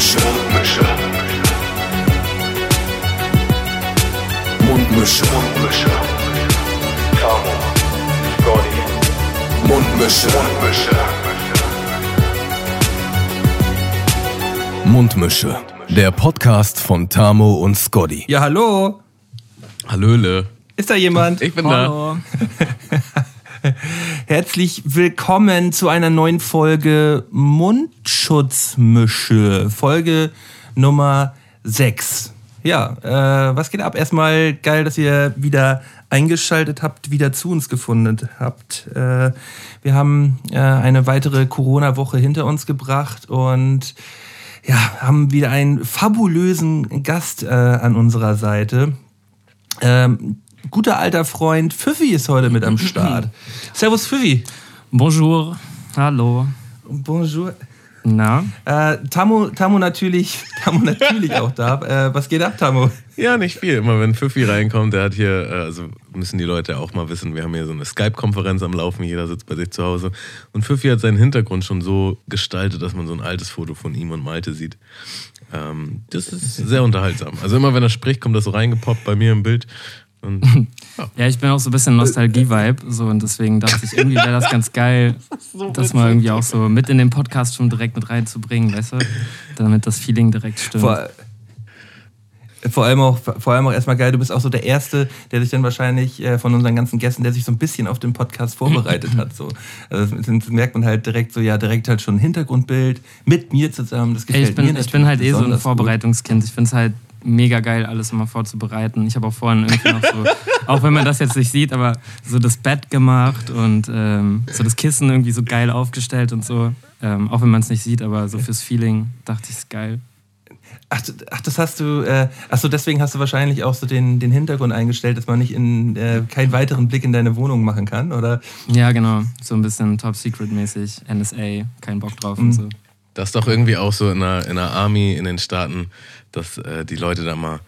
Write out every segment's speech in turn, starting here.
Mundmische. Mundmische. Mundmische. Mundmische. Tamo. Scotty. Mundmische. Mundmische. Mundmische. Der Podcast von Tamo und Scotty. Ja, hallo. Hallöle. Ist da jemand? Ich bin Hallo. Herzlich willkommen zu einer neuen Folge Mundschutzmische. Folge Nummer 6. Ja, äh, was geht ab? Erstmal geil, dass ihr wieder eingeschaltet habt, wieder zu uns gefunden habt. Äh, wir haben äh, eine weitere Corona-Woche hinter uns gebracht und ja, haben wieder einen fabulösen Gast äh, an unserer Seite. Ähm, guter alter Freund Pfiffi ist heute mit am Start. Servus Pfiffi. Bonjour. Hallo. Bonjour. Na? Äh, Tammo, Tammo natürlich, Tammo natürlich auch da. Äh, was geht ab, Tammo? Ja, nicht viel. Immer wenn Pfiffi reinkommt, der hat hier, äh, also müssen die Leute auch mal wissen, wir haben hier so eine Skype-Konferenz am Laufen, jeder sitzt bei sich zu Hause. Und Pfiffi hat seinen Hintergrund schon so gestaltet, dass man so ein altes Foto von ihm und Malte sieht. Ähm, das ist sehr unterhaltsam. Also immer wenn er spricht, kommt das so reingepoppt bei mir im Bild. Und, ja. Ja, ich bin auch so ein bisschen Nostalgie-Vibe. So, und deswegen dachte ich, irgendwie wäre das ganz geil, das mal irgendwie auch so mit in den Podcast schon direkt mit reinzubringen, weißt du? Damit das Feeling direkt stimmt. Vor, vor allem auch, vor allem auch erstmal geil, du bist auch so der Erste, der sich dann wahrscheinlich äh, von unseren ganzen Gästen, der sich so ein bisschen auf den Podcast vorbereitet hat. So. Also das, das merkt man halt direkt so, ja, direkt halt schon ein Hintergrundbild mit mir zusammen. Das gefällt Ey, ich bin, mir ich bin halt eh so ein besonders gut. Vorbereitungskind. Ich finde es halt mega geil, alles immer vorzubereiten. Ich habe auch vorhin irgendwie noch so, auch wenn man das jetzt nicht sieht, aber so das Bett gemacht und ähm, so das Kissen irgendwie so geil aufgestellt und so. Ähm, auch wenn man es nicht sieht, aber so fürs Feeling dachte ich, ist geil. Ach, ach, das hast du, äh, ach so, deswegen hast du wahrscheinlich auch so den, den Hintergrund eingestellt, dass man nicht in äh, keinen weiteren Blick in deine Wohnung machen kann, oder? Ja, genau. So ein bisschen Top-Secret-mäßig. NSA, kein Bock drauf und so. Das ist doch irgendwie auch so in der, in der Army in den Staaten, dass äh, die Leute da mal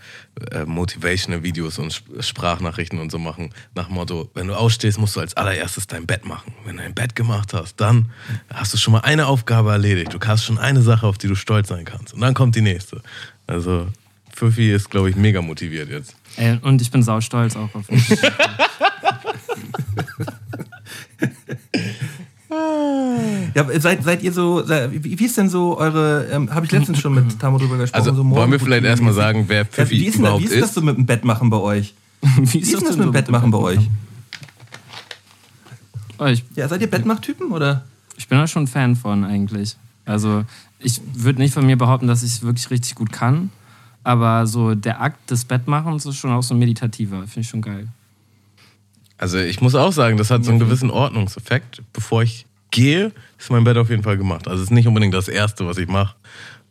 äh, motivational Videos und Sp- Sprachnachrichten und so machen. Nach dem Motto, wenn du ausstehst, musst du als allererstes dein Bett machen. Wenn du dein Bett gemacht hast, dann hast du schon mal eine Aufgabe erledigt. Du hast schon eine Sache, auf die du stolz sein kannst. Und dann kommt die nächste. Also Pfiffi ist, glaube ich, mega motiviert jetzt. Ey, und ich bin saustolz auch auf mich. Ja, seid, seid ihr so, wie, wie ist denn so eure, ähm, habe ich letztens schon mit Tamo drüber gesprochen, Also so wollen wir vielleicht erstmal sagen, wer Ja, Pfiffi wie ist denn, überhaupt wie ist das ist? so mit dem Bett machen bei euch? Wie Wie ist denn das mit dem Bett machen bei euch? Oh, ich, Ja, seid ihr Bettmachtypen oder? ich bin da schon Fan von eigentlich. Also ich würde nicht von mir behaupten, dass ich es wirklich richtig gut kann. Aber so der Akt des Bettmachens ist schon auch so meditativer. Finde ich schon geil. Also ich muss auch sagen, das hat so einen gewissen Ordnungseffekt. Bevor ich gehe, ist mein Bett auf jeden Fall gemacht. Also es ist nicht unbedingt das Erste, was ich mache.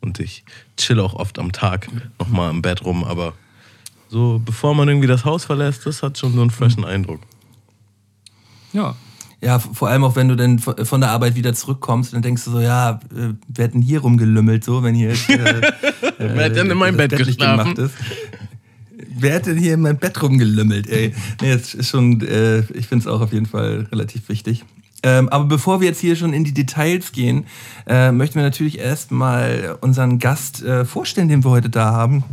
Und ich chill auch oft am Tag nochmal im Bett rum. Aber so bevor man irgendwie das Haus verlässt, das hat schon so einen freshen Eindruck. Ja. Ja, vor allem auch wenn du dann von der Arbeit wieder zurückkommst, dann denkst du so, ja, äh, wer hat denn hier rumgelümmelt so, wenn hier jetzt, äh, Wer hat denn in meinem das Bett geschlafen? gemacht ist. Wer hat denn hier in meinem Bett rumgelümmelt, ey? Nee, das ist schon, äh, ich finde es auch auf jeden Fall relativ wichtig. Ähm, aber bevor wir jetzt hier schon in die Details gehen, äh, möchten wir natürlich erstmal unseren Gast äh, vorstellen, den wir heute da haben.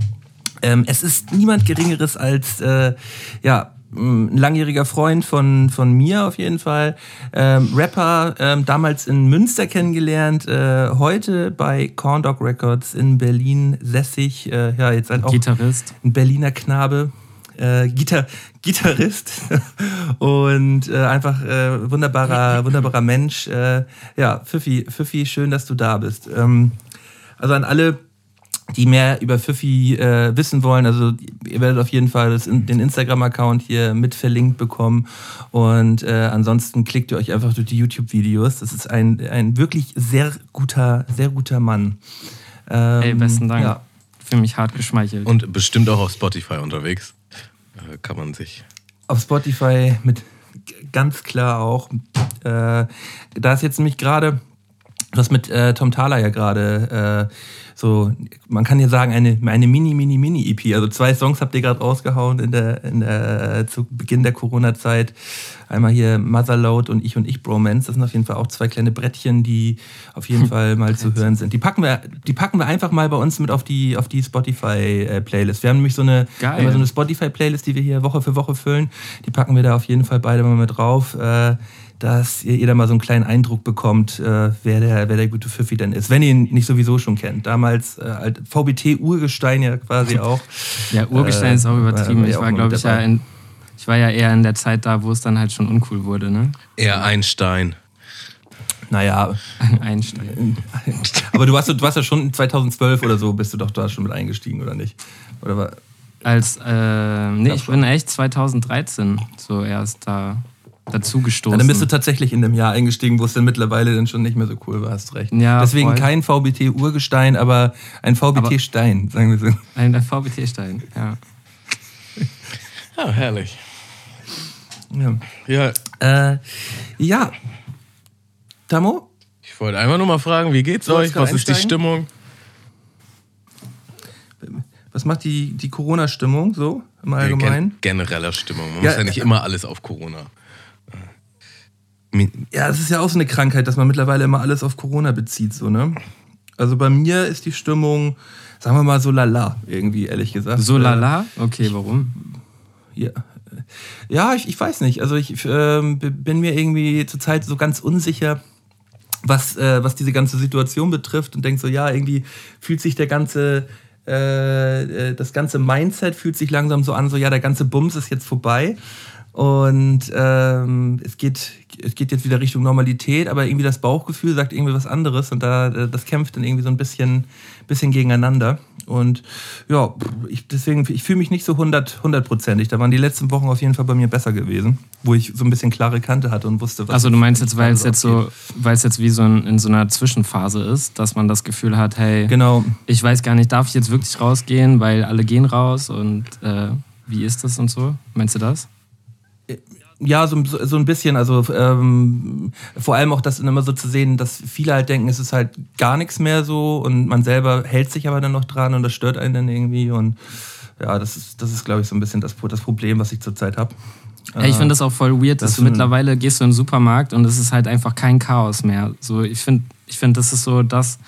Ähm, es ist niemand Geringeres als äh, ja, ein langjähriger Freund von, von mir auf jeden Fall. Ähm, Rapper, ähm, damals in Münster kennengelernt, äh, heute bei Corn Dog Records in Berlin sässig. Äh, ja, jetzt halt auch Gitarrist. ein Berliner Knabe. Äh, Gitar Gitarrist und äh, einfach äh, wunderbarer, wunderbarer Mensch. Äh, ja, Pfiffi, Pfiffi, schön, dass du da bist. Ähm, also an alle, die mehr über Pfiffi äh, wissen wollen, also ihr werdet auf jeden Fall das, den Instagram-Account hier mit verlinkt bekommen und äh, ansonsten klickt ihr euch einfach durch die YouTube-Videos. Das ist ein, ein wirklich sehr guter, sehr guter Mann. Ähm, Ey, besten Dank. Ja. Fühle mich hart geschmeichelt. Und bestimmt auch auf Spotify unterwegs. Äh, kann man sich. Auf Spotify mit ganz klar auch. Äh, da ist jetzt nämlich gerade Du hast mit äh, Tom Thaler ja gerade äh, so, man kann ja sagen, eine, eine mini, mini, mini EP. Also zwei Songs habt ihr gerade rausgehauen in der, in der, zu Beginn der Corona-Zeit. Einmal hier Motherload und Ich und Ich Bromance. Das sind auf jeden Fall auch zwei kleine Brettchen, die auf jeden Fall mal zu hören sind. Die packen wir, die packen wir einfach mal bei uns mit auf die, auf die Spotify-Playlist. Wir haben nämlich so eine, Geil. immer so eine Spotify-Playlist, die wir hier Woche für Woche füllen. Die packen wir da auf jeden Fall beide mal mit drauf. Äh, dass ihr, ihr da mal so einen kleinen Eindruck bekommt, äh, wer, der, wer der gute Pfiffi denn ist, wenn ihr ihn nicht sowieso schon kennt. Damals äh, VBT-Urgestein ja quasi auch. Ja, Urgestein Äh, ist auch übertrieben. war ja Ich war, glaube ich, ja in, ich war ja eher in der Zeit da, wo es dann halt schon uncool wurde, ne? Eher Einstein. Naja, Einsteigen. aber du warst, du warst ja schon 2012 oder so, bist du doch da schon mit eingestiegen, oder nicht? Oder war, Als, äh, nee, ich bin echt 2013 so erst da dazu Ja, gestoßen. dann bist du tatsächlich in dem Jahr eingestiegen, wo es dann mittlerweile dann schon nicht mehr so cool war, hast recht. Ja, Deswegen voll. kein VBT-Urgestein, aber ein VBT-Stein, sagen wir so. Ein VBT-Stein, ja. Ja, herrlich. Ja. Ja, Äh, ja. Tamo? ich wollte einfach nur mal fragen, wie geht's euch? Was ist die einsteigen? Stimmung? Was macht die, die Corona-Stimmung so im Allgemeinen? Gen genereller Stimmung. Man Ja, muss ja nicht äh, immer alles auf Corona. Ja, es ist ja auch so eine Krankheit, dass man mittlerweile immer alles auf Corona bezieht, so, ne? Also bei mir ist die Stimmung, sagen wir mal, so lala, irgendwie, ehrlich gesagt. So lala? Okay, warum? Äh, ja. Ja, ich, ich weiß nicht. Also ich b- bin mir irgendwie zurzeit so ganz unsicher, was, äh, was diese ganze Situation betrifft und denke so, ja, irgendwie fühlt sich der ganze, äh, äh, das ganze Mindset fühlt sich langsam so an, so ja, der ganze Bums ist jetzt vorbei. Und ähm, es, geht, es geht jetzt wieder Richtung Normalität, aber irgendwie das Bauchgefühl sagt irgendwie was anderes und da äh, das kämpft dann irgendwie so ein bisschen, bisschen gegeneinander. Und ja, ich, deswegen, ich fühle mich nicht so 100 hundertprozentig. Da waren die letzten Wochen auf jeden Fall bei mir besser gewesen, wo ich so ein bisschen klare Kante hatte und wusste, was. Also du meinst jetzt, weil es jetzt so, weil es jetzt wie so ein, in so einer Zwischenphase ist, dass man das Gefühl hat, hey, Genau. ich weiß gar nicht, darf ich jetzt wirklich rausgehen, weil alle gehen raus und äh, wie ist das und so? Meinst du das? Ja, so, so ein bisschen. Also ähm, vor allem auch das immer so zu sehen, dass viele halt denken, es ist halt gar nichts mehr so und man selber hält sich aber dann noch dran und das stört einen dann irgendwie. Und ja, das ist, das ist glaube ich, so ein bisschen das, das Problem, was ich zurzeit habe. Ey, ich finde das auch voll weird, dass das du mittlerweile gehst du in den Supermarkt und es ist halt einfach kein Chaos mehr. So, ich finde, ich find, das ist so das,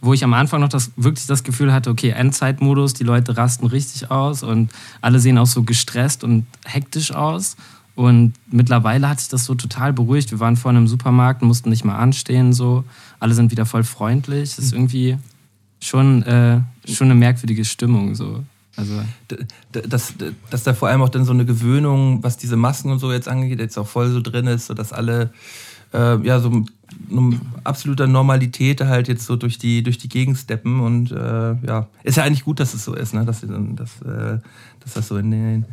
wo ich am Anfang noch das, wirklich das Gefühl hatte, okay, Endzeitmodus, die Leute rasten richtig aus und alle sehen auch so gestresst und hektisch aus. Und mittlerweile hat sich das so total beruhigt. Wir waren vorhin im Supermarkt, mussten nicht mal anstehen, so. Alle sind wieder voll freundlich. Das ist irgendwie schon, äh, schon eine merkwürdige Stimmung, so. Also, dass, dass da vor allem auch dann so eine Gewöhnung, was diese Masken und so jetzt angeht, jetzt auch voll so drin ist, so dass alle äh, ja so mit absoluter Normalität halt jetzt so durch die durch die Gegend steppen und äh, ja ist ja eigentlich gut, dass es so ist, ne? dass, dass, äh, dass das so in den,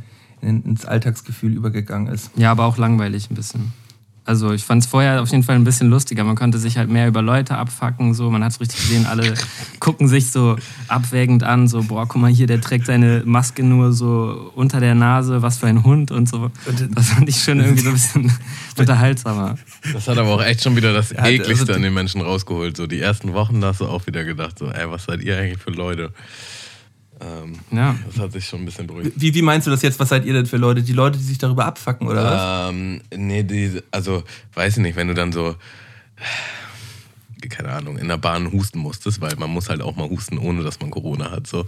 ins Alltagsgefühl übergegangen ist. Ja, aber auch langweilig ein bisschen. Also ich fand es vorher auf jeden Fall ein bisschen lustiger. Man konnte sich halt mehr über Leute abfacken. So. Man hat es richtig gesehen, alle gucken sich so abwägend an. So, boah, guck mal hier, der trägt seine Maske nur so unter der Nase. Was für ein Hund und so. Das fand ich schon irgendwie so ein bisschen unterhaltsamer. Das hat aber auch echt schon wieder das Ja, Ekligste also- an den Menschen rausgeholt. So die ersten Wochen da hast du auch wieder gedacht, so, ey, was seid ihr eigentlich für Leute? Ähm, Ja. Das hat sich schon ein bisschen beruhigt. Wie, wie meinst du das jetzt? Was seid ihr denn für Leute? Die Leute, die sich darüber abfacken oder was? Ähm, nee, die, also, weiß ich nicht, wenn du dann so, keine Ahnung, in der Bahn husten musstest, weil man muss halt auch mal husten, ohne dass man Corona hat. So.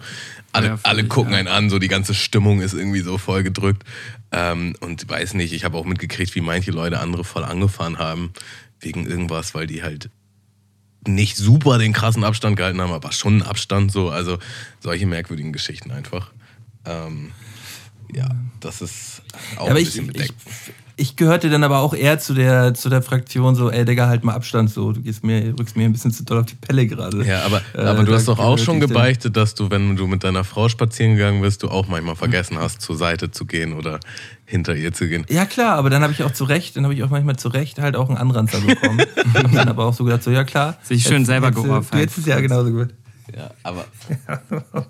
Alle, Ja, alle gucken ja. einen an, so die ganze Stimmung ist irgendwie so voll gedrückt. Ähm, und weiß nicht, ich habe auch mitgekriegt, wie manche Leute andere voll angefahren haben, wegen irgendwas, weil die halt nicht super den krassen Abstand gehalten haben, aber schon einen Abstand so. Also solche merkwürdigen Geschichten einfach. Ähm, ja, das ist auch Ja, aber ein bisschen ich, bedeckt. ich gehörte dann aber auch eher zu der, zu der Fraktion so, ey Digga, halt mal Abstand so, du gehst mir, rückst mir ein bisschen zu doll auf die Pelle gerade. Ja, aber, Äh, aber du hast doch auch schon ich gebeichtet, dass du, wenn du mit deiner Frau spazieren gegangen bist, du auch manchmal vergessen hast, zur Seite zu gehen oder hinter ihr zu gehen. Ja klar, aber dann habe ich auch zu Recht, dann habe ich auch manchmal zu Recht halt auch einen Anranzer bekommen. Und dann aber auch so gedacht, so ja klar. Sich schön selber geohrfeigt. Jetzt ist ja genauso gut. Ja, aber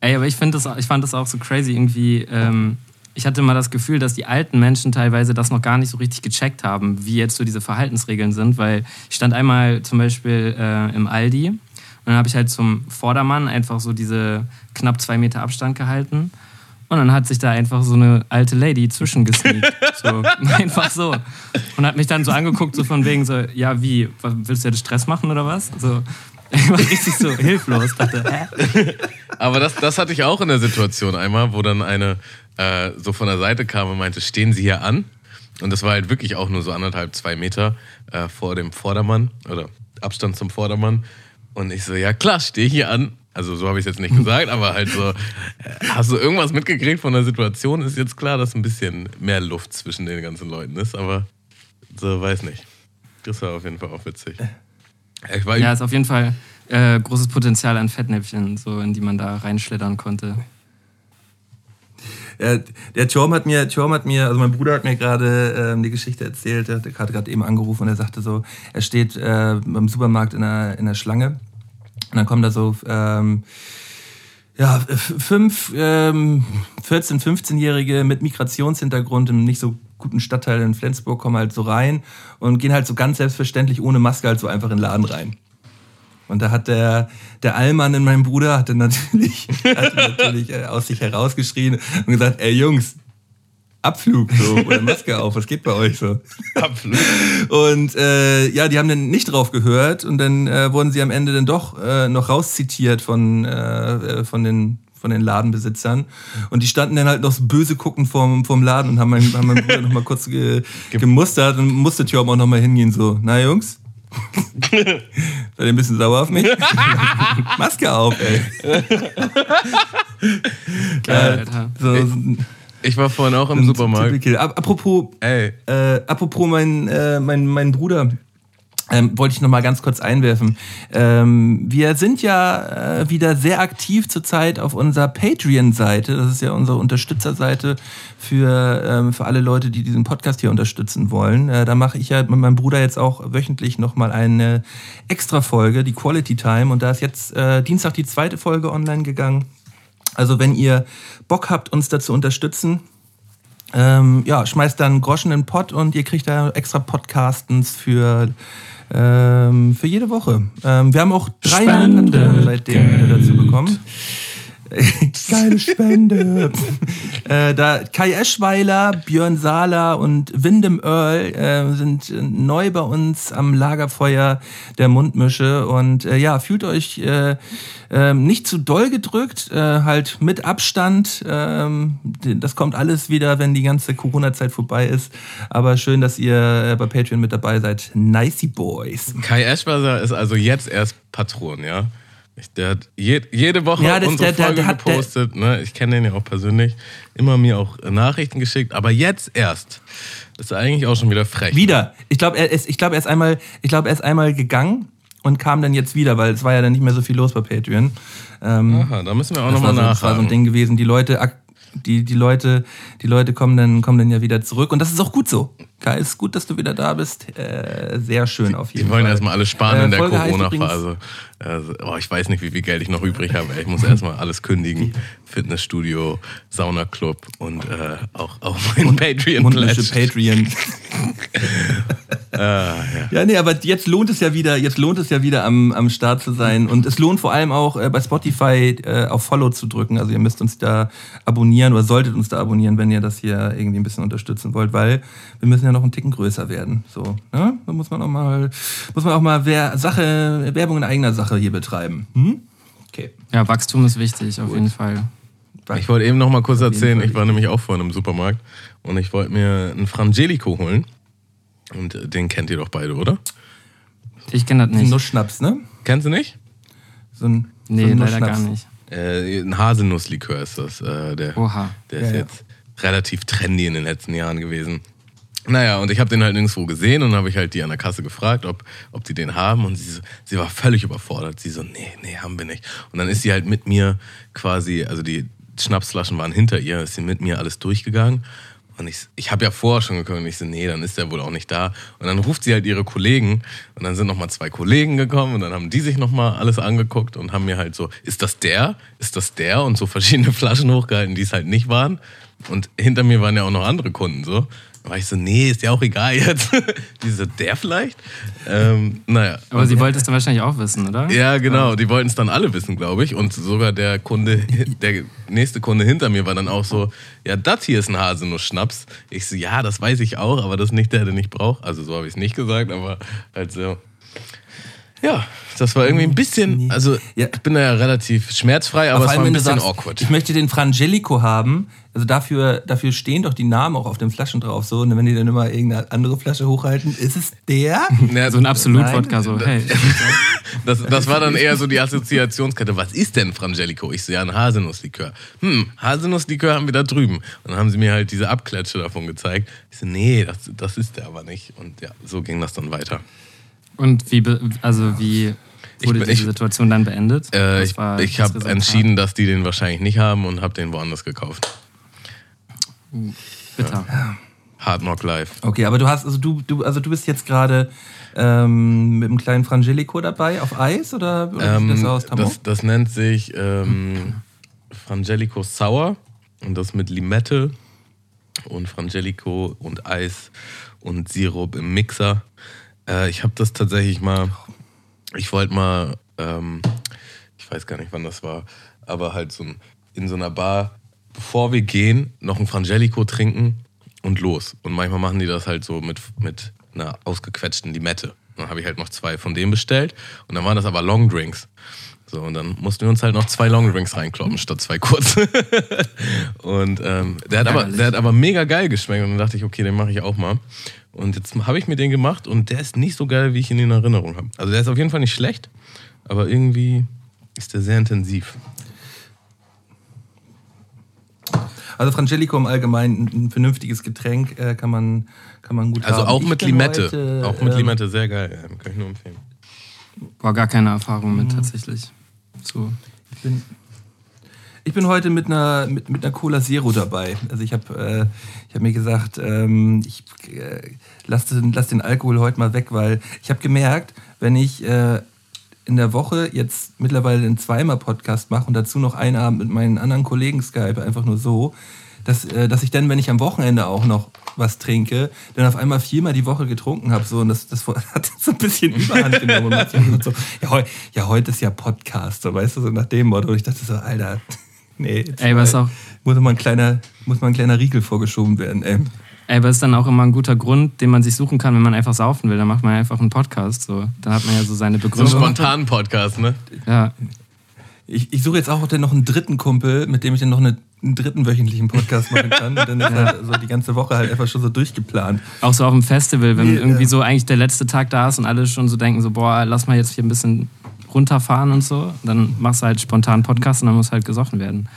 Ey, aber ich, das, ich fand das auch so crazy irgendwie. Ähm, ich hatte mal das Gefühl, dass die alten Menschen teilweise das noch gar nicht so richtig gecheckt haben, wie jetzt so diese Verhaltensregeln sind, weil ich stand einmal zum Beispiel äh, im Aldi und dann habe ich halt zum Vordermann einfach so diese knapp zwei Meter Abstand gehalten. Und dann hat sich da einfach so eine alte Lady zwischengesneakt. So, einfach so. Und hat mich dann so angeguckt, so von wegen so, ja, wie, willst du jetzt Stress machen oder was? So, ich war richtig so hilflos. Dachte, hä? Aber das, das hatte ich auch in der Situation einmal, wo dann eine äh, so von der Seite kam und meinte, stehen Sie hier an? Und das war halt wirklich auch nur so anderthalb, zwei Meter äh, vor dem Vordermann oder Abstand zum Vordermann. Und ich so, ja klar, stehe hier an. Also so habe ich es jetzt nicht gesagt, aber halt so, äh, hast du irgendwas mitgekriegt von der Situation? Ist jetzt klar, dass ein bisschen mehr Luft zwischen den ganzen Leuten ist, aber so weiß nicht. Das war auf jeden Fall auch witzig. Ich war ja, ist auf jeden Fall äh, großes Potenzial an Fettnäpfchen, so in die man da reinschlittern konnte. Ja, der Tom hat mir, Tom hat mir, also mein Bruder hat mir gerade ähm, die Geschichte erzählt, er hat gerade eben angerufen und er sagte so, er steht äh, im Supermarkt in der, in der Schlange und dann kommen da so ähm, ja, fünf, ähm, 14-, 15-Jährige mit Migrationshintergrund im nicht so guten Stadtteil in Flensburg kommen halt so rein und gehen halt so ganz selbstverständlich ohne Maske halt so einfach in den Laden rein. Und da hat der, der Allmann in meinem Bruder hatte natürlich, hatte natürlich äh, aus sich herausgeschrien und gesagt, ey Jungs, Abflug so oder Maske auf, was geht bei euch so? Abflug. Und äh, ja, die haben dann nicht drauf gehört und dann äh, wurden sie am Ende dann doch äh, noch rauszitiert von, äh, äh von den von den Ladenbesitzern. Und die standen dann halt noch so böse gucken vorm, vorm Laden und haben meinen, haben meinen Bruder noch mal kurz ge, gemustert und musste Tjörm auch noch mal hingehen so, na Jungs, Seid ihr ein bisschen sauer auf mich? Maske auf, ey. Geil, Alter. So, ich war vorhin auch im Supermarkt. Apropos, Ey. Äh, apropos mein, äh, mein, mein Bruder, ähm, wollte ich noch mal ganz kurz einwerfen. Ähm, wir sind ja äh, wieder sehr aktiv zurzeit auf unserer Patreon-Seite. Das ist ja unsere Unterstützerseite für, ähm, für alle Leute, die diesen Podcast hier unterstützen wollen. Äh, da mache ich ja mit meinem Bruder jetzt auch wöchentlich noch mal eine extra Folge, die Quality Time. Und da ist jetzt äh, Dienstag die zweite Folge online gegangen. Also wenn ihr Bock habt, uns da zu unterstützen, ähm, ja, schmeißt dann Groschen in den Pott und ihr kriegt da extra Podcastens für ähm, für jede Woche. Ähm, wir haben auch drei Spende seitdem wieder dazu bekommen. Geile Spende. äh, da Kai Eschweiler, Björn Sahler und Windem Earl äh, sind neu bei uns am Lagerfeuer der Mundmische. Und äh, ja, fühlt euch äh, ähm, nicht zu doll gedrückt, äh, halt mit Abstand. Ähm, das kommt alles wieder, wenn die ganze Corona-Zeit vorbei ist. Aber schön, dass ihr äh, bei Patreon mit dabei seid. Nicey Boys. Kai Eschweiler ist also jetzt erst Patron, ja? Der hat je, jede Woche ja, das, unsere der, Folge der, der, gepostet. Ne? Ich kenne den ja auch persönlich. Immer mir auch Nachrichten geschickt. Aber jetzt erst. Das ist eigentlich auch schon wieder frech. Wieder. Ich glaube, er, ist, ich glaub, er, ist einmal, glaub, er ist einmal gegangen und kam dann jetzt wieder, weil es war ja dann nicht mehr so viel los bei Patreon. Ähm, Aha, da müssen wir auch nochmal so, nachhaken. Das war so ein Ding gewesen. Die Leute die, die, Leute, die Leute kommen dann, kommen dann ja wieder zurück. Und das ist auch gut so. Kai, ist gut, dass du wieder da bist. Äh, sehr schön auf jeden Fall. Die wollen erstmal alle sparen äh, in der Corona-Phase. Also, oh, ich weiß nicht, wie viel Geld ich noch übrig habe. Ich muss erstmal alles kündigen. Fitnessstudio, Saunaclub und äh, auch, auch mein Patreon-Pledge. Patreon. ah, ja. ja, nee, aber jetzt lohnt es ja wieder, jetzt lohnt es ja wieder am, am Start zu sein. Und es lohnt vor allem auch äh, bei Spotify äh, auf Follow zu drücken. Also ihr müsst uns da abonnieren oder solltet uns da abonnieren, wenn ihr das hier irgendwie ein bisschen unterstützen wollt, weil wir müssen ja noch einen Ticken größer werden. So, ne? Da muss man auch mal, muss man auch mal Wer Sache, Werbung in eigener Sache hier betreiben. Hm? Okay. Ja, Wachstum ist wichtig, auf Gut. jeden Fall. Ich wollte eben noch mal kurz erzählen, ich war nämlich auch vorhin im Supermarkt und ich wollte mir einen Frangelico holen. Und den kennt ihr doch beide, oder? Ich kenne das nicht. Nussschnaps, ne? Kennst du nicht? So ein, nee, so ein leider gar nicht. Äh, ein Haselnusslikör ist das. Äh, der, Oha. Der ist ja, jetzt ja. relativ trendy in den letzten Jahren gewesen. Naja, und ich habe den halt nirgendwo gesehen und habe ich halt die an der Kasse gefragt, ob, ob die den haben. Und sie, sie war völlig überfordert. Sie so, nee, nee, haben wir nicht. Und dann ist sie halt mit mir quasi, also die Schnapsflaschen waren hinter ihr, ist sie mit mir alles durchgegangen. Und ich, ich habe ja vorher schon gekommen und ich so, nee, dann ist der wohl auch nicht da. Und dann ruft sie halt ihre Kollegen und dann sind nochmal zwei Kollegen gekommen und dann haben die sich nochmal alles angeguckt und haben mir halt so, ist das der? Ist das der? Und so verschiedene Flaschen hochgehalten, die es halt nicht waren. Und hinter mir waren ja auch noch andere Kunden so. War ich so, nee, ist ja auch egal jetzt. Die so, der vielleicht? Ähm, naja. Aber sie wollte es dann wahrscheinlich auch wissen, oder? Ja, genau. Die wollten es dann alle wissen, glaube ich. Und sogar der Kunde, der nächste Kunde hinter mir war dann auch so, ja, das hier ist ein Haselnuss-Schnaps. Ich so, ja, das weiß ich auch, aber das ist nicht der, den ich brauche. Also so habe ich es nicht gesagt, aber halt so. Ja, das war irgendwie ein bisschen, also Ja. ich bin da ja relativ schmerzfrei, aber Vor es war ein bisschen sagst, awkward. Ich möchte den Frangelico haben. Also dafür, dafür stehen doch die Namen auch auf den Flaschen drauf. So, und wenn die dann immer irgendeine andere Flasche hochhalten, ist es der? Ja, So ein Absolut-Wodka, so, hey. Das, das war dann eher so die Assoziationskette. Was ist denn Frangelico? Ich so, ja, ein Haselnusslikör. Hm, Haselnusslikör haben wir da drüben. Und dann haben sie mir halt diese Abklatsche davon gezeigt. Ich so, nee, das, das ist der aber nicht. Und ja, so ging das dann weiter. Und wie, also wie wurde bin- diese ich- Situation dann beendet? Äh, ich ich habe entschieden, dass die den wahrscheinlich nicht haben und habe den woanders gekauft. Bitter. Hard Knock Live. Okay, aber du hast, also du, du, also du bist jetzt gerade ähm, mit einem kleinen Frangelico dabei auf Eis oder, oder wie sieht das aus, Tammo? das, das nennt sich ähm, Frangelico Sour und das mit Limette und Frangelico und Eis und Sirup im Mixer. Äh, ich habe das tatsächlich mal, ich wollte mal, ähm, ich weiß gar nicht, wann das war, aber halt so ein, in so einer Bar, bevor wir gehen, noch ein Frangelico trinken und los. Und manchmal machen die das halt so mit, mit einer ausgequetschten Limette. Dann habe ich halt noch zwei von dem bestellt und dann waren das aber Long Drinks. So, und dann mussten wir uns halt noch zwei Long Drinks reinkloppen, statt zwei kurze. und ähm, der, hat aber, der hat aber mega geil geschmeckt. Und dann dachte ich, okay, den mache ich auch mal. Und jetzt habe ich mir den gemacht und der ist nicht so geil, wie ich ihn in Erinnerung habe. Also der ist auf jeden Fall nicht schlecht, aber irgendwie ist der sehr intensiv. Also Frangelico im Allgemeinen, ein, vernünftiges Getränk äh, kann man, kann man gut Also haben. auch Ich mit Limette. heute, auch mit ähm, Limette, sehr geil. Ja, kann ich nur empfehlen. Boah, gar keine Erfahrung Mhm. mit tatsächlich. So. Ich bin, ich bin heute mit einer, mit, mit einer Cola Zero dabei. Also ich habe äh, ich hab mir gesagt, ähm, ich äh, lass, den, lass den Alkohol heute mal weg, weil ich habe gemerkt, wenn ich äh, in der Woche jetzt mittlerweile einen zweimal Podcast mache und dazu noch einen Abend mit meinen anderen Kollegen Skype, einfach nur so, dass, äh, dass ich dann, wenn ich am Wochenende auch noch was trinke, dann auf einmal viermal die Woche getrunken habe. So, und das, das hat so ein bisschen Überhand genommen. Und so, ja, heu, ja, heute ist ja Podcast, so, weißt du, so nach dem Motto. Und ich dachte so, Alter, nee, Ey, was auch- muss mal ein kleiner, muss mal ein kleiner Riegel vorgeschoben werden, ey. Ey, aber ist dann auch immer ein guter Grund, den man sich suchen kann, wenn man einfach saufen will. Dann macht man einfach einen Podcast. So. Dann hat man ja so seine So ein Begründung. spontanen Podcast, ne? ja. Ich, ich suche jetzt auch noch einen dritten Kumpel, mit dem ich dann noch eine, einen dritten wöchentlichen Podcast machen kann. Und dann ist halt so die ganze Woche halt einfach schon so durchgeplant. Auch so auf dem Festival, wenn Nee, irgendwie ja. so eigentlich der letzte Tag da ist und alle schon so denken, so, boah, lass mal jetzt hier ein bisschen runterfahren und so. Dann machst du halt spontan einen Podcast und dann muss halt gesoffen werden.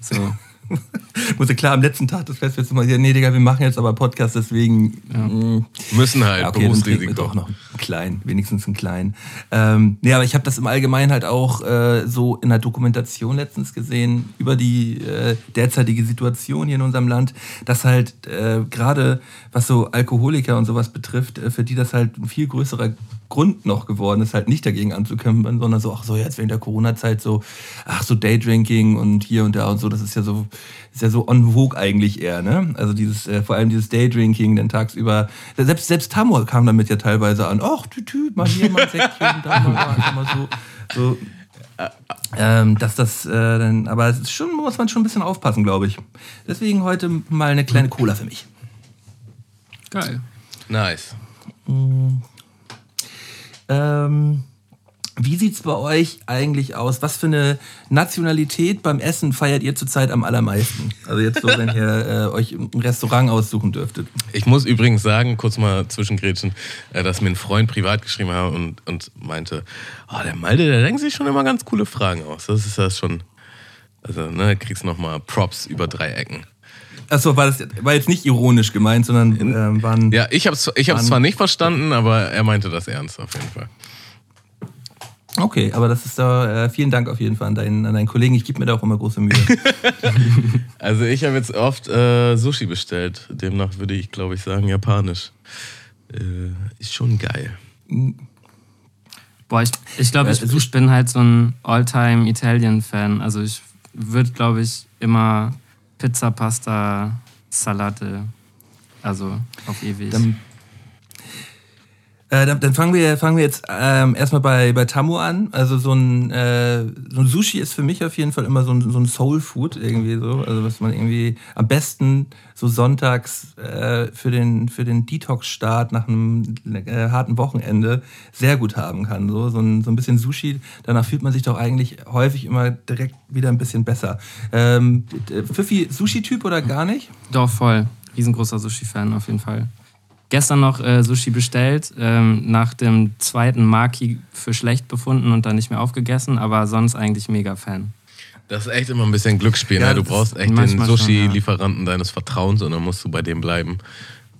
So. Muss ja klar am letzten Tag des Festivals immer sagen, nee, Digga, wir machen jetzt aber Podcast, deswegen. mm, Müssen halt, Ja, okay, Berufsrisiko. doch noch einen kleinen, wenigstens einen kleinen. Ähm, nee, aber ich habe das im Allgemeinen halt auch äh, so in der Dokumentation letztens gesehen über die äh, derzeitige Situation hier in unserem Land, dass halt äh, gerade was so Alkoholiker und sowas betrifft, äh, für die das halt ein viel größerer Grund noch geworden ist, halt nicht dagegen anzukämpfen, sondern so, ach so, jetzt während der Corona-Zeit so, ach so Daydrinking und hier und da und so, das ist ja so, ist ja so on vogue eigentlich eher, ne? Also dieses, äh, vor allem dieses Daydrinking, dann tagsüber, selbst, selbst Tamor kam damit ja teilweise an, ach, tütü, mal hier mal Säckchen, da mal, einfach mal so, so, ähm, dass das äh, dann, aber es ist schon, muss man schon ein bisschen aufpassen, glaube ich. Deswegen heute mal eine kleine Cola für mich. Geil. Nice. Ähm, wie sieht's bei euch eigentlich aus? Was für eine Nationalität beim Essen feiert ihr zurzeit am allermeisten? Also jetzt so, wenn ihr äh, euch ein Restaurant aussuchen dürftet. Ich muss übrigens sagen, kurz mal zwischengrätschen, äh, dass mir ein Freund privat geschrieben hat und, und meinte, oh, der Malte, der denkt sich schon immer ganz coole Fragen aus. Das ist das schon, also ne, kriegst nochmal Props über drei Ecken. Achso, war das war jetzt nicht ironisch gemeint, sondern ähm, waren. Ja, ich habe es ich hab's Mann. zwar nicht verstanden, aber er meinte das ernst auf jeden Fall. Okay, aber das ist da. Äh, vielen Dank auf jeden Fall an deinen, an deinen Kollegen. Ich gebe mir da auch immer große Mühe. Also ich habe jetzt oft äh, Sushi bestellt. Demnach würde ich, glaube ich, sagen, japanisch. Äh, ist schon geil. Boah, ich, ich glaube, ich, so- ich bin halt so ein All-Time-Italien-Fan. Also ich würde, glaube ich, immer Pizza, Pasta, Salate. Also auf ewig. Dann, äh, dann, dann fangen wir, fangen wir jetzt ähm, erstmal bei, bei Tamu an. Also so ein, äh, so ein Sushi ist für mich auf jeden Fall immer so ein, so ein Soul Food irgendwie so. Also was man irgendwie am besten so sonntags äh, für den, für den Detox-Start nach einem äh, harten Wochenende sehr gut haben kann. So, so, ein, so ein bisschen Sushi, danach fühlt man sich doch eigentlich häufig immer direkt wieder ein bisschen besser. Ähm, Pfiffi, Sushi-Typ oder gar nicht? Doch, voll. Riesengroßer Sushi-Fan auf jeden Fall. Gestern noch äh, Sushi bestellt, ähm, nach dem zweiten Maki für schlecht befunden und dann nicht mehr aufgegessen, aber sonst eigentlich mega Fan. Das ist echt immer ein bisschen Glücksspiel. Ja, ne? Du brauchst echt den Sushi-Lieferanten deines Vertrauens und dann musst du bei dem bleiben.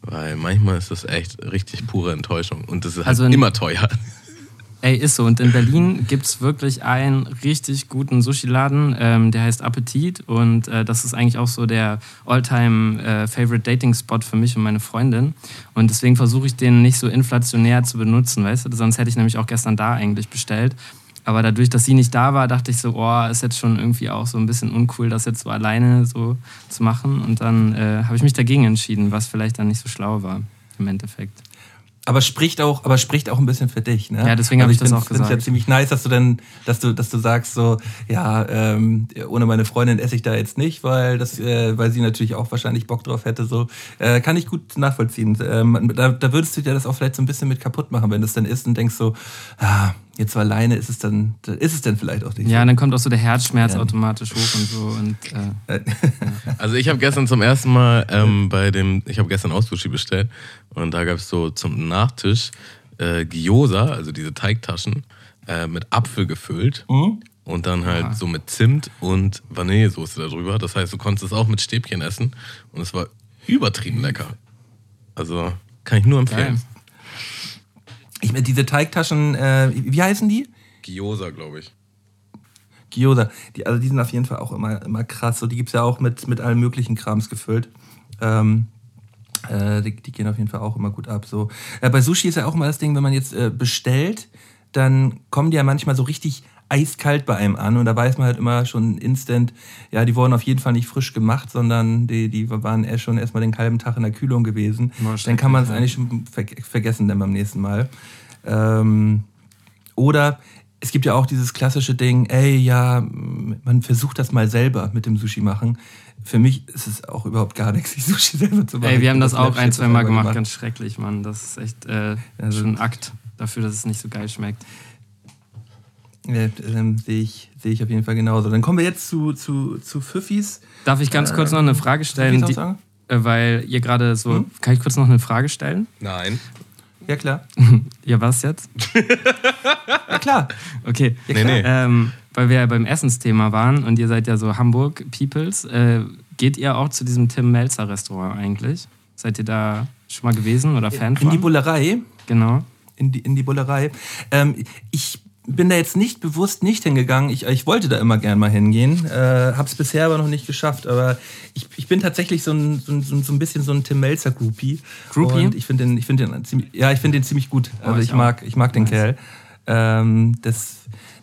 Weil manchmal ist das echt richtig pure Enttäuschung. Und das ist halt Also immer teuer. Ey, ist so. Und in Berlin gibt es wirklich einen richtig guten Sushi-Laden, ähm, der heißt Appetit. Und äh, das ist eigentlich auch so der All-Time-Favorite-Dating-Spot für mich und meine Freundin. Und deswegen versuche ich den nicht so inflationär zu benutzen, weißt du? Sonst hätte ich nämlich auch gestern da eigentlich bestellt. Aber dadurch, dass sie nicht da war, dachte ich so, oh, ist jetzt schon irgendwie auch so ein bisschen uncool, das jetzt so alleine so zu machen. Und dann äh, habe ich mich dagegen entschieden, was vielleicht dann nicht so schlau war im Endeffekt. Aber spricht auch, aber spricht auch ein bisschen für dich, ne? Ja, deswegen hab ich das find's- auch find's ja gesagt. ziemlich nice, dass du dann, dass du, dass du sagst so, ja, ähm, ohne meine Freundin esse ich da jetzt nicht, weil das, äh, weil sie natürlich auch wahrscheinlich Bock drauf hätte. So äh, kann ich gut nachvollziehen. Ähm, da, da würdest du dir das auch vielleicht so ein bisschen mit kaputt machen, wenn du es dann isst und denkst so, ah, jetzt so alleine ist es dann, ist es dann vielleicht auch nicht. Ja, so. dann kommt auch so der Herzschmerz Ja. automatisch hoch und so. Und äh, Also ich habe gestern zum ersten Mal ähm, bei dem, ich habe gestern auch Sushi bestellt und da gab es so zum Nachtisch äh, Gyoza, also diese Teigtaschen, äh, mit Apfel gefüllt Mhm. und dann halt so mit Zimt und Vanillesoße darüber. Das heißt, du konntest es auch mit Stäbchen essen und es war übertrieben lecker. Also kann ich nur empfehlen. Geil. Ich meine, diese Teigtaschen, äh, wie heißen die? Gyoza, glaube ich. Gyoza. Die, also die sind auf jeden Fall auch immer, immer krass. So, die gibt's ja auch mit, mit allen möglichen Krams gefüllt. Ähm, äh, die, die gehen auf jeden Fall auch immer gut ab. So. Äh, bei Sushi ist ja auch immer das Ding, wenn man jetzt äh, bestellt, dann kommen die ja manchmal so richtig eiskalt bei einem an und da weiß man halt immer schon instant, ja, die wurden auf jeden Fall nicht frisch gemacht, sondern die, die waren erst schon erstmal den halben Tag in der Kühlung gewesen. Dann kann man es eigentlich schon ver vergessen dann beim nächsten Mal. Ähm, oder es gibt ja auch dieses klassische Ding, ey, ja, man versucht das mal selber mit dem Sushi machen. Für mich ist es auch überhaupt gar nichts, die Sushi selber zu machen. ey, wir haben das Ich auch ein, das zwei Mal selber gemacht, ganz schrecklich, Mann. Das ist echt äh, Also- schon ein Akt dafür, dass es nicht so geil schmeckt. Ja, ähm, sehe ich, sehe ich auf jeden Fall genauso. Dann kommen wir jetzt zu, zu, zu Pfiffis. Darf ich ganz kurz noch eine Frage stellen? Die, äh, weil ihr gerade so. Hm? Kann ich kurz noch eine Frage stellen? Nein. Ja, klar. Ja, was jetzt? Ja, klar. Okay. Ja, Nee, klar. nee. Ähm, weil wir ja beim Essensthema waren und ihr seid ja so Hamburg-Peoples. Äh, geht ihr auch zu diesem Tim Melzer Restaurant eigentlich? Seid ihr da schon mal gewesen oder Fan In die von? Bullerei. Genau. in die, in die Bullerei. Ähm, ich bin da jetzt nicht bewusst nicht hingegangen. Ich, ich wollte da immer gern mal hingehen. Äh, hab's bisher aber noch nicht geschafft. Aber ich, ich bin tatsächlich so ein, so ein, so ein- bisschen so ein Tim Melzer Groupie. Groupie? Und ich finde den, ich finde den ziemlich, ja, ich finde den ziemlich gut. Also ich ich, auch. mag, ich mag den Nice. Kerl. Ähm, das,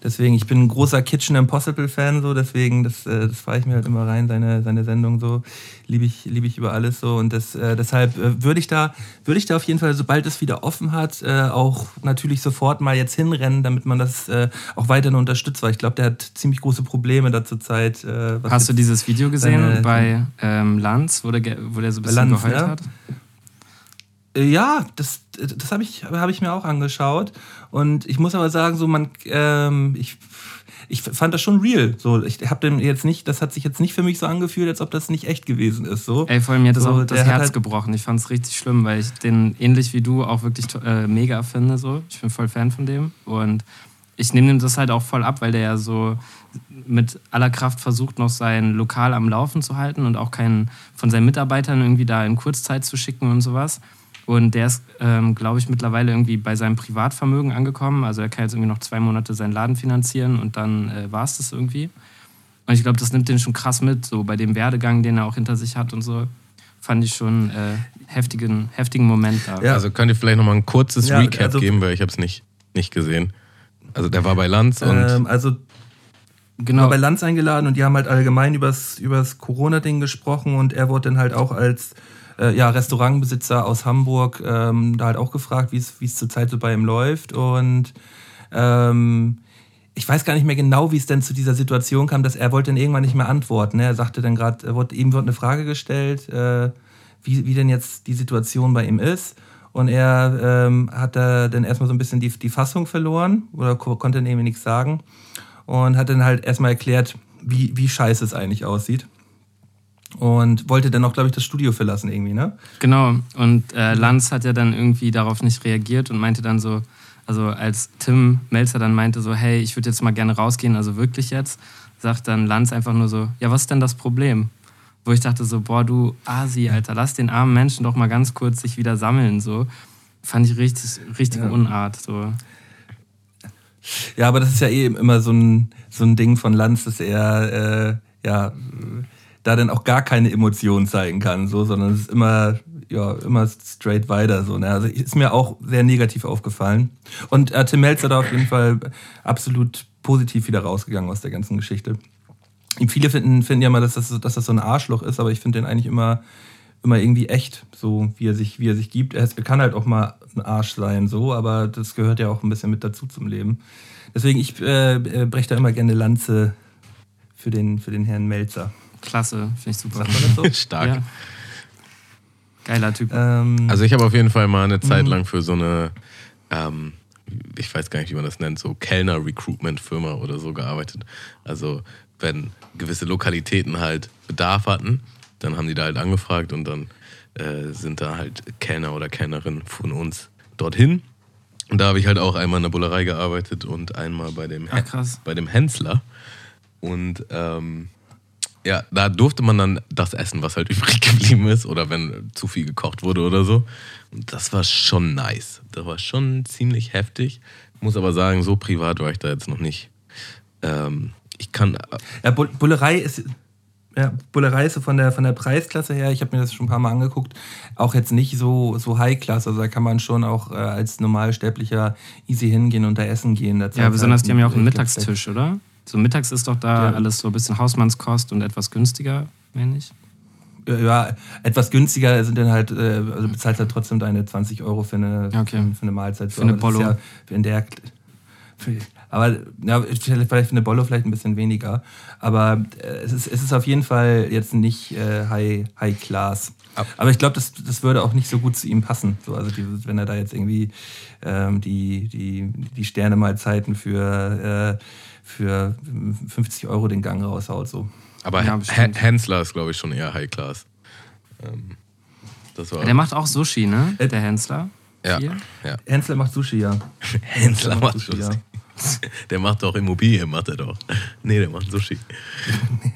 deswegen, ich bin ein großer Kitchen Impossible Fan, so deswegen, das, äh, das fahre ich mir halt immer rein, seine, seine Sendung so liebe ich, liebe ich über alles so und das, äh, deshalb äh, würde ich da, würde ich da auf jeden Fall, sobald es wieder offen hat, äh, auch natürlich sofort mal jetzt hinrennen, damit man das äh, auch weiterhin unterstützt, weil ich glaube, der hat ziemlich große Probleme da zur Zeit. Äh, Hast du dieses Video gesehen seine- bei ähm, Lanz, wo der, wo der so ein bisschen Lanz, geheult ja. hat? Äh, Ja, das, das habe ich, hab ich mir auch angeschaut. Und ich muss aber sagen, so man, ähm, ich, ich fand das schon real. So, ich habe den jetzt nicht, das hat sich jetzt nicht für mich so angefühlt, als ob das nicht echt gewesen ist. So. Ey, vor allem mir hat das So, auch das Herz halt- gebrochen. Ich fand es richtig schlimm, weil ich den ähnlich wie du auch wirklich äh, mega finde. So. Ich bin voll Fan von dem. Und ich nehme ihm das halt auch voll ab, weil der ja so mit aller Kraft versucht, noch sein Lokal am Laufen zu halten und auch keinen von seinen Mitarbeitern irgendwie da in Kurzzeit zu schicken und sowas. Und der ist, ähm, glaube ich, mittlerweile irgendwie bei seinem Privatvermögen angekommen. Also er kann jetzt irgendwie noch zwei Monate seinen Laden finanzieren und dann äh, war es das irgendwie. Und ich glaube, das nimmt den schon krass mit, so bei dem Werdegang, den er auch hinter sich hat und so. Fand ich schon äh, heftigen, heftigen Moment da. Ja. Also könnt ihr vielleicht noch mal ein kurzes Ja, Recap also- geben, weil ich habe es nicht, nicht gesehen. Also der war bei Lanz und Ähm, also Genau. war bei Lanz eingeladen und die haben halt allgemein übers, übers Corona-Ding gesprochen und er wurde dann halt auch als äh, ja, Restaurantbesitzer aus Hamburg ähm, da halt auch gefragt, wie es zurzeit so bei ihm läuft und ähm, ich weiß gar nicht mehr genau, wie es denn zu dieser Situation kam, dass er wollte dann irgendwann nicht mehr antworten. Ne? Er sagte dann gerade, ihm wurde eine Frage gestellt, äh, wie, wie denn jetzt die Situation bei ihm ist. Und er ähm, hat da dann erstmal so ein bisschen die, die Fassung verloren oder ko konnte dann irgendwie nichts sagen. Und hat dann halt erstmal erklärt, wie, wie scheiße es eigentlich aussieht. Und wollte dann auch, glaube ich, das Studio verlassen irgendwie, ne? Genau. Und äh, Lanz hat ja dann irgendwie darauf nicht reagiert und meinte dann so, also als Tim Melzer dann meinte so, hey, ich würde jetzt mal gerne rausgehen, also wirklich jetzt, sagt dann Lanz einfach nur so, ja, was ist denn das Problem? Wo ich dachte so, boah, du Asi, Alter, lass den armen Menschen doch mal ganz kurz sich wieder sammeln, so. Fand ich richtig, richtig ja. Unart, so. Ja, aber das ist ja eh immer so ein, so ein Ding von Lanz, dass er, äh, ja, da dann auch gar keine Emotionen zeigen kann, so, sondern es ist immer, ja, immer straight weiter, so, ne? Also ist mir auch sehr negativ aufgefallen. Und äh, Tim Melzer da auf jeden Fall absolut positiv wieder rausgegangen aus der ganzen Geschichte. Viele finden, finden ja mal, dass das, dass das so ein Arschloch ist, aber ich finde den eigentlich immer, immer irgendwie echt, so wie er sich, wie er sich gibt. Er kann halt auch mal ein Arsch sein, so, aber das gehört ja auch ein bisschen mit dazu zum Leben. Deswegen, ich äh, äh breche da immer gerne Lanze für den, für den Herrn Melzer. Klasse, finde ich super. So? Stark. Ja. Geiler Typ. Ähm, also ich habe auf jeden Fall mal eine Zeit mhm. lang für so eine, ähm, ich weiß gar nicht, wie man das nennt, so Kellner-Recruitment-Firma oder so gearbeitet. Also wenn gewisse Lokalitäten halt Bedarf hatten, dann haben die da halt angefragt und dann äh, sind da halt Kellner oder Kellnerin von uns dorthin. Und da habe ich halt auch einmal in der Bullerei gearbeitet und einmal bei dem, Ach, bei dem Hensler. Und ähm, ja, da durfte man dann das essen, was halt übrig geblieben ist oder wenn zu viel gekocht wurde oder so. Und das war schon nice. Das war schon ziemlich heftig. Muss aber sagen, so privat war ich da jetzt noch nicht. Ähm, ich kann. Äh, ja, Bullerei ist. Ja, Bullerei ist so von der, von der Preisklasse her, ich habe mir das schon ein paar Mal angeguckt, auch jetzt nicht so, so High-Class. Also da kann man schon auch äh, als Normalsterblicher easy hingehen und da essen gehen. ja, besonders halt die haben ja auch einen Mittagstisch, oder? So mittags ist doch da ja. alles so ein bisschen Hausmannskost und etwas günstiger, meine ich. Ja, etwas günstiger sind dann halt, äh, also bezahlst halt trotzdem deine 20 Euro für eine, okay. für eine Mahlzeit. Für eine Bollo. Ja in der, aber ja, vielleicht für eine Bollo vielleicht ein bisschen weniger. Aber äh, es, ist, es ist auf jeden Fall jetzt nicht äh, High, High Class. Aber ich glaube, das, das würde auch nicht so gut zu ihm passen. So, also die, wenn er da jetzt irgendwie ähm, die, die, die Sterne-Mahlzeiten für äh, für 50 Euro den Gang raushaut. So. Aber ja, Hensler ist, glaube ich, schon eher High Class. Ähm, der macht auch Sushi, ne? Äh, der Hensler. Ja, ja. Hensler macht Sushi, ja. Hensler macht Sushi, ja. Der macht doch Immobilien, macht er doch. Nee, der macht Sushi.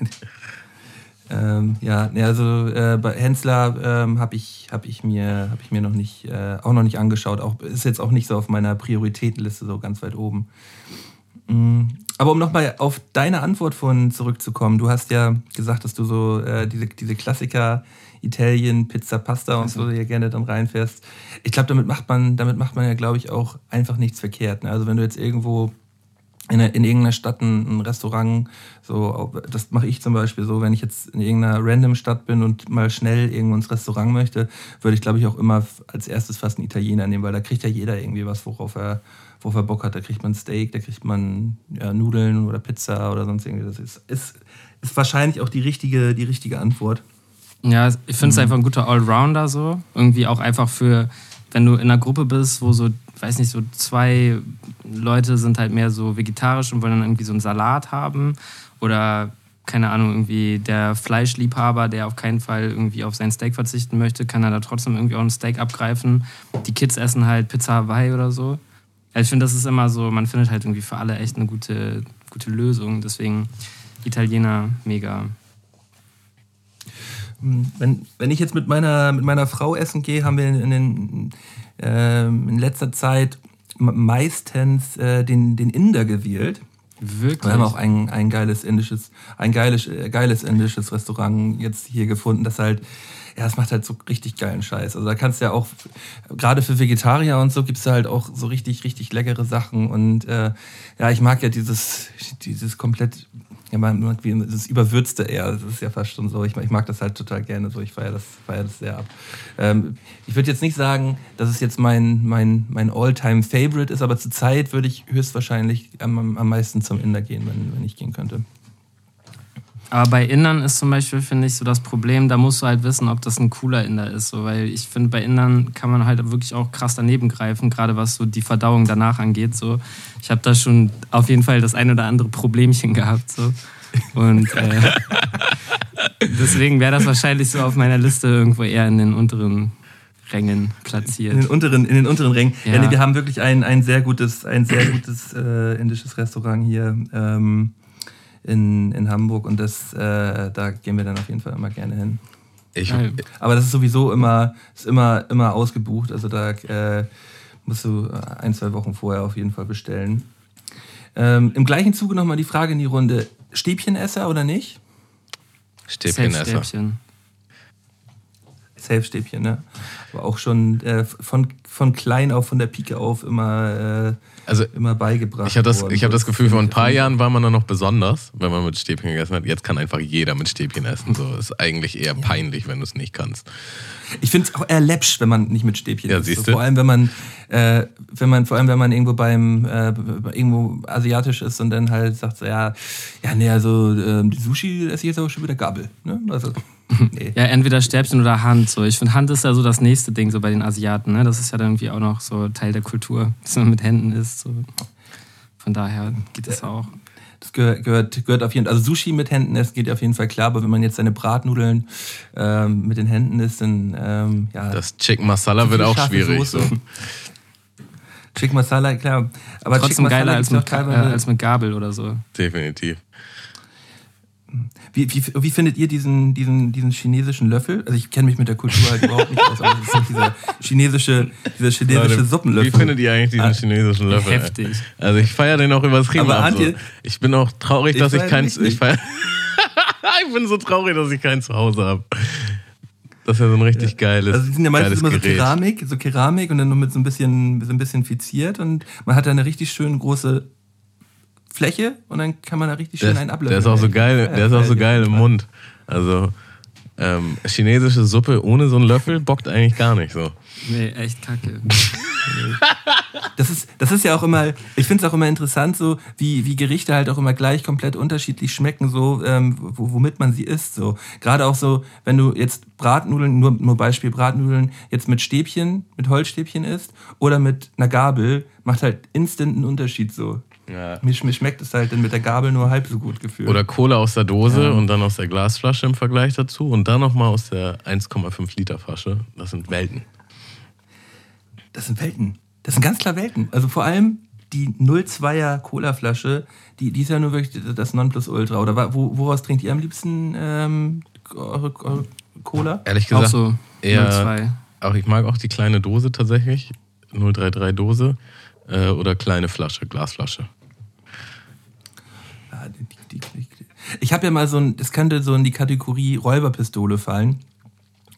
ähm, ja, also äh, bei Hensler ähm, habe ich, hab ich, mir, hab ich mir noch nicht, äh, auch noch nicht angeschaut. Auch, ist jetzt auch nicht so auf meiner Prioritätenliste so ganz weit oben. Mhm. Aber um nochmal auf deine Antwort von zurückzukommen, du hast ja gesagt, dass du so äh, diese, diese Klassiker Italien, Pizza, Pasta und so hier gerne dann reinfährst. Ich glaube, damit macht man, damit macht man ja, glaube ich, auch einfach nichts verkehrt. Ne? Also wenn du jetzt irgendwo in, in irgendeiner Stadt ein, ein Restaurant, so, das mache ich zum Beispiel so, wenn ich jetzt in irgendeiner random Stadt bin und mal schnell irgendwo ins Restaurant möchte, würde ich, glaube ich, auch immer als erstes fast einen Italiener nehmen, weil da kriegt ja jeder irgendwie was, worauf er worauf er Bock hat. Da kriegt man Steak, da kriegt man ja, Nudeln oder Pizza oder sonst irgendwie. Das ist, ist, ist wahrscheinlich auch die richtige, die richtige Antwort. Ja, ich finde es mhm. einfach ein guter Allrounder so. Irgendwie auch einfach für, wenn du in einer Gruppe bist, wo so, weiß nicht, so zwei Leute sind halt mehr so vegetarisch und wollen dann irgendwie so einen Salat haben. Oder keine Ahnung, irgendwie der Fleischliebhaber, der auf keinen Fall irgendwie auf sein Steak verzichten möchte, kann er da trotzdem irgendwie auch ein Steak abgreifen. Die Kids essen halt Pizza Hawaii oder so. Also ich finde, das ist immer so, man findet halt irgendwie für alle echt eine gute, gute Lösung. Deswegen Italiener mega. Wenn, wenn ich jetzt mit meiner, mit meiner Frau essen gehe, haben wir in, den, äh, in letzter Zeit meistens äh, den, den Inder gewählt. Wirklich? Wir haben auch ein, ein geiles indisches, ein geiles, äh, geiles indisches Restaurant jetzt hier gefunden, das halt ja, es macht halt so richtig geilen Scheiß. Also da kannst du ja auch, gerade für Vegetarier und so, gibt's da halt auch so richtig, richtig leckere Sachen. Und äh, ja, ich mag ja dieses, dieses komplett ja, man mag wie das Überwürzte eher. Das ist ja fast schon so. Ich, ich mag das halt total gerne so. Ich feiere das, feier das sehr ab. Ähm, ich würde jetzt nicht sagen, dass es jetzt mein, mein, mein All-Time-Favorite ist, aber zur Zeit würde ich höchstwahrscheinlich am, am meisten zum Inder gehen, wenn, wenn ich gehen könnte. Aber bei Indern ist zum Beispiel, finde ich, so das Problem, da musst du halt wissen, ob das ein cooler Inder ist. So, weil ich finde, bei Indern kann man halt wirklich auch krass daneben greifen, gerade was so die Verdauung danach angeht. So. Ich habe da schon auf jeden Fall das ein oder andere Problemchen gehabt. So. Und äh, deswegen wäre das wahrscheinlich so auf meiner Liste irgendwo eher in den unteren Rängen platziert. In den unteren, in den unteren Rängen. Ja. ja nee, wir haben wirklich ein, ein sehr gutes, ein sehr gutes äh, indisches Restaurant hier. Ähm, in, in Hamburg und das, äh, da gehen wir dann auf jeden Fall immer gerne hin. Ich, Aber das ist sowieso immer, ist immer, immer ausgebucht. Also da äh, musst du ein, zwei Wochen vorher auf jeden Fall bestellen. Ähm, Im gleichen Zuge nochmal die Frage in die Runde: Stäbchenesser oder nicht? Stäbchenesser. Safe-Stäbchen, ne? Aber auch schon äh, von, von klein auf, von der Pike auf immer, äh, also, immer beigebracht. Ich habe das, ich hab das Gefühl, vor ein paar Jahren war man da noch besonders, wenn man mit Stäbchen gegessen hat. Jetzt kann einfach jeder mit Stäbchen essen. So ist eigentlich eher peinlich, wenn du es nicht kannst. Ich finde es auch eher läppsch, wenn man nicht mit Stäbchen ja, isst. Siehst so, vor allem, wenn man, äh, wenn man, vor allem, wenn man irgendwo beim, äh, irgendwo asiatisch ist und dann halt sagt so, ja, ja, nee, also äh, Sushi esse ich jetzt aber schon mit der Gabel. Ne? Also, nee. Ja, entweder Stäbchen oder Hand. So. Ich finde, Hand ist ja so das nächste Ding so bei den Asiaten. Ne? Das ist ja dann irgendwie auch noch so Teil der Kultur, dass man mit Händen isst. So. Von daher geht das auch. Das gehört, gehört, gehört auf jeden Fall. Also Sushi mit Händen essen geht auf jeden Fall klar, aber wenn man jetzt seine Bratnudeln ähm, mit den Händen isst, dann ähm, ja. Das Chicken Masala wird auch schwierig. So. Chicken Masala, klar. Aber Trotzdem Chicken geiler als mit, äh, als mit Gabel oder so. Definitiv. Wie, wie, wie findet ihr diesen, diesen, diesen chinesischen Löffel? Also ich kenne mich mit der Kultur halt überhaupt nicht aus, aber das ist dieser chinesische, dieser chinesische Leute, Suppenlöffel. Wie findet ihr eigentlich diesen ah, chinesischen Löffel? Heftig. Also ich feiere den auch übertrieben aber ab. So. Ich bin auch traurig, dass ich, ich keinen... Ich, feier, ich bin so traurig, dass ich keinen zu Hause habe. Das ist ja so ein richtig geiles. Also die sind ja meistens immer so Keramik, so Keramik und dann nur mit so ein bisschen, so ein bisschen fiziert und man hat da eine richtig schön große Fläche und dann kann man da richtig schön einen ablösen. Der ist auch so geil, der ist auch so geil im Mund. Also ähm, chinesische Suppe ohne so einen Löffel bockt eigentlich gar nicht so. Nee, echt kacke. das, ist, das ist ja auch immer, ich finde es auch immer interessant, so wie, wie Gerichte halt auch immer gleich komplett unterschiedlich schmecken, so ähm, womit man sie isst. So. Gerade auch so, wenn du jetzt Bratnudeln, nur, nur Beispiel Bratnudeln, jetzt mit Stäbchen, mit Holzstäbchen isst oder mit einer Gabel, macht halt instant einen Unterschied so. Ja. Mir, mir, schmeckt es halt dann mit der Gabel nur halb so gut gefühlt. Oder Cola aus der Dose ja. und dann aus der Glasflasche im Vergleich dazu und dann nochmal aus der 1,5 Liter Flasche. Das sind Welten. Das sind Welten. Das sind ganz klar Welten. Also vor allem die 02er Cola-Flasche, die, die ist ja nur wirklich das Nonplusultra. Oder wo, woraus trinkt ihr am liebsten ähm, eure, eure Cola? Ehrlich gesagt, auch so eher, 02. Auch ich mag auch die kleine Dose tatsächlich. 033 Dose äh, oder kleine Flasche, Glasflasche. Ich habe ja mal so ein, das könnte so in die Kategorie Räuberpistole fallen.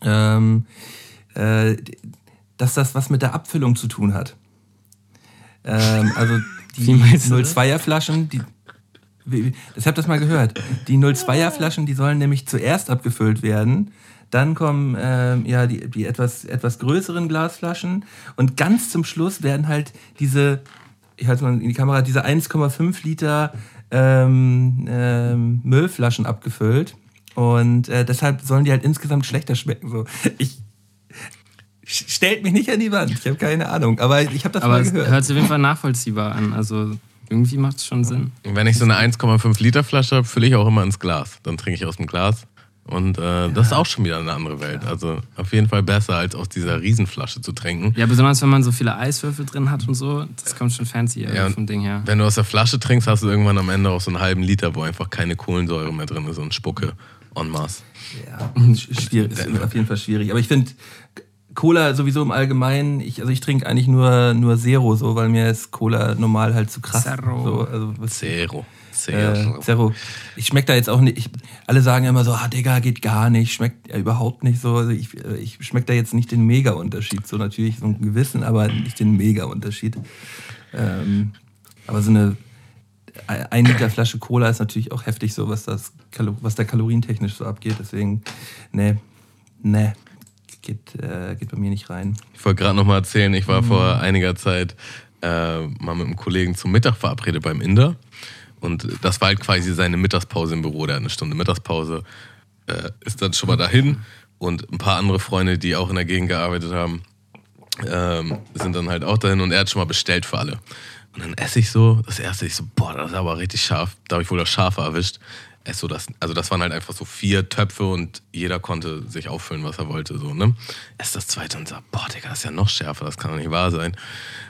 Ähm, äh, dass das was mit der Abfüllung zu tun hat. Ähm, also die 02er Flaschen, die, ich habe das mal gehört. Die 02er Flaschen, die sollen nämlich zuerst abgefüllt werden. Dann kommen ähm, ja die, die etwas, etwas größeren Glasflaschen und ganz zum Schluss werden halt diese, ich halte mal in die Kamera, diese 1,5 Liter ähm, ähm, Müllflaschen abgefüllt. Und äh, deshalb sollen die halt insgesamt schlechter schmecken. So. Ich, stellt mich nicht an die Wand. Ich habe keine Ahnung. Aber ich habe das aber mal gehört. Hört sich auf jeden Fall nachvollziehbar an. Also irgendwie macht es schon Sinn. Wenn ich so eine 1,5 Liter Flasche habe, fülle ich auch immer ins Glas. Dann trinke ich aus dem Glas. Und äh, ja. das ist auch schon wieder eine andere Welt. Also auf jeden Fall besser, als aus dieser Riesenflasche zu trinken. Ja, besonders wenn man so viele Eiswürfel drin hat und so. Das kommt schon fancy ja, vom Ding her. Wenn du aus der Flasche trinkst, hast du irgendwann am Ende auch so einen halben Liter, wo einfach keine Kohlensäure mehr drin ist und Spucke en masse. Ja, schwierig, ist auf jeden Fall schwierig. Aber ich finde, Cola sowieso im Allgemeinen, ich, also ich trinke eigentlich nur, nur Zero, so, weil mir ist Cola normal halt zu krass. Zero. So, also, Zero. Zero. Äh, Zero. Ich schmecke da jetzt auch nicht. Ich, alle sagen immer so, ah, Digga, geht gar nicht. Schmeckt ja überhaupt nicht so. Also ich, äh, ich schmecke da jetzt nicht den Mega-Unterschied. So natürlich so einen gewissen, aber nicht den Mega-Unterschied. Ähm, aber so eine ein Liter Flasche Cola ist natürlich auch heftig, so was, das, was da kalorientechnisch so abgeht. Deswegen, nee, nee, geht, äh, geht bei mir nicht rein. Ich wollte gerade noch mal erzählen, ich war vor einiger Zeit äh, mal mit einem Kollegen zum Mittag verabredet beim Inder. Und das war halt quasi seine Mittagspause im Büro. Der hat eine Stunde Mittagspause, äh, ist dann schon mal dahin. Und ein paar andere Freunde, die auch in der Gegend gearbeitet haben, ähm, sind dann halt auch dahin. Und er hat schon mal bestellt für alle. Und dann esse ich so, das erste, ich so, boah, das ist aber richtig scharf. Da habe ich wohl das Schafe erwischt. Ess so das, also das waren halt einfach so vier Töpfe und jeder konnte sich auffüllen, was er wollte. So, ne? Ess das zweite und sag, boah, Digga, das ist ja noch schärfer, das kann doch nicht wahr sein.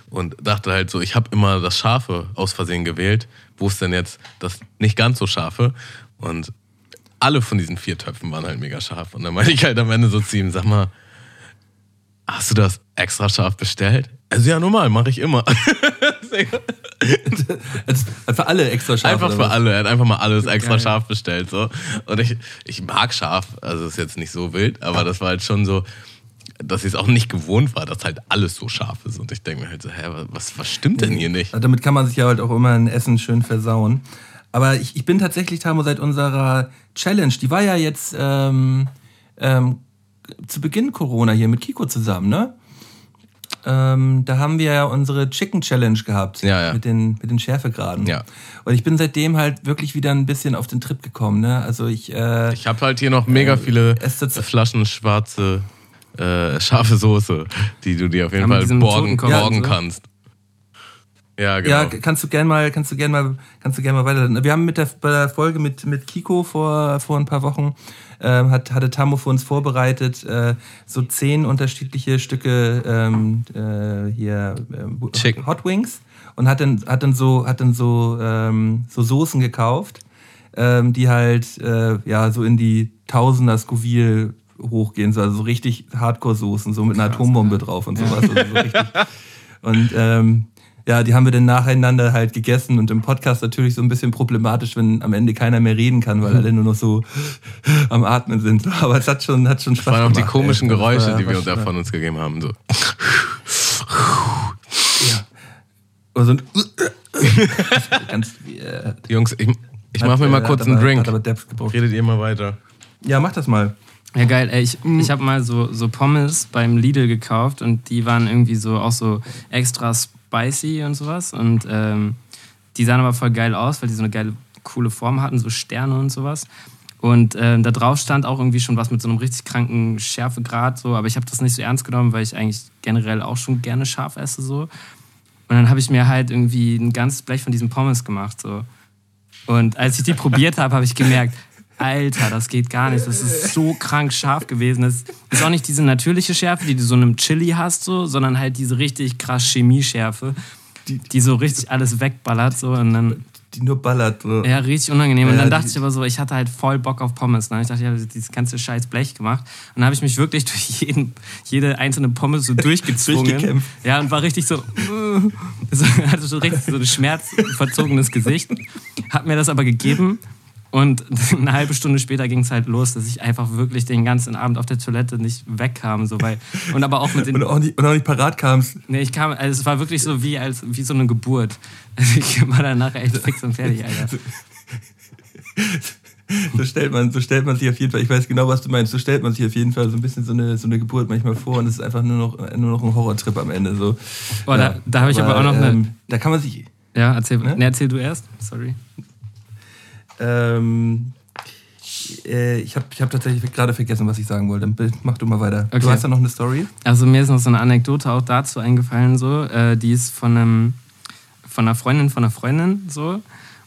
Und dachte halt so, ich habe immer das Scharfe aus Versehen gewählt. Wo ist denn jetzt das nicht ganz so scharfe? Und alle von diesen vier Töpfen waren halt mega scharf. Und dann meinte ich halt am Ende so zu ihm, sag mal, hast du das extra scharf bestellt? Also ja, normal, mache ich immer. Also, für alle extra scharf. einfach für alle. Er hat einfach mal alles extra Geil. scharf bestellt. So. Und ich, ich mag scharf, also ist jetzt nicht so wild, aber das war halt schon so, dass ich es auch nicht gewohnt war, dass halt alles so scharf ist. Und ich denke mir halt so, hä, was, was stimmt denn hier nicht? Damit kann man sich ja halt auch immer ein Essen schön versauen. Aber ich, ich bin tatsächlich, Tamo, seit unserer Challenge, die war ja jetzt ähm, ähm, zu Beginn Corona hier mit Kiko zusammen, ne? Ähm, da haben wir ja unsere Chicken Challenge gehabt Ja, ja. mit den mit den Schärfegraden. Ja. Und ich bin seitdem halt wirklich wieder ein bisschen auf den Trip gekommen, ne? Also ich äh, Ich habe halt hier noch mega viele ist jetzt- Flaschen schwarze, äh, scharfe Soße, die du dir auf jeden Ja, Fall borgen, borgen so. kannst. Ja, genau. Ja, kannst du gern mal, kannst du gern mal, kannst du gern mal weiter. Wir haben mit der, bei der Folge mit, mit Kiko vor, vor ein paar Wochen, ähm, hat, hatte Tammo für uns vorbereitet, äh, so zehn unterschiedliche Stücke ähm, äh, hier ähm, Chicken. Hot Wings und hat dann, hat dann so, hat dann so, ähm, so Soßen gekauft, ähm, die halt äh, ja so in die Tausender Scoville hochgehen, so, also so richtig Hardcore-Soßen, so mit einer Atombombe drauf und sowas. Also so richtig. Und ähm, ja, die haben wir dann nacheinander halt gegessen und im Podcast natürlich so ein bisschen problematisch, wenn am Ende keiner mehr reden kann, weil alle nur noch so am Atmen sind. Aber es hat schon, hat schon Spaß Das waren auch die gemacht, komischen ey. Geräusche, war- die wir uns da von uns gegeben haben. So. Oder so ein ganz, äh, Jungs, ich, ich hat, mach mir mal äh, kurz hat einen aber- Drink. Aber. Redet ihr mal weiter. Ja, mach das mal. Ja, geil. Ey, ich ich habe mal so, so Pommes beim Lidl gekauft und die waren irgendwie so auch so extra spicy und sowas. Und ähm, die sahen aber voll geil aus, weil die so eine geile, coole Form hatten, so Sterne und sowas. Und ähm, da drauf stand auch irgendwie schon was mit so einem richtig kranken Schärfegrad, so, aber ich habe das nicht so ernst genommen, weil ich eigentlich generell auch schon gerne scharf esse. So. Und dann habe ich mir halt irgendwie ein ganzes Blech von diesen Pommes gemacht. So. Und als ich die probiert habe, habe ich gemerkt, Alter, das geht gar nicht. Das ist so krank scharf gewesen. Das ist auch nicht diese natürliche Schärfe, die du so in einem Chili hast, so, sondern halt diese richtig krass Chemieschärfe, die, die so richtig alles wegballert. So, und dann, Die nur ballert. So. ja, richtig unangenehm. Und dann dachte ich aber so, ich hatte halt voll Bock auf Pommes. Ne? Ich dachte, ich habe dieses ganze scheiß Blech gemacht. Und dann habe ich mich wirklich durch jeden, jede einzelne Pommes so durchgezwungen. Ja, und war richtig so, äh, so hatte so richtig so ein schmerzverzogenes Gesicht. Hat mir das aber gegeben. Und eine halbe Stunde später ging es halt los, dass ich einfach wirklich den ganzen Abend auf der Toilette nicht wegkam. So, weil, und aber auch mit den Und auch nicht, und auch nicht parat kamst. Nee, ich kam, also es war wirklich so wie, als, wie so eine Geburt. Also ich war danach echt fix und fertig, Alter. So stellt man, so stellt man sich auf jeden Fall, ich weiß genau, was du meinst, so stellt man sich auf jeden Fall so ein bisschen so eine, so eine Geburt manchmal vor und es ist einfach nur noch, nur noch ein Horrortrip am Ende. So. Boah, da- da habe ich aber auch noch eine- ähm, Da kann man sich. Ja, erzähl, Ne? nee, erzähl du erst. Sorry. Ähm, äh, ich habe ich hab tatsächlich gerade vergessen, was ich sagen wollte. Mach du mal weiter. Okay. Du hast ja noch eine Story. Also mir ist noch so eine Anekdote auch dazu eingefallen, so. Äh, die ist von einem, von einer Freundin von einer Freundin, so.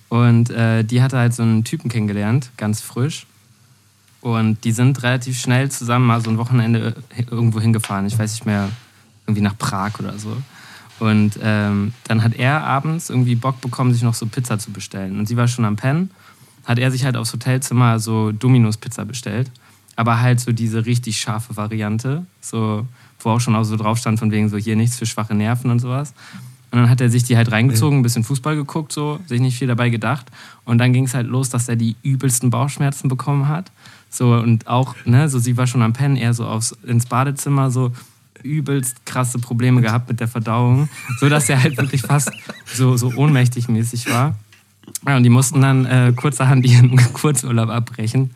Und äh, die hatte halt so einen Typen kennengelernt, ganz frisch. Und die sind relativ schnell zusammen mal so ein Wochenende irgendwo hingefahren. Ich weiß nicht mehr, irgendwie nach Prag oder so. Und ähm, dann hat er abends irgendwie Bock bekommen, sich noch so Pizza zu bestellen. Und sie war schon am Pennen. Hat er sich halt aufs Hotelzimmer so Dominos-Pizza bestellt. Aber halt so diese richtig scharfe Variante. So, wo auch schon auch so drauf stand, von wegen so hier nichts für schwache Nerven und sowas. Und dann hat er sich die halt reingezogen, ein bisschen Fußball geguckt, so, sich nicht viel dabei gedacht. Und dann ging es halt los, dass er die übelsten Bauchschmerzen bekommen hat. So, und auch, ne, so sie war schon am Pennen, eher so aufs, ins Badezimmer, so übelst krasse Probleme gehabt mit der Verdauung, so dass er halt wirklich fast so, so ohnmächtig mäßig war. Ja, und die mussten dann äh, kurzerhand ihren Kurzurlaub abbrechen.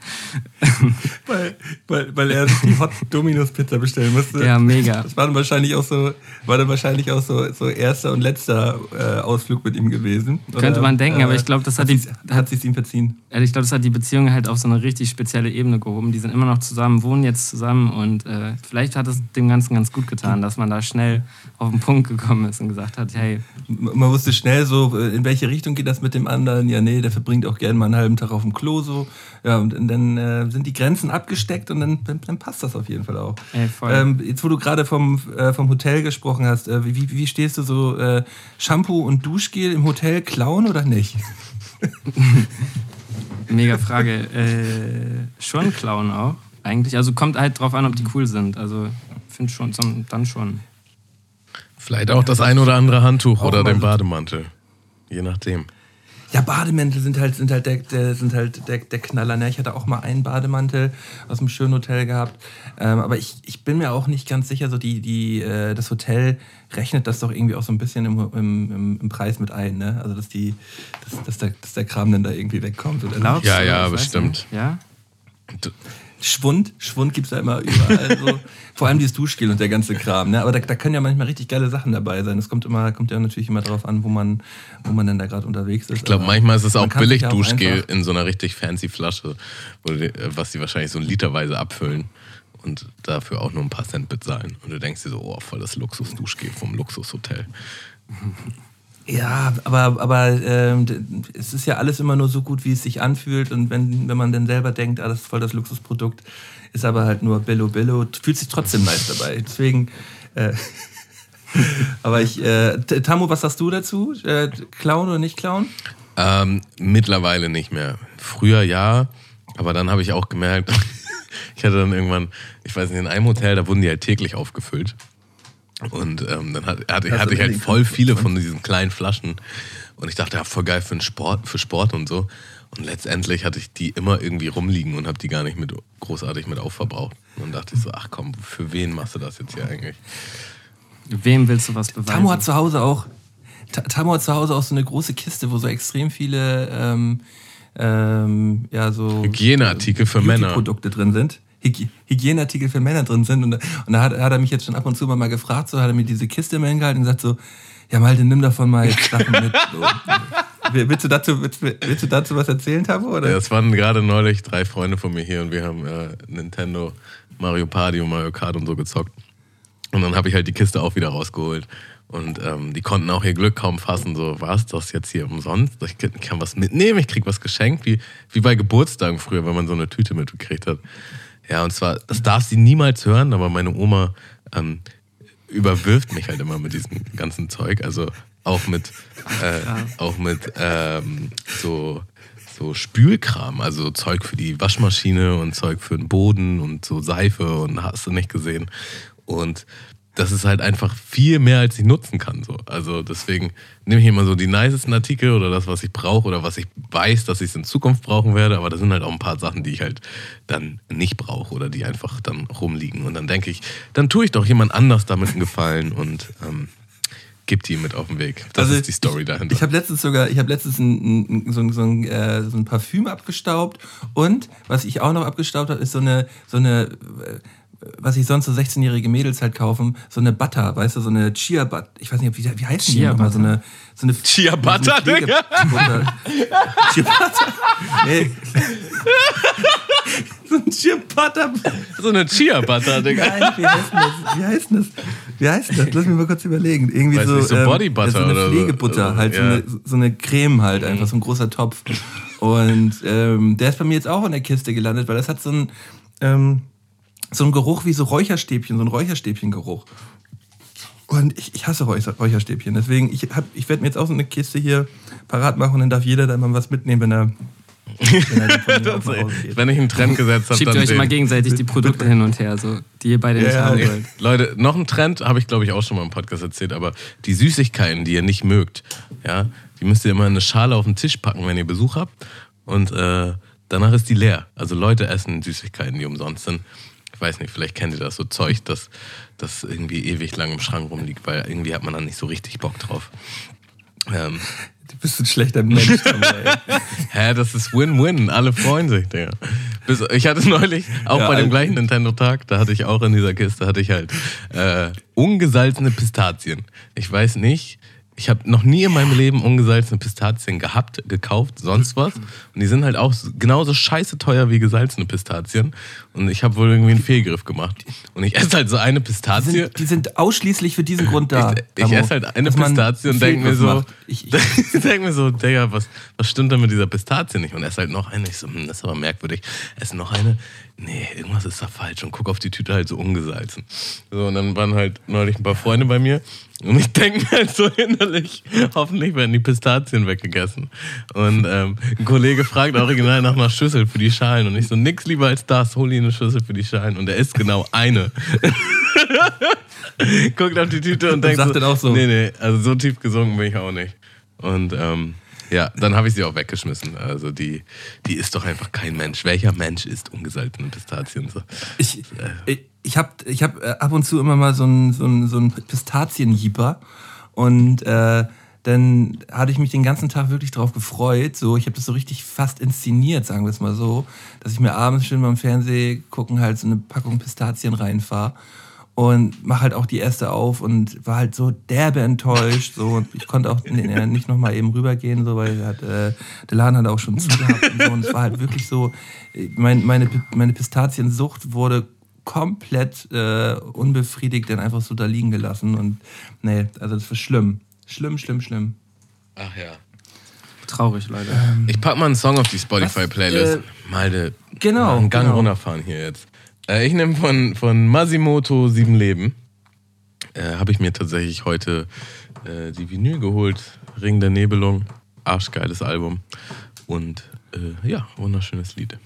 weil, weil, weil er die Hot Dominos Pizza bestellen musste. Ja, mega. Das war dann wahrscheinlich auch so, war dann wahrscheinlich auch so, so erster und letzter äh, Ausflug mit ihm gewesen. Oder, Könnte man denken, aber ich glaube, das hat, hat, die, hat sich ihm verziehen. Ich glaube, das hat die Beziehung halt auf so eine richtig spezielle Ebene gehoben. Die sind immer noch zusammen, wohnen jetzt zusammen und äh, vielleicht hat es dem Ganzen ganz gut getan, dass man da schnell auf den Punkt gekommen ist und gesagt hat, hey, Man wusste schnell so, äh, in welche Richtung geht das mit dem anderen. Ja, nee, der verbringt auch gerne mal einen halben Tag auf dem Klo so. Ja, und dann äh, sind die Grenzen abgesteckt und dann, dann, dann passt das auf jeden Fall auch. ey, voll. Ähm, jetzt, wo du gerade vom, äh, vom Hotel gesprochen hast, äh, wie, wie- wie stehst du so äh, Shampoo und Duschgel im Hotel klauen oder nicht? Mega Frage. Äh, schon klauen auch, eigentlich. Also kommt halt drauf an, ob die cool sind. Also finde schon, dann schon. Vielleicht auch das ein oder andere Handtuch Auch oder den Bademantel. Je nachdem. Ja, Bademäntel sind halt, sind halt, der, der, sind halt der, der Knaller. Ne? Ich hatte auch mal einen Bademantel aus einem schönen Hotel gehabt. Ähm, aber ich, ich bin mir auch nicht ganz sicher, so die, die, äh, das Hotel rechnet das doch irgendwie auch so ein bisschen im, im, im, Preis mit ein. Ne? Also, dass, die, dass, dass, der, dass der Kram dann da irgendwie wegkommt. Oder Glaubst Ja, ja, bestimmt. Ja? Schwund, Schwund gibt's da immer überall. so. Vor allem dieses Duschgel und der ganze Kram. Ne? Aber da, da können ja manchmal richtig geile Sachen dabei sein. Es kommt immer, kommt ja natürlich immer drauf an, wo man, wo man denn da gerade unterwegs ist. Ich glaube, manchmal ist es man auch billig ja auch Duschgel einfach- in so einer richtig fancy Flasche, wo die, was die wahrscheinlich so literweise abfüllen und dafür auch nur ein paar Cent bezahlen. Und du denkst dir so, oh, voll das Luxus-Duschgel vom Luxushotel. Ja, aber, aber ähm, es ist ja alles immer nur so gut, wie es sich anfühlt. Und wenn, wenn man dann selber denkt, ah, das ist voll das Luxusprodukt, ist aber halt nur Billo Billo, fühlt sich trotzdem nice dabei. Deswegen. Äh, aber ich, äh, Tamu, was sagst du dazu? Äh, klauen oder nicht klauen? Ähm, mittlerweile nicht mehr. Früher ja, aber dann habe ich auch gemerkt, ich hatte dann irgendwann, ich weiß nicht, in einem Hotel, da wurden die halt täglich aufgefüllt. Und ähm, dann hatte, hatte, Also hatte ich halt voll viele 25. von diesen kleinen Flaschen. Und ich dachte, ja, voll geil für den Sport, für Sport und so. Und letztendlich hatte ich die immer irgendwie rumliegen und habe die gar nicht mit großartig mit aufverbraucht. Und dann dachte ich so, ach komm, für wen machst du das jetzt hier eigentlich? Wem willst du was beweisen? Tamu hat zu Hause auch, Ta- Tamu hat zu Hause auch so eine große Kiste, wo so extrem viele, ähm, ähm, ja, so. Hygieneartikel für Männer. Produkte drin sind. Hygi Hygieneartikel für Männer drin sind. Und, da- und da hat, hat er mich jetzt schon ab und zu mal, mal gefragt, so hat er mir diese Kiste immer hingehalten und gesagt so, ja Malte, nimm davon mal jetzt Sachen mit. So. Will- Willst du, dazu, willst, willst du dazu was erzählen, Tabo? Oder? Ja, es waren gerade neulich drei Freunde von mir hier und wir haben äh, Nintendo, Mario Party und Mario Kart und so gezockt. Und dann habe ich halt die Kiste auch wieder rausgeholt. Und ähm, die konnten auch ihr Glück kaum fassen. So, was das jetzt hier umsonst? Ich kann, kann was mitnehmen, ich krieg was geschenkt, wie, wie bei Geburtstagen früher, wenn man so eine Tüte mitgekriegt hat. Ja, und zwar, das darf sie niemals hören, aber meine Oma ähm, überwirft mich halt immer mit diesem ganzen Zeug. Also auch mit, äh, auch mit ähm, so, so Spülkram, also Zeug für die Waschmaschine und Zeug für den Boden und so Seife und hast du nicht gesehen. Und das ist halt einfach viel mehr, als ich nutzen kann. So. Also deswegen nehme ich immer so die nicesten Artikel oder das, was ich brauche oder was ich weiß, dass ich es in Zukunft brauchen werde. Aber da sind halt auch ein paar Sachen, die ich halt dann nicht brauche oder die einfach dann rumliegen. Und dann denke ich, dann tue ich doch jemand anders damit einen Gefallen und ähm, gib die mit auf den Weg. Das Also ist die Story dahinter. Ich habe letztens sogar, ich habe letztens ein, ein, so, ein, so, ein, äh, so ein Parfüm abgestaubt und was ich auch noch abgestaubt habe, ist so eine, so eine, äh, was ich sonst so 16-jährige Mädels halt kaufen, so eine Butter, weißt du, so eine Chia Butter, ich weiß nicht, wie, wie heißen die Chia nochmal, so eine, so eine Chia so Butter, eine Pflege- Butter. Chia Butter? Nee. so ein Chia Butter. so eine Chia Butter, Digga. Nein, wie heißt denn das? Wie heißt das? Wie heißt das? Lass mich mal kurz überlegen. Irgendwie Weiß so, nicht, so ähm, Body Butter so eine oder so. Pflegebutter, Also, halt so, ja. eine, so eine Creme halt, einfach so ein großer Topf. Und ähm, der ist bei mir jetzt auch in der Kiste gelandet, weil das hat so ein ähm, so ein Geruch wie so Räucherstäbchen, so ein Räucherstäbchengeruch. Und ich, ich hasse Räucher, Räucherstäbchen. Deswegen, ich, hab- ich werde mir jetzt auch so eine Kiste hier parat machen und dann darf jeder da mal was mitnehmen, wenn er, wenn er wenn ich einen Trend gesetzt habe, Schiebt dann euch den. mal gegenseitig die Produkte hin und her, so, die ihr beide nicht Ja, haben ja. wollt. Leute, noch ein Trend, habe ich glaube ich auch schon mal im Podcast erzählt, aber die Süßigkeiten, die ihr nicht mögt, ja, die müsst ihr immer in eine Schale auf den Tisch packen, wenn ihr Besuch habt. Und äh, danach ist die leer. Also Leute essen Süßigkeiten, die umsonst sind. Ich weiß nicht, vielleicht kennt ihr das so Zeug, das, das irgendwie ewig lang im Schrank rumliegt, weil irgendwie hat man dann nicht so richtig Bock drauf. Ähm, Du bist ein schlechter Mensch. Hä, das ist Win-Win. Alle freuen sich, Digga. Bis, ich hatte neulich, auch Ja, bei dem also- gleichen Nintendo-Tag, da hatte ich auch in dieser Kiste, hatte ich halt äh, ungesalzene Pistazien. Ich weiß nicht, ich habe noch nie in meinem Leben ungesalzene Pistazien gehabt, gekauft, sonst was. Und die sind halt auch so- genauso scheiße teuer wie gesalzene Pistazien. Und ich habe wohl irgendwie einen Fehlgriff gemacht. Und ich esse halt so eine Die Pistazie. sind, die sind ausschließlich für diesen Grund da. Ich, ich esse halt eine Pistazie und denke mir so. Ich, ich, denke mir so, Digga, was, was stimmt denn mit dieser Pistazie nicht? Und esse halt noch eine. Ich so, hm, das ist aber merkwürdig. Esse noch eine. Nee, irgendwas ist da falsch. Und guck auf die Tüte halt so ungesalzen. So, und dann waren halt neulich ein paar Freunde bei mir. Und ich denke mir halt so innerlich, hoffentlich werden die Pistazien weggegessen. Und ähm, ein Kollege fragt original nach einer Schüssel für die Schalen. Und ich so, nix lieber als das, hol dir eine Schüssel für die Schalen. Und er isst genau eine. Guckt auf die Tüte und denkt sagt so, dann auch so. nee, nee, also so tief gesunken bin ich auch nicht. Und ähm, ja, dann habe ich sie auch weggeschmissen. Also die, die ist doch einfach kein Mensch. Welcher Mensch isst ungesalzene Pistazien? So. ich, ich, ich habe ich hab äh, ab und zu immer mal so einen so einen- so einen Pistazienjieper. Und äh, dann hatte ich mich den ganzen Tag wirklich drauf gefreut. So, ich habe das so richtig fast inszeniert, sagen wir es mal so, dass ich mir abends schön beim Fernseh gucken halt so eine Packung Pistazien reinfahre und mach halt auch die erste auf und war halt so derbe enttäuscht. So, und ich konnte auch nicht noch mal eben rübergehen, so, weil hat, äh, der Laden hat auch schon zugehabt und so. Und es war halt wirklich so, äh, mein, meine, meine Pistaziensucht wurde komplett äh, unbefriedigt dann einfach so da liegen gelassen. Und nee, also das war schlimm. Schlimm, schlimm, schlimm. Ach ja. Traurig, Leute. Ich pack mal einen Song auf die Spotify-Playlist. äh, mal de, genau, mal einen Gang genau. runterfahren hier jetzt. Äh, ich nehme von, von Masimoto Sieben Leben. Äh, Habe ich mir tatsächlich heute äh, die Vinyl geholt. Ring der Nebelung. Arschgeiles Album. Und äh, ja, wunderschönes Lied.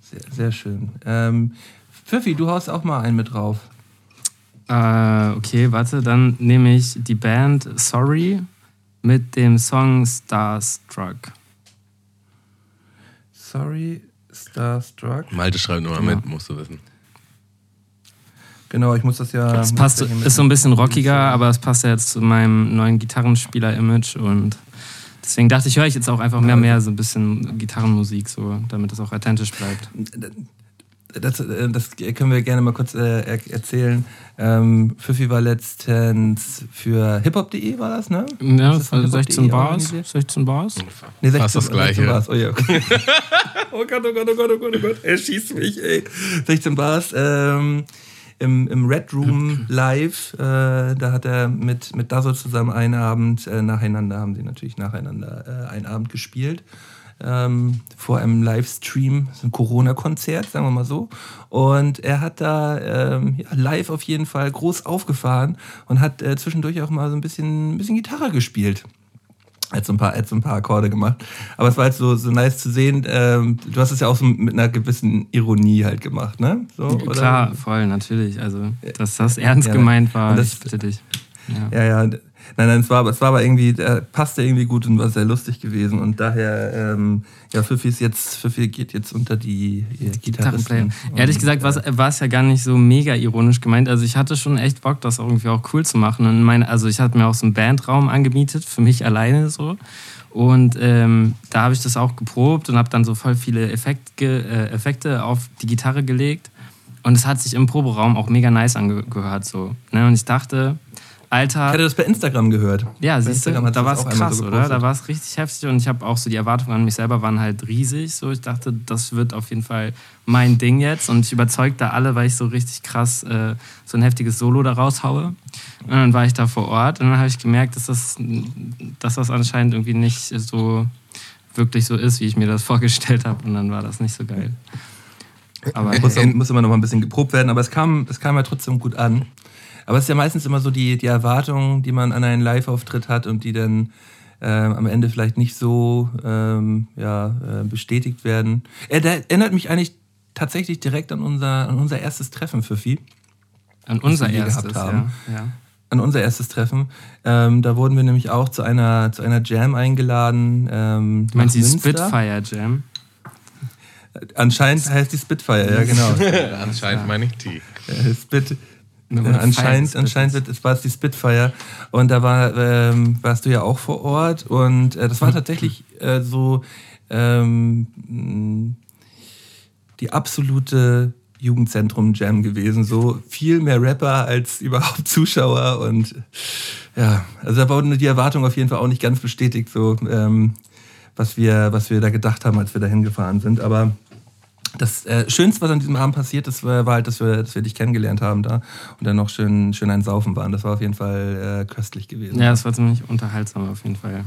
Sehr, sehr schön. Ähm, Pfiffi, du haust auch mal einen mit drauf. Äh, okay, warte, dann nehme ich die Band Sorry mit dem Song Starstruck. Sorry, Starstruck. Malte schreibt nochmal Genau. mit, musst du wissen. Genau, ich muss das ja. Es muss passt, ja ist so ein bisschen rockiger, aber es passt ja jetzt zu meinem neuen Gitarrenspieler-Image und deswegen dachte ich, höre ich jetzt auch einfach mehr, mehr so ein bisschen Gitarrenmusik, so, damit es auch authentisch bleibt. Das, äh, das können wir gerne mal kurz äh, er erzählen. Ähm, Pfiffi war letztens für hiphop.de, war das, ne? Ja, das also hiphop.de 16 Bars. organisiert? 16 Bars. Nee, Fast das 16 Gleiche. Bars. Oh, ja. okay. oh Gott, oh Gott, oh Gott, oh Gott, oh Gott. Er schießt mich, ey. 16 Bars. Ähm, im, Im Red Room live, äh, da hat er mit, mit Dazzle zusammen einen Abend, äh, nacheinander, haben sie natürlich nacheinander äh, einen Abend gespielt. Ähm, vor einem Livestream, so ein Corona-Konzert, sagen wir mal so. Und er hat da ähm, ja, live auf jeden Fall groß aufgefahren und hat äh, zwischendurch auch mal so ein bisschen, ein bisschen Gitarre gespielt. Er hat so ein paar, hat so ein paar Akkorde gemacht. Aber es war halt so, so nice zu sehen. Ähm, du hast es ja auch so mit einer gewissen Ironie halt gemacht, ne? So, oder? Klar, voll, natürlich. Also, dass das ernst Ja, gemeint war, das- ich bitte dich. Ja. Ja, ja. Nein, nein, es war, aber- es war aber irgendwie, äh, passte irgendwie gut und war sehr lustig gewesen. Und daher, ähm, ja, Pfiffi ist jetzt, Pfiffi geht jetzt unter die äh, Gitarrenplayer. Ehrlich gesagt war es ja gar nicht so mega ironisch gemeint. Also ich hatte schon echt Bock, das irgendwie auch cool zu machen. Und meine, also ich hatte mir auch so einen Bandraum angemietet, für mich alleine so. Und ähm, da habe ich das auch geprobt und habe dann so voll viele Effekt, äh, Effekte auf die Gitarre gelegt. Und es hat sich im Proberaum auch mega nice angehört. So, ne? Und ich dachte, Ich Alter, hatte das bei Instagram gehört. ja, siehst du, da war es krass, so oder? Da war es richtig heftig und ich habe auch so die Erwartungen an mich selber waren halt riesig. So, ich dachte, das wird auf jeden Fall mein Ding jetzt und ich überzeugte da alle, weil ich so richtig krass äh, so ein heftiges Solo da raushaue. Und dann war ich da vor Ort und dann habe ich gemerkt, dass das, dass das anscheinend irgendwie nicht so wirklich so ist, wie ich mir das vorgestellt habe und dann war das nicht so geil. Aber muss, muss immer noch mal ein bisschen geprobt werden, aber es kam, es kam ja trotzdem gut an. Aber es ist ja meistens immer so die, die Erwartungen, die man an einen Live-Auftritt hat und die dann ähm, am Ende vielleicht nicht so ähm, ja, äh, bestätigt werden. Er, der erinnert mich eigentlich tatsächlich direkt an unser, an unser erstes Treffen für Vieh. an unser erstes, gehabt haben. ja. ja. An unser erstes Treffen. Ähm, da wurden wir nämlich auch zu einer, zu einer Jam eingeladen. Ähm, Du meinst nach die. Spitfire Jam? Anscheinend heißt die Spitfire, ja genau. Anscheinend meine ich die. Äh, Spit. Ja, anscheinend, anscheinend war es die Spitfire und da war, ähm, warst du ja auch vor Ort und äh, das war tatsächlich äh, so ähm, die absolute Jugendzentrum-Jam gewesen. So viel mehr Rapper als überhaupt Zuschauer und ja, also da wurden die Erwartungen auf jeden Fall auch nicht ganz bestätigt, so ähm, was wir, was wir da gedacht haben, als wir da hingefahren sind. Aber das äh, Schönste, was an diesem Abend passiert ist, war, war halt, dass wir, dass wir dich kennengelernt haben da und dann noch schön, schön ein Saufen waren. Das war auf jeden Fall äh, köstlich gewesen. Ja, es war ziemlich unterhaltsam auf jeden Fall.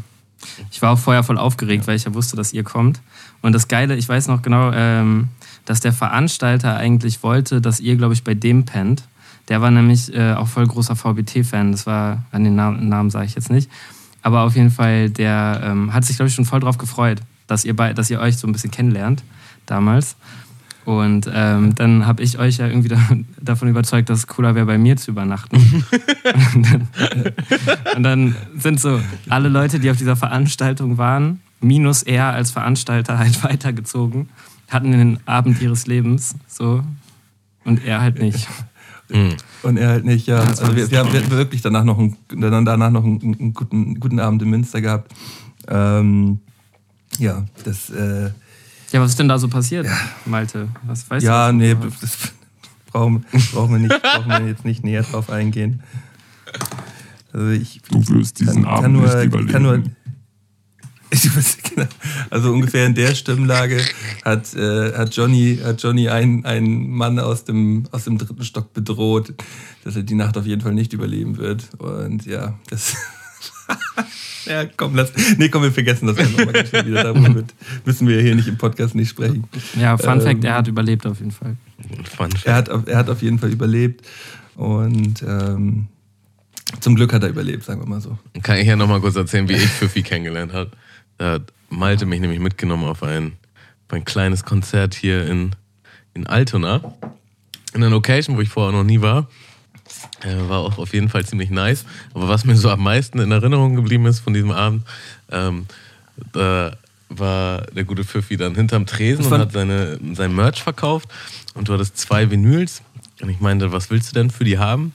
Ich war auch vorher voll aufgeregt, ja. weil ich ja wusste, dass ihr kommt. Und das Geile, ich weiß noch genau, ähm, dass der Veranstalter eigentlich wollte, dass ihr, glaube ich, bei dem pennt. Der war nämlich äh, auch voll großer VBT-Fan. Das war, an den Namen, Namen sage ich jetzt nicht. Aber auf jeden Fall, der ähm, hat sich, glaube ich, schon voll drauf gefreut, dass ihr, bei, dass ihr euch so ein bisschen kennenlernt damals. Und ähm, dann habe ich euch ja irgendwie da, davon überzeugt, dass es cooler wäre, bei mir zu übernachten. und, dann, und, dann, sind so alle Leute, die auf dieser Veranstaltung waren, minus er als Veranstalter halt weitergezogen, hatten den Abend ihres Lebens so und er halt nicht. Mhm. Und er halt nicht, ja. Also wir, wir, haben wirklich danach noch einen, danach noch einen, einen guten, guten Abend in Münster gehabt. Ähm, ja, das äh, ja, was ist denn da so passiert, ja. Malte? Was weißt ja, du? Ja, nee, das brauchen, brauchen, wir nicht, brauchen wir jetzt nicht näher drauf eingehen. Also ich, du wirst diesen kann, Abend kann nur, nicht überleben. Kann nur, genau. also ungefähr in der Stimmlage hat, äh, hat Johnny, hat Johnny einen, einen Mann aus dem, aus dem dritten Stock bedroht, dass er die Nacht auf jeden Fall nicht überleben wird. Und ja, das. Ja, komm, lass. Nee, komm, wir vergessen das nochmal ganz schnell wieder. Darüber wird, müssen wir hier nicht im Podcast nicht sprechen. Ja, Fun ähm, Fact, er hat überlebt auf jeden Fall. Fun Fact. Er hat, er hat auf jeden Fall überlebt. Und ähm, zum Glück hat er überlebt, sagen wir mal so. Kann ich ja nochmal kurz erzählen, wie ich Pfiffi kennengelernt habe. Da hat Malte mich nämlich mitgenommen auf ein, auf ein kleines Konzert hier in, in Altona. In einer Location, wo ich vorher noch nie war. Äh, war auch auf jeden Fall ziemlich nice. Aber was mir so am meisten in Erinnerung geblieben ist von diesem Abend, ähm, da war der gute Pfiffi dann hinterm Tresen und hat seine, sein Merch verkauft. Und du hattest zwei Vinyls. Und ich meinte, was willst du denn für die haben?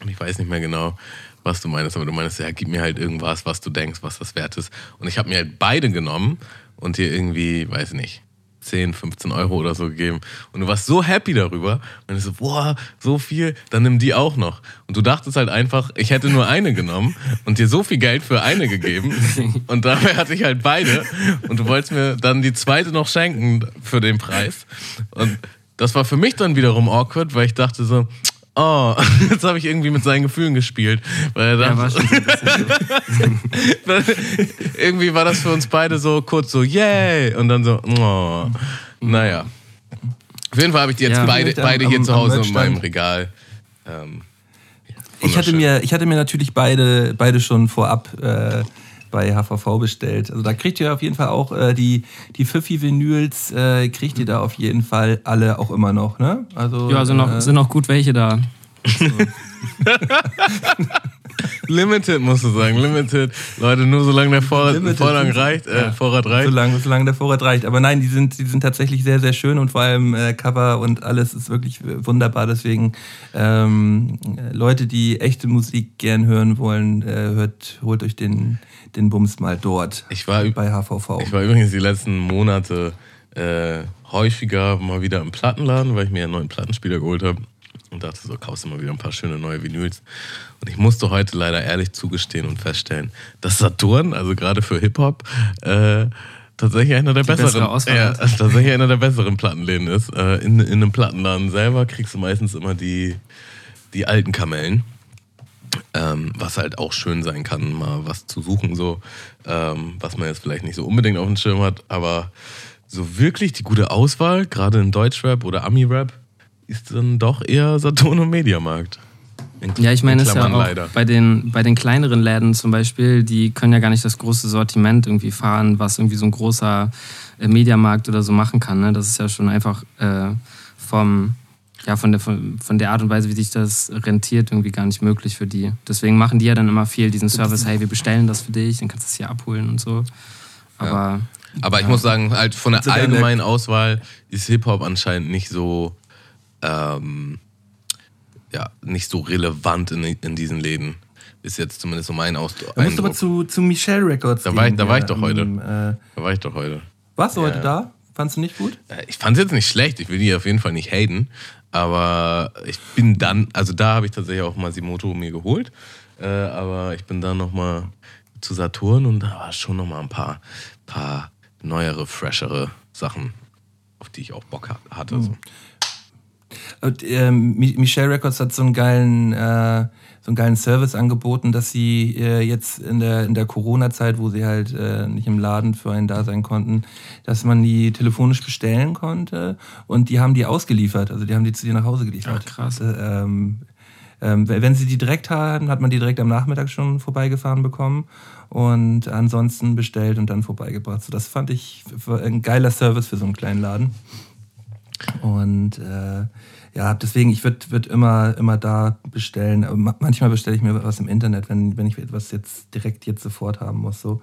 Und ich weiß nicht mehr genau, was du meinst, aber du meinst, ja, gib mir halt irgendwas, was du denkst, was das wert ist. Und ich habe mir halt beide genommen und dir irgendwie, weiß nicht, 10, 15 Euro oder so gegeben. Und du warst so happy darüber. Und ich so, boah, so viel, dann nimm die auch noch. Und du dachtest halt einfach, ich hätte nur eine genommen und dir so viel Geld für eine gegeben. Und dabei hatte ich halt beide. Und du wolltest mir dann die zweite noch schenken für den Preis. Und das war für mich dann wiederum awkward, weil ich dachte so, oh, jetzt habe ich irgendwie mit seinen Gefühlen gespielt. Weil ja, war schon so ein bisschen. irgendwie war das für uns beide so kurz so, yay! Und dann so, oh. Naja. Auf jeden Fall habe ich die jetzt ja, beide, beide hier am, zu Hause in meinem Regal. Ähm, ich, hatte mir, ich hatte mir natürlich beide, beide schon vorab äh, bei HVV bestellt. Also da kriegt ihr auf jeden Fall auch äh, die, die Pfiffi-Vinyls, äh, kriegt ihr da auf jeden Fall alle auch immer noch, ne? Also, ja, sind, noch, äh, sind noch gut welche da. So. Limited musst du sagen, Limited. Leute, nur solange der Vorrat, Vorrat reicht, äh, ja. Vorrat reicht. Solange, solange der Vorrat reicht. Aber nein, die sind, die sind tatsächlich sehr, sehr schön und vor allem äh, Cover und alles ist wirklich wunderbar. Deswegen ähm, Leute, die echte Musik gern hören wollen, äh, hört, holt euch den, den Bums mal dort. Ich war bei HVV. Ich war übrigens die letzten Monate äh, häufiger mal wieder im Plattenladen, weil ich mir einen neuen Plattenspieler geholt habe und dachte so, kaufst du mal wieder ein paar schöne neue Vinyls. Und ich musste heute leider ehrlich zugestehen und feststellen, dass Saturn, also gerade für Hip-Hop, äh, tatsächlich einer der Die besseren, ja, tatsächlich einer der besseren Plattenläden ist. Äh, in, in einem Plattenladen selber kriegst du meistens immer die, die alten Kamellen. Ähm, was halt auch schön sein kann, mal was zu suchen, so, ähm, was man jetzt vielleicht nicht so unbedingt auf dem Schirm hat, aber so wirklich die gute Auswahl, gerade in Deutschrap oder Ami-Rap, ist dann doch eher Saturn und Mediamarkt. Ja, ich meine, es ja auch bei den, bei den kleineren Läden zum Beispiel, die können ja gar nicht das große Sortiment irgendwie fahren, was irgendwie so ein großer äh, Mediamarkt oder so machen kann. Ne? Das ist ja schon einfach äh, vom, ja, von, der, von, von der Art und Weise, wie sich das rentiert, irgendwie gar nicht möglich für die. Deswegen machen die ja dann immer viel diesen Service, hey, wir bestellen das für dich, dann kannst du es hier abholen und so. Aber, ja. Aber ich muss sagen, halt von der allgemeinen Auswahl ist Hip-Hop anscheinend nicht so ähm, ja nicht so relevant in, in diesen Läden. Ist jetzt zumindest so mein Ausdruck. Du musst aber zu, zu Michelle Records. Da war ich, da war ich doch heute. Äh, da war ich doch heute. Warst du ja. heute da? Fandst du nicht gut? Äh, ich fand es jetzt nicht schlecht. Ich will die auf jeden Fall nicht haten. Aber ich bin dann, also da habe ich tatsächlich auch Masimoto mir geholt. Äh, aber ich bin dann nochmal zu Saturn und da war schon nochmal ein paar, paar neuere, freshere Sachen, auf die ich auch Bock hatte. Mhm. So. Und, ähm, Michelle Records hat so einen geilen, äh, so einen geilen Service angeboten, dass sie äh, jetzt in der, in der Corona-Zeit, wo sie halt äh, nicht im Laden für einen da sein konnten, dass man die telefonisch bestellen konnte und die haben die ausgeliefert. Also die haben die zu dir nach Hause geliefert. Ach, krass. Äh, ähm, ähm, wenn sie die direkt haben, hat man die direkt am Nachmittag schon vorbeigefahren bekommen und ansonsten bestellt und dann vorbeigebracht. So, das fand ich ein geiler Service für so einen kleinen Laden. Und äh, ja, deswegen, ich würde würd immer, immer da bestellen. Manchmal bestelle ich mir was im Internet, wenn, wenn ich etwas jetzt direkt jetzt sofort haben muss. So.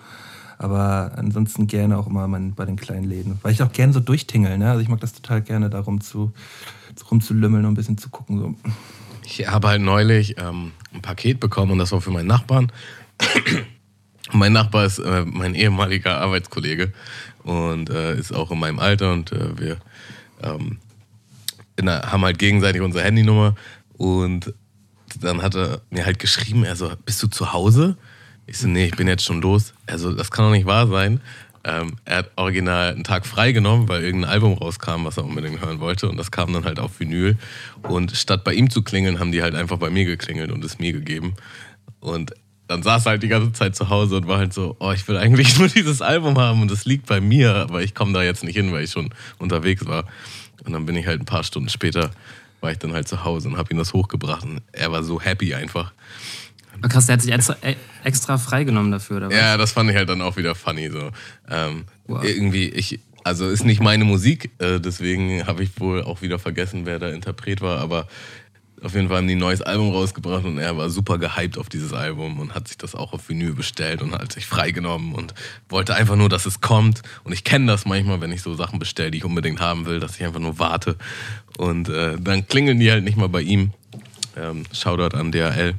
Aber ansonsten gerne auch immer bei den kleinen Läden. Weil ich auch gerne so durchtingel. Ne? Also ich mag das total gerne, da rum zu, rumzulümmeln und ein bisschen zu gucken. So. Ich habe halt neulich ähm, ein Paket bekommen und das war für meinen Nachbarn. mein Nachbar ist äh, mein ehemaliger Arbeitskollege und äh, ist auch in meinem Alter und äh, wir ähm, der, haben halt gegenseitig unsere Handynummer und dann hat er mir halt geschrieben, er bist du zu Hause? Ich so, nee, ich bin jetzt schon los. Er so, das kann doch nicht wahr sein. Ähm, er hat original einen Tag frei genommen, weil irgendein Album rauskam, was er unbedingt hören wollte. Und das kam dann halt auf Vinyl. Und statt bei ihm zu klingeln, haben die halt einfach bei mir geklingelt und es mir gegeben. Und dann saß er halt die ganze Zeit zu Hause und war halt so, oh, ich will eigentlich nur dieses Album haben und es liegt bei mir, aber ich komme da jetzt nicht hin, weil ich schon unterwegs war. Und dann bin ich halt ein paar Stunden später, war ich dann halt zu Hause und habe ihm das hochgebracht und er war so happy einfach. Krass, der hat sich extra, äh, extra freigenommen dafür, oder was? Ja, das fand ich halt dann auch wieder funny. So. Ähm, wow. Irgendwie, ich, also ist nicht meine Musik, äh, deswegen habe ich wohl auch wieder vergessen, wer der Interpret war, aber auf jeden Fall haben die ein neues Album rausgebracht und er war super gehypt auf dieses Album und hat sich das auch auf Vinyl bestellt und hat sich freigenommen und wollte einfach nur, dass es kommt. Und ich kenne das manchmal, wenn ich so Sachen bestelle, die ich unbedingt haben will, dass ich einfach nur warte. Und äh, dann klingeln die halt nicht mal bei ihm. Ähm, Shoutout an DHL.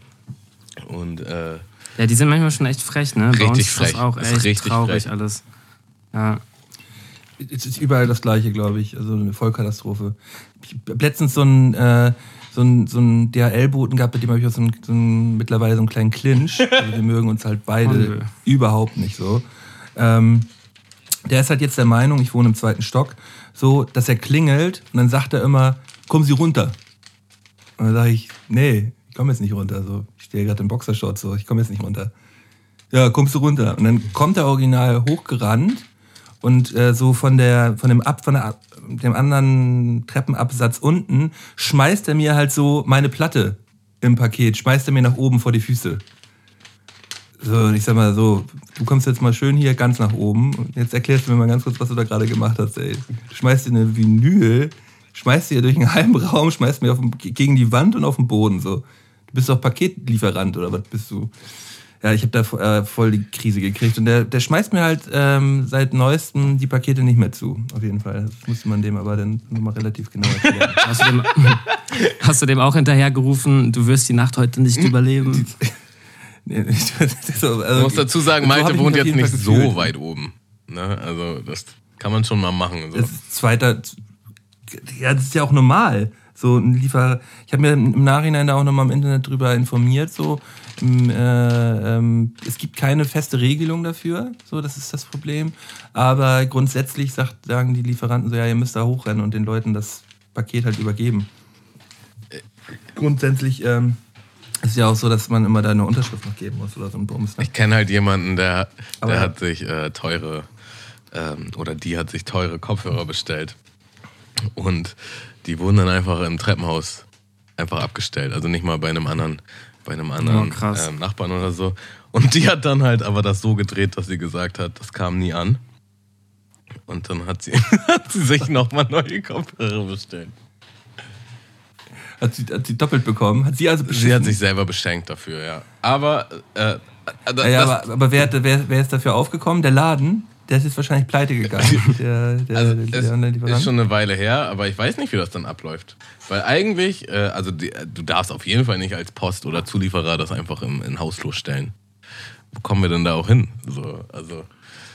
Und, äh, ja, die sind manchmal schon echt frech, ne? Richtig Bei uns frech. Ist das auch echt ist richtig traurig frech. alles. Ja. Es ist überall das Gleiche, glaube ich. Also eine Vollkatastrophe. Ich habe letztens so ein, äh, so ein, so DHL-Boten gehabt, mit dem habe ich auch so, ein, so ein, mittlerweile so einen kleinen Clinch. Also wir mögen uns halt beide überhaupt nicht so. Ähm, der ist halt jetzt der Meinung, ich wohne im zweiten Stock, so, dass er klingelt und dann sagt er immer, kommen Sie runter. Und dann sage ich, nee, ich komme jetzt nicht runter. So, ich stehe gerade im Boxershorts, so, ich komme jetzt nicht runter. Ja, kommst du runter. Und dann kommt der Original hochgerannt und äh, so von der von dem ab von der, dem anderen Treppenabsatz unten schmeißt er mir halt so meine Platte im Paket, schmeißt er mir nach oben vor die Füße. So, ich sag mal so, du kommst jetzt mal schön hier ganz nach oben und jetzt erklärst du mir mal ganz kurz, was du da gerade gemacht hast, ey. Du schmeißt dir eine Vinyl, schmeißt dir durch einen halben Raum, schmeißt mir auf, gegen die Wand und auf den Boden, so. Du bist doch Paketlieferant oder was bist du? Ja, ich habe da äh, voll die Krise gekriegt. Und der, der schmeißt mir halt ähm, seit neuestem die Pakete nicht mehr zu, auf jeden Fall. Das musste man dem aber dann nochmal relativ genau erklären. hast, du dem, hast du dem auch hinterhergerufen, du wirst die Nacht heute nicht überleben? so, also, ich muss dazu sagen, Malte so wohnt jetzt nicht so weit oben. Ne? Also das kann man schon mal machen. So. Das ist zweiter, ja, das ist ja auch normal. So ein Liefer. Ich habe mir im Nachhinein da auch nochmal im Internet drüber informiert. So, äh, ähm, es gibt keine feste Regelung dafür. So, das ist das Problem. Aber grundsätzlich sagt, sagen die Lieferanten so, ja, ihr müsst da hochrennen und den Leuten das Paket halt übergeben. Grundsätzlich ähm, ist ja auch so, dass man immer da eine Unterschrift noch geben muss oder so ein Bums. Ne? Ich kenne halt jemanden, der, der hat sich äh, teure ähm, oder die hat sich teure Kopfhörer bestellt. Und die wurden dann einfach im Treppenhaus einfach abgestellt. Also nicht mal bei einem anderen, bei einem anderen oh, ähm, Nachbarn oder so. Und die hat dann halt aber das so gedreht, dass sie gesagt hat, das kam nie an. Und dann hat sie, hat sie sich nochmal neue Kopfhörer bestellt. Hat sie, hat sie doppelt bekommen? Hat sie also beschissen? Sie hat sich selber beschenkt dafür, ja. Aber, äh, äh, ja, aber, aber wer, wer, wer ist dafür aufgekommen? Der Laden? Der ist jetzt wahrscheinlich pleite gegangen. Der, der, also der ist schon eine Weile her, aber ich weiß nicht, wie das dann abläuft. Weil eigentlich, äh, also die, du darfst auf jeden Fall nicht als Post oder Zulieferer das einfach im, in Hausflur stellen. Wo kommen wir denn da auch hin? So, also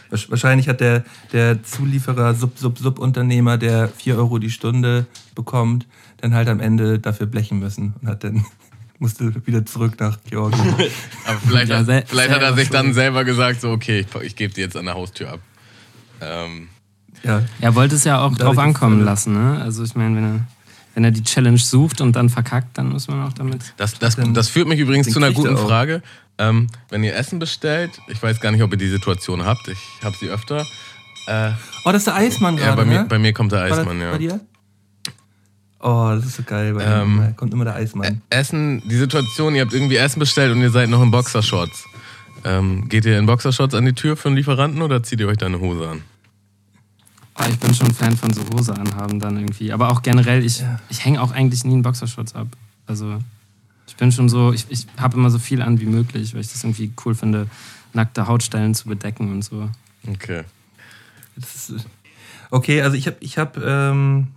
Wahrscheinlich hat der, der Zulieferer, Sub, Sub, Subunternehmer, der 4 Euro die Stunde bekommt, dann halt am Ende dafür blechen müssen und hat dann musste wieder zurück nach Georgien. Aber vielleicht, ja, hat, vielleicht hat er sich dann selber gesagt, so okay, ich, ich gebe dir jetzt an der Haustür ab. Ähm. Ja. Er wollte es ja auch drauf ankommen lassen, ne? Also ich meine, wenn er, wenn er die Challenge sucht und dann verkackt, dann muss man auch damit. Das, das, das führt mich übrigens zu einer guten Frage. Ähm, wenn ihr Essen bestellt, ich weiß gar nicht, ob ihr die Situation habt, ich habe sie öfter. Äh, oh, das ist der Eismann gerade. Ja, bei mir, ne? bei mir kommt der Eismann, ja. Bei dir? Oh, das ist so geil. Bei ähm, kommt immer der Eismann. Essen, die Situation, ihr habt irgendwie Essen bestellt und ihr seid noch in Boxershorts. Ähm, geht ihr in Boxershorts an die Tür für einen Lieferanten oder zieht ihr euch da eine Hose an? Oh, ich bin schon Fan von so Hose anhaben dann irgendwie. Aber auch generell, ich, ja. ich hänge auch eigentlich nie in Boxershorts ab. Also ich bin schon so, ich, ich habe immer so viel an wie möglich, weil ich das irgendwie cool finde, nackte Hautstellen zu bedecken und so. Okay. Ist, okay, also ich habe ich hab, ähm,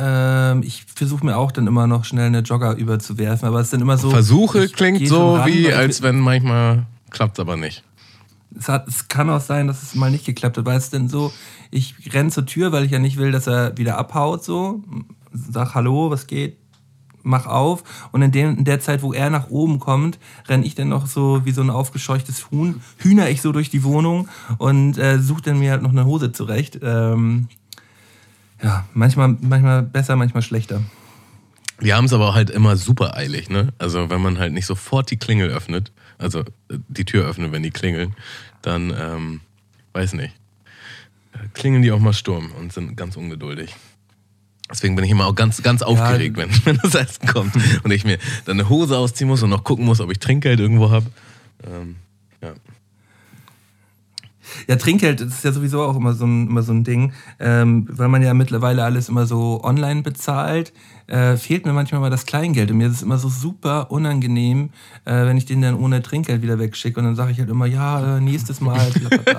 ähm, ich versuche mir auch dann immer noch schnell eine Jogger überzuwerfen, aber es ist dann immer so. Versuche klingt so ran, wie, als wenn manchmal klappt aber nicht. Es, hat, es kann auch sein, dass es mal nicht geklappt hat, weil es denn so, ich renne zur Tür, weil ich ja nicht will, dass er wieder abhaut, so, sag Hallo, was geht, mach auf. Und in, dem, in der Zeit, wo er nach oben kommt, renne ich dann noch so wie so ein aufgescheuchtes Huhn, hühner ich so durch die Wohnung und äh, suche dann mir halt noch eine Hose zurecht. Ähm, ja, manchmal, manchmal besser, manchmal schlechter. Wir haben es aber halt immer super eilig, ne? Also wenn man halt nicht sofort die Klingel öffnet, also äh, die Tür öffnet, wenn die klingeln, dann, ähm, weiß nicht, äh, klingeln die auch mal Sturm und sind ganz ungeduldig. Deswegen bin ich immer auch ganz, ganz aufgeregt, ja. wenn, wenn das Essen kommt und ich mir dann eine Hose ausziehen muss und noch gucken muss, ob ich Trinkgeld irgendwo habe. Ähm, ja. Ja, Trinkgeld ist ja sowieso auch immer so ein, immer so ein Ding, ähm, weil man ja mittlerweile alles immer so online bezahlt, äh, fehlt mir manchmal mal das Kleingeld. Und mir ist es immer so super unangenehm, äh, wenn ich den dann ohne Trinkgeld wieder wegschicke. Und dann sage ich halt immer, ja, äh, nächstes Mal.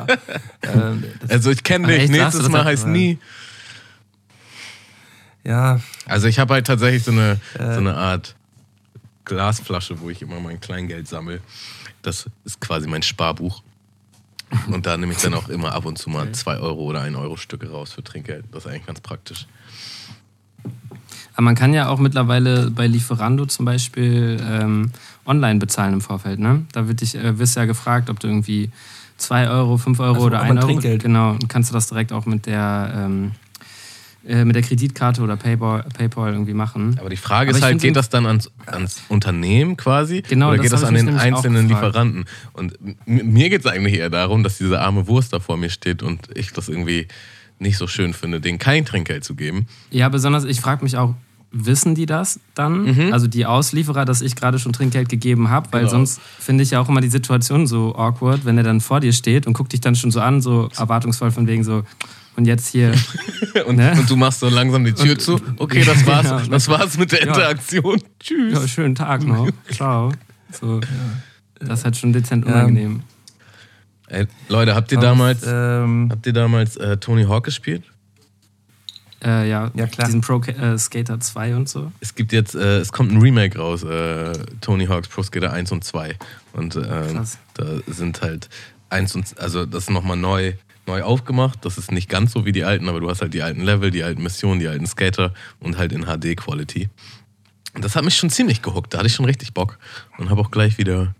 ähm, also ich kenne dich, nächstes Mal heißt nie. Ja. Also ich habe halt tatsächlich so eine, äh, so eine Art Glasflasche, wo ich immer mein Kleingeld sammle. Das ist quasi mein Sparbuch. Und da nehme ich dann auch immer ab und zu mal 2 Euro oder 1 Euro Stücke raus für Trinkgeld. Das ist eigentlich ganz praktisch. Aber man kann ja auch mittlerweile bei Lieferando zum Beispiel ähm, online bezahlen im Vorfeld. Ne? Da wird dich, äh, wirst ja gefragt, ob du irgendwie 2 Euro, 5 Euro also, oder 1 Euro. Trinkgeld. Genau, und kannst du das direkt auch mit der ähm, äh, mit der Kreditkarte oder Paypal, Paypal irgendwie machen. Aber die Frage Aber ist halt, geht das dann ans, ans Unternehmen quasi? Genau, oder geht das, das an den einzelnen Lieferanten? Und mir geht es eigentlich eher darum, dass diese arme Wurst da vor mir steht und ich das irgendwie nicht so schön finde, denen kein Trinkgeld zu geben. Ja, besonders, ich frage mich auch, wissen die das dann? Mhm. Also die Auslieferer, dass ich gerade schon Trinkgeld gegeben habe, weil genau. sonst finde ich ja auch immer die Situation so awkward, wenn er dann vor dir steht und guckt dich dann schon so an, so erwartungsvoll von wegen so, und jetzt hier. und, ne? und, du machst so langsam die Tür und, zu. Okay, das war's. Ja, das war's mit der Interaktion. Ja. Tschüss. Ja, schönen Tag noch. Ciao. So. Das ist halt schon dezent unangenehm. Ey, Leute, habt ihr damals, ähm, habt ihr damals äh, Tony Hawk gespielt? Äh, ja, ja, klar. Diesen Pro äh, Skater 2 und so. Es gibt jetzt, äh, es kommt ein Remake raus, äh, Tony Hawk's Pro Skater 1 und 2. Und ähm, da sind halt eins und, also das ist nochmal neu neu aufgemacht. Das ist nicht ganz so wie die alten, aber du hast halt die alten Level, die alten Missionen, die alten Skater und halt in HD-Quality. Das hat mich schon ziemlich gehuckt. Da hatte ich schon richtig Bock. Und habe auch gleich wieder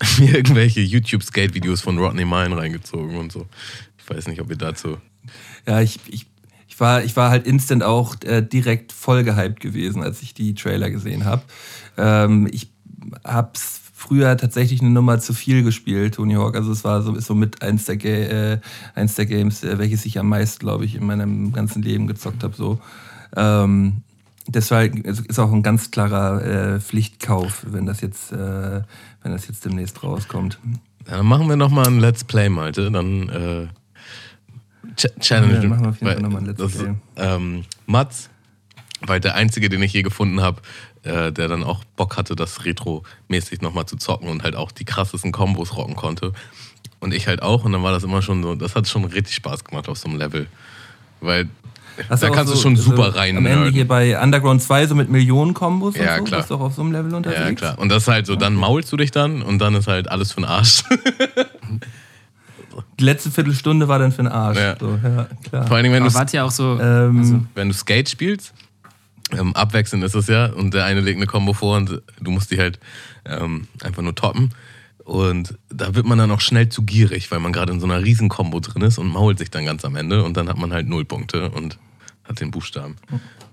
mir irgendwelche YouTube-Skate-Videos von Rodney Mine reingezogen und so. Ich weiß nicht, ob ihr dazu. Ja, ich, ich, ich, war, ich war halt instant auch äh, direkt voll gehypt gewesen, als ich die Trailer gesehen habe. Ähm, ich hab's früher tatsächlich eine Nummer zu viel gespielt, Tony Hawk. Also es war so, ist so mit eins der, äh, eins der Games, äh, welches ich am meisten, glaube ich, in meinem ganzen Leben gezockt habe. So. Ähm, deshalb ist auch ein ganz klarer äh, Pflichtkauf, wenn das jetzt, äh, wenn das jetzt demnächst rauskommt. Ja, dann machen wir nochmal ein Let's Play, Malte. Dann äh, Ch Challenge. Ja, machen wir auf jeden Fall nochmal ein Let's Play. Ähm, Mats, weil der einzige, den ich je gefunden habe, äh, der dann auch Bock hatte, das Retro-mäßig nochmal zu zocken und halt auch die krassesten Kombos rocken konnte. Und ich halt auch. Und dann war das immer schon so, das hat schon richtig Spaß gemacht auf so einem Level. Weil Hast da kannst so, du schon super also rein. Am Ende hier bei Underground 2 so mit Millionen Kombos ja, und so, klar. bist du auch auf so einem Level unterwegs. Ja, klar. Und das ist halt so, dann maulst du dich dann und dann ist halt alles für den Arsch. Die letzte Viertelstunde war dann für den Arsch. Ja, so, ja klar. Vor allem, wenn du ja auch so, ähm, also. wenn du Skate spielst, ähm, abwechselnd ist es ja und der eine legt eine Combo vor und du musst die halt ähm, einfach nur toppen. Und da wird man dann auch schnell zu gierig, weil man gerade in so einer riesen Combo drin ist und mault sich dann ganz am Ende und dann hat man halt null Punkte und hat den Buchstaben.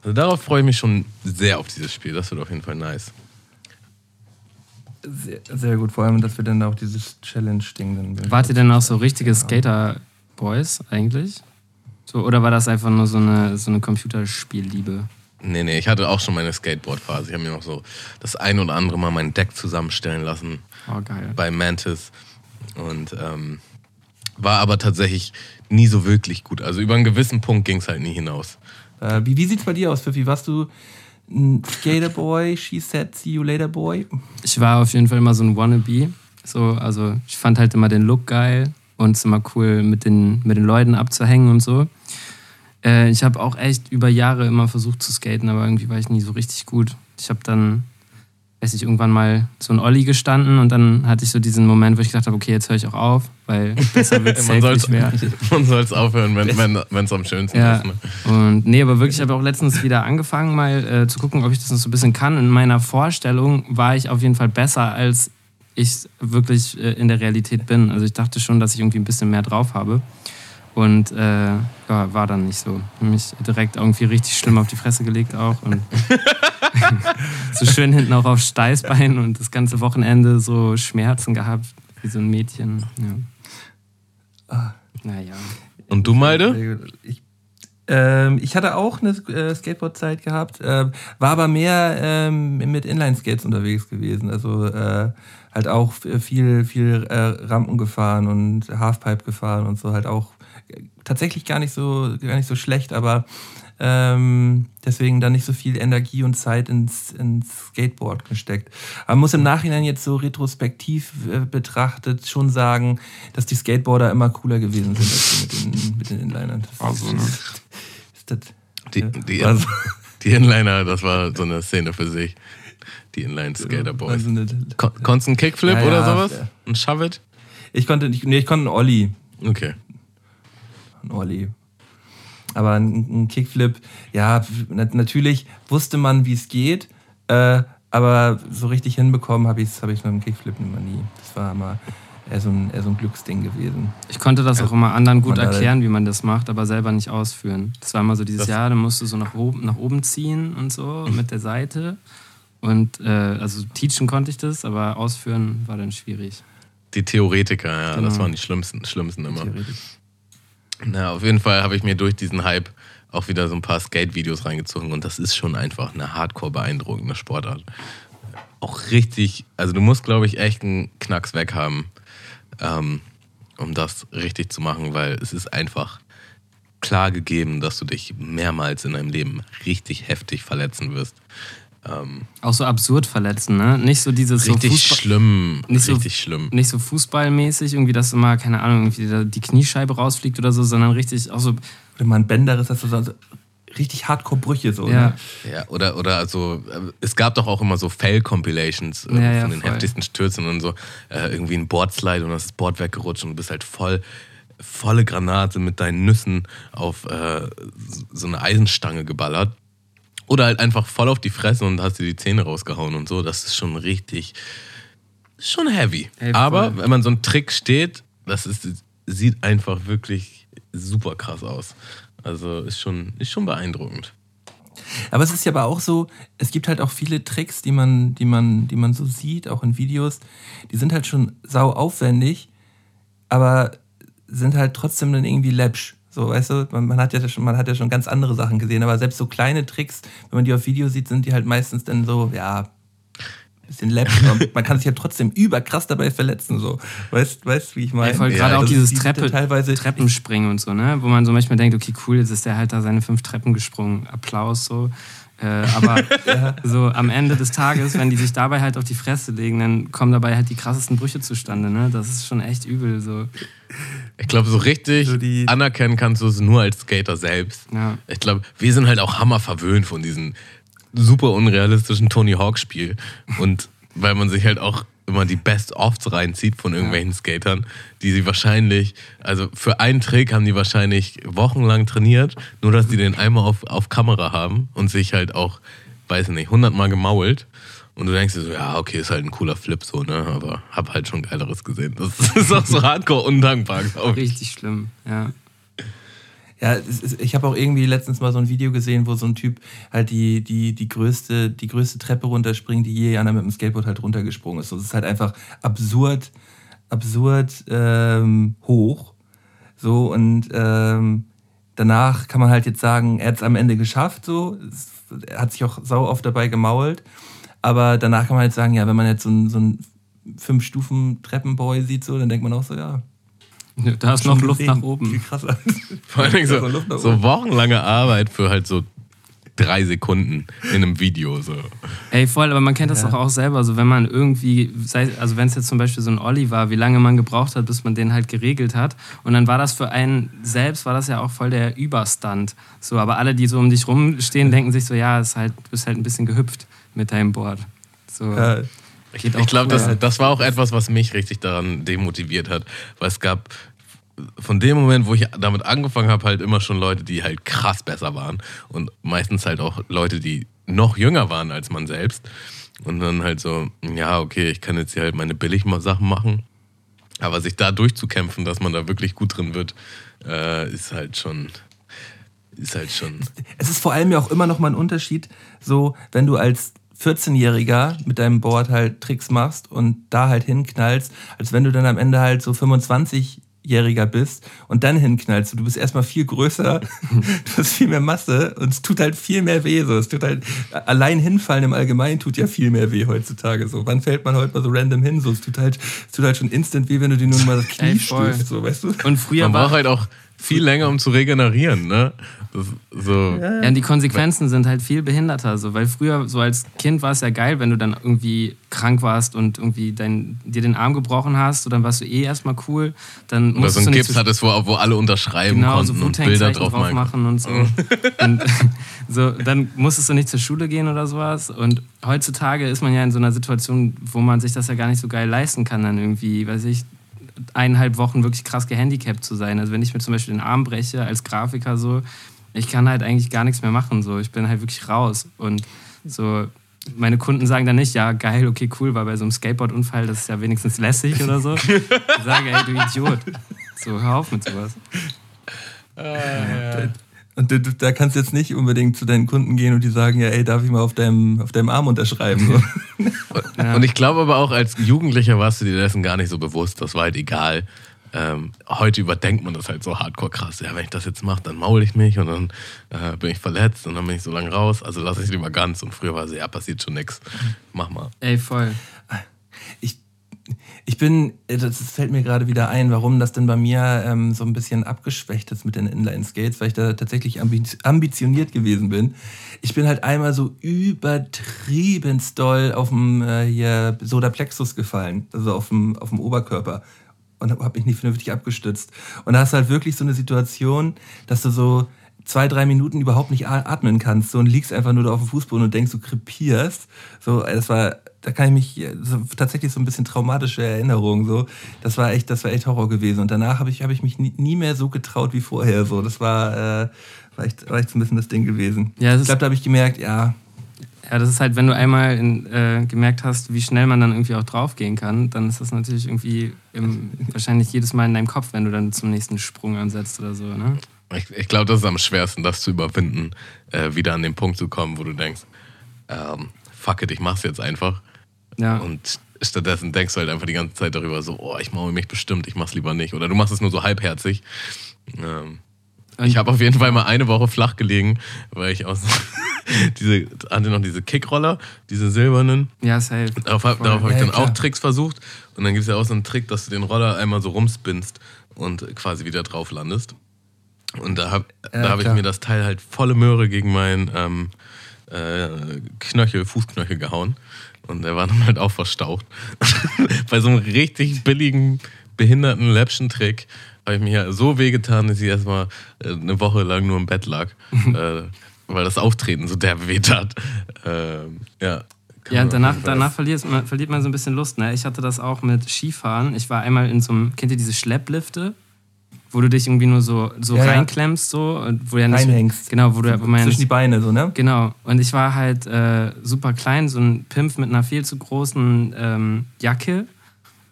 Also darauf freue ich mich schon sehr auf dieses Spiel. Das wird auf jeden Fall nice. Sehr, sehr gut, vor allem, dass wir dann auch dieses Challenge-Ding dann. Wart ihr denn auch so richtige Skater-Boys eigentlich? So, oder war das einfach nur so eine, so eine Computerspielliebe? Nee, nee, ich hatte auch schon meine Skateboard-Phase. Ich habe mir noch so das ein oder andere Mal mein Deck zusammenstellen lassen. Oh, geil. Bei Mantis. Und ähm, war aber tatsächlich nie so wirklich gut. Also über einen gewissen Punkt ging es halt nie hinaus. Äh, wie wie sieht es bei dir aus, Pfiffi? Warst du ein Skaterboy? She said, see you later, boy? Ich war auf jeden Fall immer so ein Wannabe. So, also ich fand halt immer den Look geil und es immer cool, mit den, mit den Leuten abzuhängen und so. Äh, ich habe auch echt über Jahre immer versucht zu skaten, aber irgendwie war ich nie so richtig gut. Ich habe dann, weiß ich, irgendwann mal so ein Olli gestanden und dann hatte ich so diesen Moment, wo ich gedacht habe, okay, jetzt höre ich auch auf, weil besser wird es nicht mehr. Man soll es aufhören, wenn es wenn, am schönsten ja. ist. Ne? Und nee, aber wirklich, ich habe auch letztens wieder angefangen, mal äh, zu gucken, ob ich das noch so ein bisschen kann. In meiner Vorstellung war ich auf jeden Fall besser, als ich wirklich äh, in der Realität bin. Also ich dachte schon, dass ich irgendwie ein bisschen mehr drauf habe. Und äh, ja, war dann nicht so. Mich direkt irgendwie richtig schlimm auf die Fresse gelegt auch. Und so schön hinten auch auf Steißbein und das ganze Wochenende so Schmerzen gehabt, wie so ein Mädchen. Ja. Ah. Naja. Und du, Malde? Ich, ähm, ich hatte auch eine äh, Skateboard-Zeit gehabt, äh, war aber mehr ähm, mit Inline-Skates unterwegs gewesen. Also äh, halt auch viel, viel äh, Rampen gefahren und Halfpipe gefahren und so halt auch tatsächlich gar nicht so, gar nicht so schlecht, aber ähm, deswegen dann nicht so viel Energie und Zeit ins, ins Skateboard gesteckt. Aber man muss im Nachhinein jetzt so retrospektiv äh, betrachtet schon sagen, dass die Skateboarder immer cooler gewesen sind als mit den, mit den Inlinern. Das also, ne? Ist das, die, die, also. die Inliner, das war so eine Szene für sich. Die Inline-Skater-Boys. Also Konntest du einen Kickflip ja, oder sowas? Ja. Ein Shove-It? Ich konnte, nee, ich konnte einen Olli. Okay ein Olli. Aber ein, ein Kickflip, ja, natürlich wusste man, wie es geht, äh, aber so richtig hinbekommen habe ich es hab mit dem Kickflip immer nie. Das war immer eher so ein, eher so ein Glücksding gewesen. Ich konnte das auch immer anderen gut erklären, wie man das macht, aber selber nicht ausführen. Das war immer so dieses Jahr, dann musst du so nach oben, nach oben ziehen und so mit der Seite. Und äh, also teachen konnte ich das, aber ausführen war dann schwierig. Die Theoretiker, ja, genau. das waren die schlimmsten, schlimmsten immer. Theoretiker. Na, auf jeden Fall habe ich mir durch diesen Hype auch wieder so ein paar Skate-Videos reingezogen und das ist schon einfach eine hardcore beeindruckende Sportart. Auch richtig, also du musst, glaube ich, echt einen Knacks weg haben, ähm, um das richtig zu machen, weil es ist einfach klar gegeben, dass du dich mehrmals in deinem Leben richtig heftig verletzen wirst. Ähm, auch so absurd verletzen, ne? Nicht so dieses richtig so Fußball schlimm, nicht richtig so, schlimm. Nicht so fußballmäßig, irgendwie, dass mal, keine Ahnung, irgendwie die Kniescheibe rausfliegt oder so, sondern richtig auch so. Wenn man Bänder ist, dass du so richtig Hardcore-Brüche so. Ja. Ne? ja, oder, oder also, es gab doch auch immer so Fail-Compilations äh, ja, ja, von den voll. heftigsten Stürzen und so. Äh, irgendwie ein Boardslide und das Board weggerutscht und du bist halt voll volle Granate mit deinen Nüssen auf äh, so eine Eisenstange geballert. Oder halt einfach voll auf die Fresse und hast dir die Zähne rausgehauen und so. Das ist schon richtig, schon heavy. Hey, Aber wenn man so einen Trick steht, das ist, sieht einfach wirklich super krass aus. Also ist schon, ist schon beeindruckend. Aber es ist ja aber auch so, es gibt halt auch viele Tricks, die man, die man, die man so sieht, auch in Videos, die sind halt schon sau aufwendig, aber sind halt trotzdem dann irgendwie läppsch. So, weißt du, man, man, hat ja schon, man hat ja schon ganz andere Sachen gesehen, aber selbst so kleine Tricks, wenn man die auf Video sieht, sind die halt meistens dann so, ja, bisschen läppisch. man kann sich ja trotzdem überkrass dabei verletzen, so. Weißt du, wie ich meine? Ja, gerade auch dieses Treppe, teilweise Treppenspringen und so, ne? Wo man so manchmal denkt, okay, cool, jetzt ist der halt da seine fünf Treppen gesprungen. Applaus, so. Äh, aber ja. so am Ende des Tages, wenn die sich dabei halt auf die Fresse legen, dann kommen dabei halt die krassesten Brüche zustande. Ne? Das ist schon echt übel. So. Ich glaube, so richtig so anerkennen kannst du es nur als Skater selbst. Ja. Ich glaube, wir sind halt auch hammer verwöhnt von diesem super unrealistischen Tony Hawk-Spiel. Und weil man sich halt auch immer die Best-Offs reinzieht von irgendwelchen ja. Skatern, die sie wahrscheinlich, also für einen Trick haben die wahrscheinlich wochenlang trainiert, nur dass die den einmal auf, auf Kamera haben und sich halt auch, weiß nicht, hundertmal gemault. Und du denkst dir so, ja, okay, ist halt ein cooler Flip so, ne? Aber hab halt schon Geileres gesehen. Das ist auch so hardcore undankbar, glaube ich. Richtig schlimm, ja. Ja, ich habe auch irgendwie letztens mal so ein Video gesehen, wo so ein Typ halt die, die, die, größte, die größte Treppe runterspringt, die je einer mit dem Skateboard halt runtergesprungen ist. So, das ist halt einfach absurd, absurd ähm, hoch. So, und ähm, danach kann man halt jetzt sagen, er hat es am Ende geschafft, so. Er hat sich auch sau oft dabei gemault. Aber danach kann man halt sagen, ja, wenn man jetzt so ein, so ein Fünf-Stufen-Treppenboy sieht, so, dann denkt man auch so, ja, da ist noch Luft nach oben. Viel krasser. Vor allem so, so wochenlange Arbeit für halt so drei Sekunden in einem Video. So. Ey, voll, aber man kennt das ja. doch auch selber. So, wenn man irgendwie, also wenn es jetzt zum Beispiel so ein Olli war, wie lange man gebraucht hat, bis man den halt geregelt hat. Und dann war das für einen selbst, war das ja auch voll der Überstand. So, aber alle, die so um dich rumstehen, denken sich so, ja, ist halt, du bist halt ein bisschen gehüpft mit deinem Board. So. Ja. Ich, ich glaube, das, das war auch etwas, was mich richtig daran demotiviert hat. Weil es gab von dem Moment, wo ich damit angefangen habe, halt immer schon Leute, die halt krass besser waren. Und meistens halt auch Leute, die noch jünger waren als man selbst. Und dann halt so, ja, okay, ich kann jetzt hier halt meine Billig-Sachen machen. Aber sich da durchzukämpfen, dass man da wirklich gut drin wird, äh, ist halt schon, ist halt schon. Es ist vor allem ja auch immer noch mal ein Unterschied, so, wenn du als 14-Jähriger mit deinem Board halt Tricks machst und da halt hinknallst, als wenn du dann am Ende halt so 25 Jähriger bist und dann hinknallst. Du bist erstmal viel größer, du hast viel mehr Masse und es tut halt viel mehr weh. So. Es tut halt, allein hinfallen im Allgemeinen tut ja viel mehr weh heutzutage. So. Wann fällt man heute mal so random hin? So, es tut halt, es tut halt schon instant weh, wenn du dir nur mal das Knie stößt, so, weißt du? Und früher man braucht halt auch viel länger, um zu regenerieren, ne? So. Ja, und die Konsequenzen sind halt viel behinderter. So, weil früher, so als Kind war es ja geil, wenn du dann irgendwie krank warst und irgendwie dein, dir den Arm gebrochen hast, so, dann warst du eh erstmal cool. Dann Oder so ein Gips hattest, wo, wo alle unterschreiben genau, konnten so und Bilder drauf, drauf machen und so. und so. Dann musstest du nicht zur Schule gehen oder sowas. Und heutzutage ist man ja in so einer Situation, wo man sich das ja gar nicht so geil leisten kann, dann irgendwie, weiß ich, eineinhalb Wochen wirklich krass gehandicapt zu sein. Also wenn ich mir zum Beispiel den Arm breche als Grafiker so, ich kann halt eigentlich gar nichts mehr machen. So. Ich bin halt wirklich raus. Und so, meine Kunden sagen dann nicht, ja, geil, okay, cool, weil bei so einem Skateboard-Unfall, das ist ja wenigstens lässig oder so. Die sagen, ey, du Idiot. So, hör auf mit sowas. Ah, ja. Und du, da kannst du jetzt nicht unbedingt zu deinen Kunden gehen und die sagen, ja, ey, darf ich mal auf deinem, auf deinem Arm unterschreiben? So. ja. Und ich glaube aber auch, als Jugendlicher warst du dir dessen gar nicht so bewusst. Das war halt egal. Ähm, heute überdenkt man das halt so hardcore krass. Ja, wenn ich das jetzt mache, dann maul ich mich und dann äh, bin ich verletzt und dann bin ich so lange raus. Also lasse ich lieber ganz. Und früher war so, ja, passiert schon nichts. Mach mal. Ey, voll. Ich, ich bin, das fällt mir gerade wieder ein, warum das denn bei mir ähm, so ein bisschen abgeschwächt ist mit den Inline-Skates, weil ich da tatsächlich ambitioniert gewesen bin. Ich bin halt einmal so übertrieben doll auf dem äh, hier Sodaplexus gefallen, also auf dem, auf dem Oberkörper und habe mich nicht vernünftig abgestützt. Und da hast du halt wirklich so eine Situation, dass du so zwei, drei Minuten überhaupt nicht atmen kannst so, und liegst einfach nur da auf dem Fußboden und denkst, du krepierst. So, das war, da kann ich mich so, tatsächlich so ein bisschen traumatische Erinnerungen. So, das war echt, das war echt Horror gewesen. Und danach habe ich, habe ich mich nie, nie, mehr so getraut wie vorher. So, das war, äh, war, echt, war echt so ein bisschen das Ding gewesen. Ja, ich glaube, da habe ich gemerkt, ja, ja, das ist halt, wenn du einmal in, äh, gemerkt hast, wie schnell man dann irgendwie auch draufgehen kann, dann ist das natürlich irgendwie im, wahrscheinlich jedes Mal in deinem Kopf, wenn du dann zum nächsten Sprung ansetzt oder so, ne? Ich, ich glaube, das ist am schwersten, das zu überwinden, äh, wieder an den Punkt zu kommen, wo du denkst, ähm, fuck it, ich mach's jetzt einfach. Ja. Und stattdessen denkst du halt einfach die ganze Zeit darüber so, oh, ich mache mich bestimmt, ich mach's lieber nicht. Oder du machst es nur so halbherzig. Ähm, ich habe auf jeden Fall mal eine Woche flach gelegen, weil ich aus diese hatte noch diese Kickroller, diese silbernen. Ja, safe. Darauf, darauf habe ich dann auch Tricks versucht. Und dann gibt es ja auch so einen Trick, dass du den Roller einmal so rumspinnst und quasi wieder drauf landest. Und da habe ja, hab ich mir das Teil halt volle Möhre gegen mein, ähm, äh, Knöchel, Fußknöchel gehauen. Und er war dann halt auch verstaucht. Bei so einem richtig billigen, behinderten Läppchen-Trick habe ich mir so wehgetan, dass ich erstmal äh, eine Woche lang nur im Bett lag. äh, weil das Auftreten so derbe weh tat. Ähm, ja. Ja, danach, danach verliert, man, verliert man so ein bisschen Lust. Ne? Ich hatte das auch mit Skifahren. Ich war einmal in so einem, kennt ihr diese Schlepplifte? Wo du dich irgendwie nur so, so ja, reinklemmst, so, wo ja nicht, Reinhängst. Genau, wo du wo man Zwischen die Beine, so, ne? Genau. Und ich war halt äh, super klein, so ein Pimpf mit einer viel zu großen ähm, Jacke.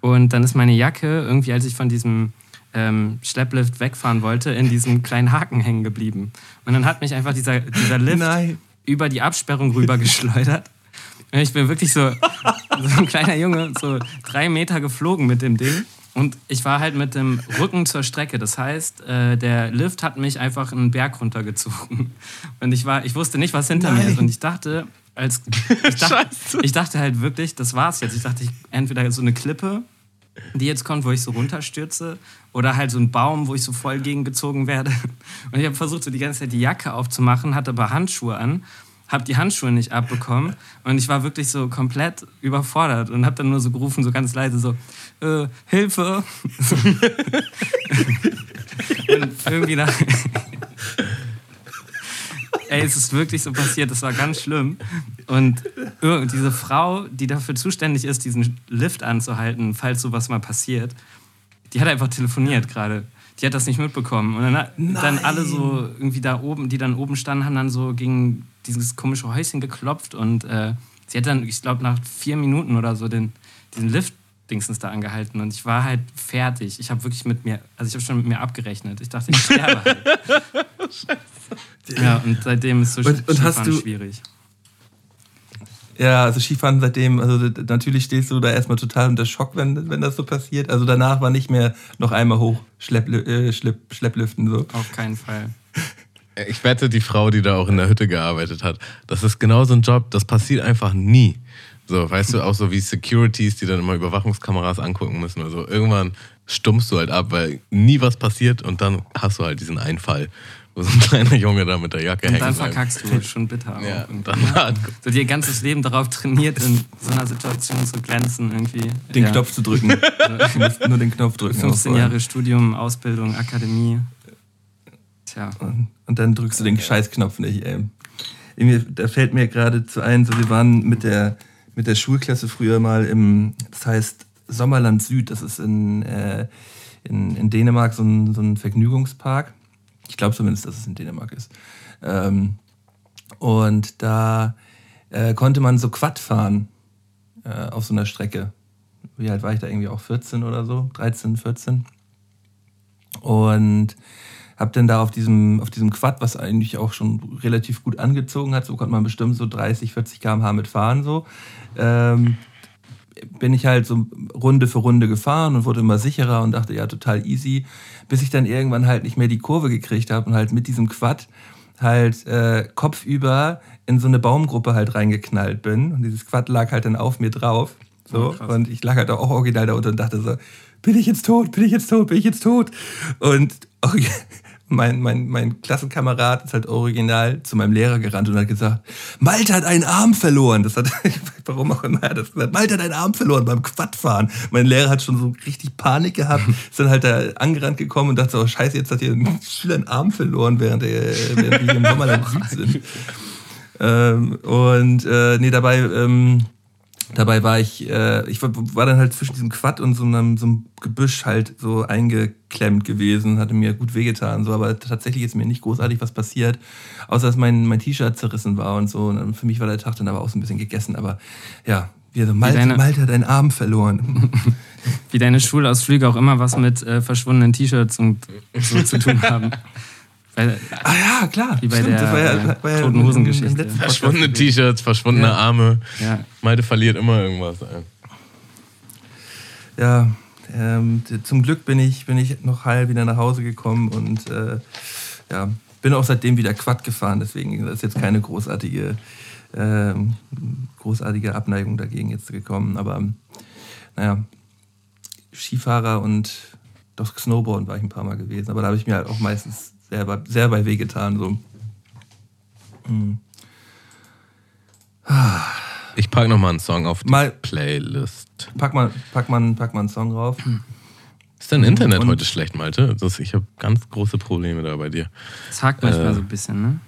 Und dann ist meine Jacke irgendwie, als ich von diesem ähm, Schlepplift wegfahren wollte, in diesem kleinen Haken hängen geblieben. Und dann hat mich einfach dieser, dieser Lift Nein. über die Absperrung rüber geschleudert. Und ich bin wirklich so, so ein kleiner Junge, so drei Meter geflogen mit dem Ding. Und ich war halt mit dem Rücken zur Strecke. Das heißt, äh, der Lift hat mich einfach einen Berg runtergezogen. Und ich war, ich wusste nicht, was hinter Nein. mir ist. Und ich dachte, als ich dachte, ich dachte halt wirklich, das war's jetzt. Ich dachte, ich, entweder so eine Klippe, die jetzt kommt, wo ich so runterstürze, oder halt so ein Baum, wo ich so voll gegengezogen werde. Und ich habe versucht, so die ganze Zeit die Jacke aufzumachen, hatte aber Handschuhe an habe die Handschuhe nicht abbekommen und ich war wirklich so komplett überfordert und habe dann nur so gerufen, so ganz leise, so äh, Hilfe. und irgendwie nach... Ey, es ist wirklich so passiert, das war ganz schlimm. Und diese Frau, die dafür zuständig ist, diesen Lift anzuhalten, falls sowas mal passiert, die hat einfach telefoniert gerade die hat das nicht mitbekommen. Und dann, dann alle so irgendwie da oben, die dann oben standen, haben dann so gegen dieses komische Häuschen geklopft und äh, sie hat dann, ich glaube, nach vier Minuten oder so den, diesen Lift Dingsens da angehalten und ich war halt fertig. Ich habe wirklich mit mir, also ich habe schon mit mir abgerechnet. Ich dachte, ich sterbe halt. ja, und seitdem ist so und, und hast du, schwierig. Ja, also Skifahren seitdem, also natürlich stehst du da erstmal total unter Schock, wenn, wenn das so passiert. Also danach war nicht mehr noch einmal hoch Schlepp, äh, Schlepp, Schlepplüften so. Auf keinen Fall. Ich wette, die Frau, die da auch in der Hütte gearbeitet hat, das ist genau so ein Job, das passiert einfach nie. So, weißt du, auch so wie Securities, die dann immer Überwachungskameras angucken müssen. Also irgendwann stummst du halt ab, weil nie was passiert und dann hast du halt diesen Einfall wo so ein kleiner Junge da mit der Jacke hängt. Und dann verkackst du schon bitter. Ja, dann war so dir ganzes Leben darauf trainiert, in so einer Situation zu glänzen irgendwie. Den ja. Knopf zu drücken. du nur den Knopf drücken. 15 Jahre Studium, Ausbildung, Akademie. Tja. Und, und dann drückst du den Scheißknopf nicht, ey. Da fällt mir gerade zu ein, so wir waren mit der, mit der Schulklasse früher mal im, das heißt Sommerland Süd, das ist in, äh, in, in Dänemark so ein, so ein Vergnügungspark. Ich glaube zumindest, dass es in Dänemark ist. Ähm, und da äh, konnte man so Quad fahren äh, auf so einer Strecke. Wie alt war ich da? Irgendwie auch 14 oder so, 13, 14. Und hab dann da auf diesem, auf diesem Quad, was eigentlich auch schon relativ gut angezogen hat, so konnte man bestimmt so 30, 40 km/h mitfahren, so. Ähm, bin ich halt so Runde für Runde gefahren und wurde immer sicherer und dachte, ja, total easy, bis ich dann irgendwann halt nicht mehr die Kurve gekriegt habe und halt mit diesem Quad halt äh, kopfüber in so eine Baumgruppe halt reingeknallt bin. Und dieses Quad lag halt dann auf mir drauf. So, oh, und ich lag halt auch original da unter und dachte so, bin ich jetzt tot, bin ich jetzt tot, bin ich jetzt tot? Und mein, mein, mein Klassenkamerad ist halt original zu meinem Lehrer gerannt und hat gesagt, Malte hat einen Arm verloren. Das hat, warum auch immer, das gesagt, Malte hat einen Arm verloren beim Quadfahren. Mein Lehrer hat schon so richtig Panik gehabt, ist dann halt da angerannt gekommen und dachte so, oh, scheiße, jetzt hat hier ein Schüler einen Arm verloren, während, er, während wir hier im Sommerland sind. Ähm, und äh, nee, dabei ähm, Dabei war ich, äh, ich war, dann halt zwischen diesem Quad und so einem, so einem Gebüsch halt so eingeklemmt gewesen, hatte mir gut wehgetan, so, aber tatsächlich ist mir nicht großartig was passiert, außer dass mein, mein T-Shirt zerrissen war und so. Und für mich war der Tag dann aber auch so ein bisschen gegessen, aber ja, wie so, Malte, deine, Malte hat einen Arm verloren. Wie deine Schulausflüge auch immer was mit äh, verschwundenen T-Shirts und so zu tun haben. Weil, ah ja, klar. Wie bei stimmt, der, ja, war ja Toten Hosen-Geschichte. Verschwundene T-Shirts, verschwundene ja. Arme. Ja. Malte verliert immer irgendwas. Ey. Ja, ähm, zum Glück bin ich, bin ich noch heil wieder nach Hause gekommen und äh, ja, bin auch seitdem wieder Quad gefahren. Deswegen ist jetzt keine großartige, äh, großartige Abneigung dagegen jetzt gekommen. Aber naja, Skifahrer und doch Snowboarden war ich ein paar Mal gewesen. Aber da habe ich mir halt auch meistens sehr, sehr bei wehgetan. So. Hm. Ich pack noch mal einen Song auf die Mal- Playlist. Pack mal, pack mal, pack mal einen Song drauf. Ist dein Internet Und- heute schlecht, Malte? Das, ich habe ganz große Probleme da bei dir. Das hakt manchmal Äh. so ein bisschen, ne?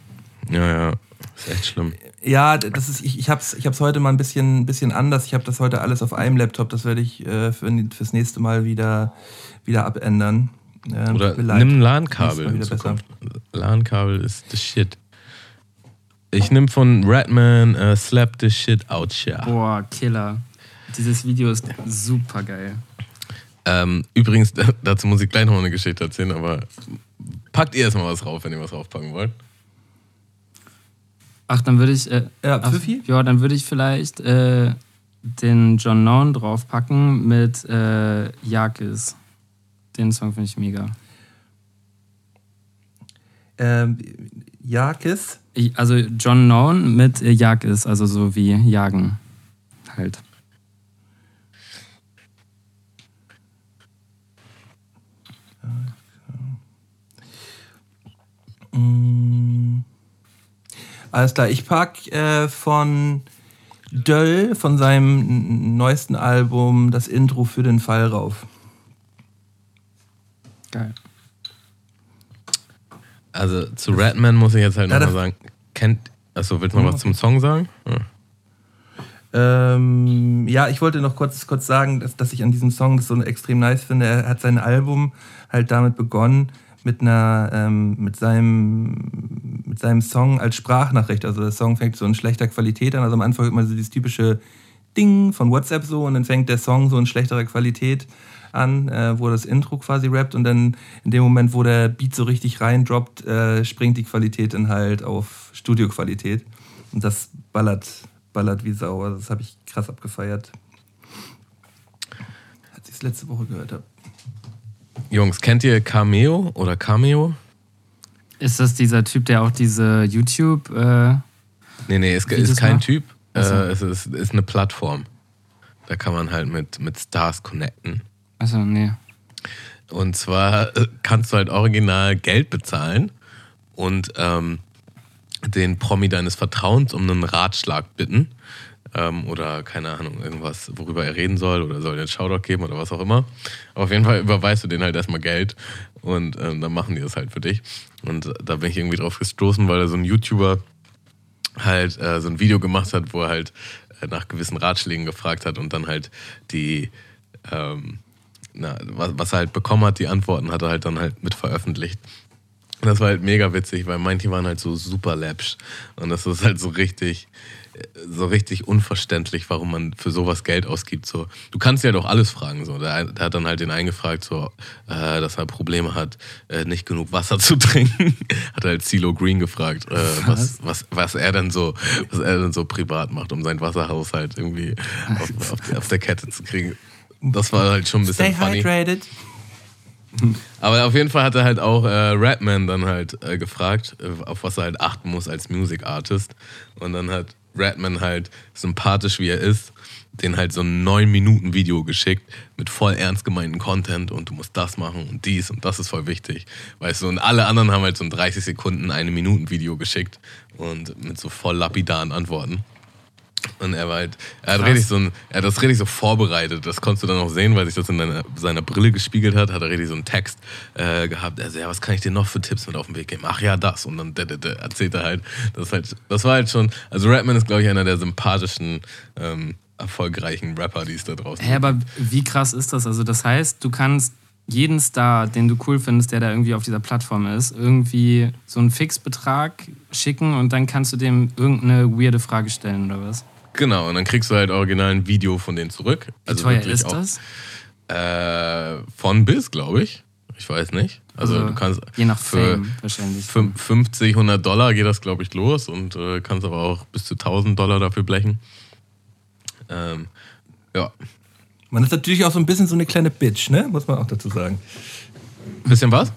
Ja, ja. Ist echt schlimm. Ja, das ist, ich, ich hab's, ich hab's heute mal ein bisschen, bisschen anders. Ich habe das heute alles auf einem Laptop. Das werde ich äh, für, fürs nächste Mal wieder, wieder abändern. Ähm, Oder nimm ein LAN-Kabel. LAN-Kabel ist the shit. Ich nehme von Ratman äh, Slap the Shit Out Share. Boah, Killer. Dieses Video ist super geil. Ähm, übrigens, dazu muss ich gleich noch eine Geschichte erzählen, aber packt ihr erstmal was rauf, wenn ihr was raufpacken wollt. Ach, dann würde ich. Äh, Ja, ach, Pfiffi? Ja, dann würde ich vielleicht äh, den John Noun draufpacken mit äh, Yakis. Den Song finde ich mega. Ähm, Jakis. Also John Noun mit äh, Yakis, also so wie Jagen. Halt. Alles klar, ich pack äh, von Döll, von seinem neuesten Album, das Intro für den Fall rauf. Geil. Also zu Ratman muss ich jetzt halt Ja, nochmal sagen, kennt, achso, willst du noch was zum Song sagen? Ja. Ähm, ja, ich wollte noch kurz, kurz sagen, dass, dass ich an diesem Song das so extrem nice finde. Er hat sein Album halt damit begonnen, mit einer, ähm, mit seinem, mit seinem Song als Sprachnachricht. Also der Song fängt so in schlechter Qualität an. Also am Anfang hört man so dieses typische Ding von WhatsApp so und dann fängt der Song so in schlechterer Qualität an, äh, wo das Intro quasi rappt und dann in dem Moment, wo der Beat so richtig reindroppt, äh, springt die Qualität dann halt auf Studioqualität. Und das ballert, ballert wie Sau. Also das habe ich krass abgefeiert. Als ich es letzte Woche gehört habe. Jungs, kennt ihr Cameo oder Cameo? Ist das dieser Typ, der auch diese YouTube. Äh, Nee, nee, es Videos ist kein macht? Typ. Äh, es ist, ist eine Plattform. Da kann man halt mit, mit Stars connecten. Achso, nee. Und zwar äh, kannst du halt original Geld bezahlen und ähm, den Promi deines Vertrauens um einen Ratschlag bitten. Ähm, oder keine Ahnung, irgendwas, worüber er reden soll oder soll den Shoutout geben oder was auch immer. Auf jeden Fall überweist du denen halt erstmal Geld und ähm, dann machen die das halt für dich. Und da bin ich irgendwie drauf gestoßen, weil da so ein YouTuber halt äh, so ein Video gemacht hat, wo er halt äh, nach gewissen Ratschlägen gefragt hat und dann halt die, ähm, na, was, was er halt bekommen hat, die Antworten hat er halt dann halt mit veröffentlicht. Und das war halt mega witzig, weil manche waren halt so super läppsch. Und das ist halt so richtig, so richtig unverständlich, warum man für sowas Geld ausgibt. So, du kannst ja doch alles fragen. So, der, der hat dann halt den eingefragt, so, äh, dass er Probleme hat, äh, nicht genug Wasser zu trinken. hat halt CeeLo Green gefragt, äh, was, was, was er denn so, was er denn so privat macht, um seinen Wasserhaushalt irgendwie auf, auf, auf der Kette zu kriegen. Das war halt schon ein bisschen Stay funny. hydrated. Aber auf jeden Fall hat er halt auch äh, Ratman dann halt äh, gefragt, äh, auf was er halt achten muss als Music Artist. Und dann hat Ratman halt, sympathisch wie er ist, den halt so ein 9-Minuten-Video geschickt mit voll ernst gemeinten Content und du musst das machen und dies und das ist voll wichtig. Weißt du, und alle anderen haben halt so ein 30 Sekunden, eine Minuten-Video geschickt und mit so voll lapidaren Antworten. Und er war halt, er hat, Krass. richtig so ein, er hat das richtig so vorbereitet. Das konntest du dann auch sehen, weil sich das in deiner, seiner Brille gespiegelt hat. Hat er richtig so einen Text äh, gehabt. Also, ja, was kann ich dir noch für Tipps mit auf den Weg geben? Ach ja, das. Und dann d -d -d erzählt er halt. Das, halt. das war halt schon. Also, Rapman ist, glaube ich, einer der sympathischen, ähm, erfolgreichen Rapper, die es da draußen Hä, aber wie krass ist das? Also, das heißt, du kannst jeden Star, den du cool findest, der da irgendwie auf dieser Plattform ist, irgendwie so einen Fixbetrag schicken und dann kannst du dem irgendeine weirde Frage stellen oder was? Genau, und dann kriegst du halt original ein Video von denen zurück. Wie teuer wirklich ist auch, das? Äh, von bis, glaube ich. Ich weiß nicht. Also, Also, du kannst Je nach für Fame wahrscheinlich. fün- 50, 100 Dollar geht das, glaube ich, los und äh, kannst aber auch bis zu 1000 Dollar dafür blechen. Ähm, ja, Man ist natürlich auch so ein bisschen so eine kleine Bitch, ne? Muss man auch dazu sagen. bisschen was?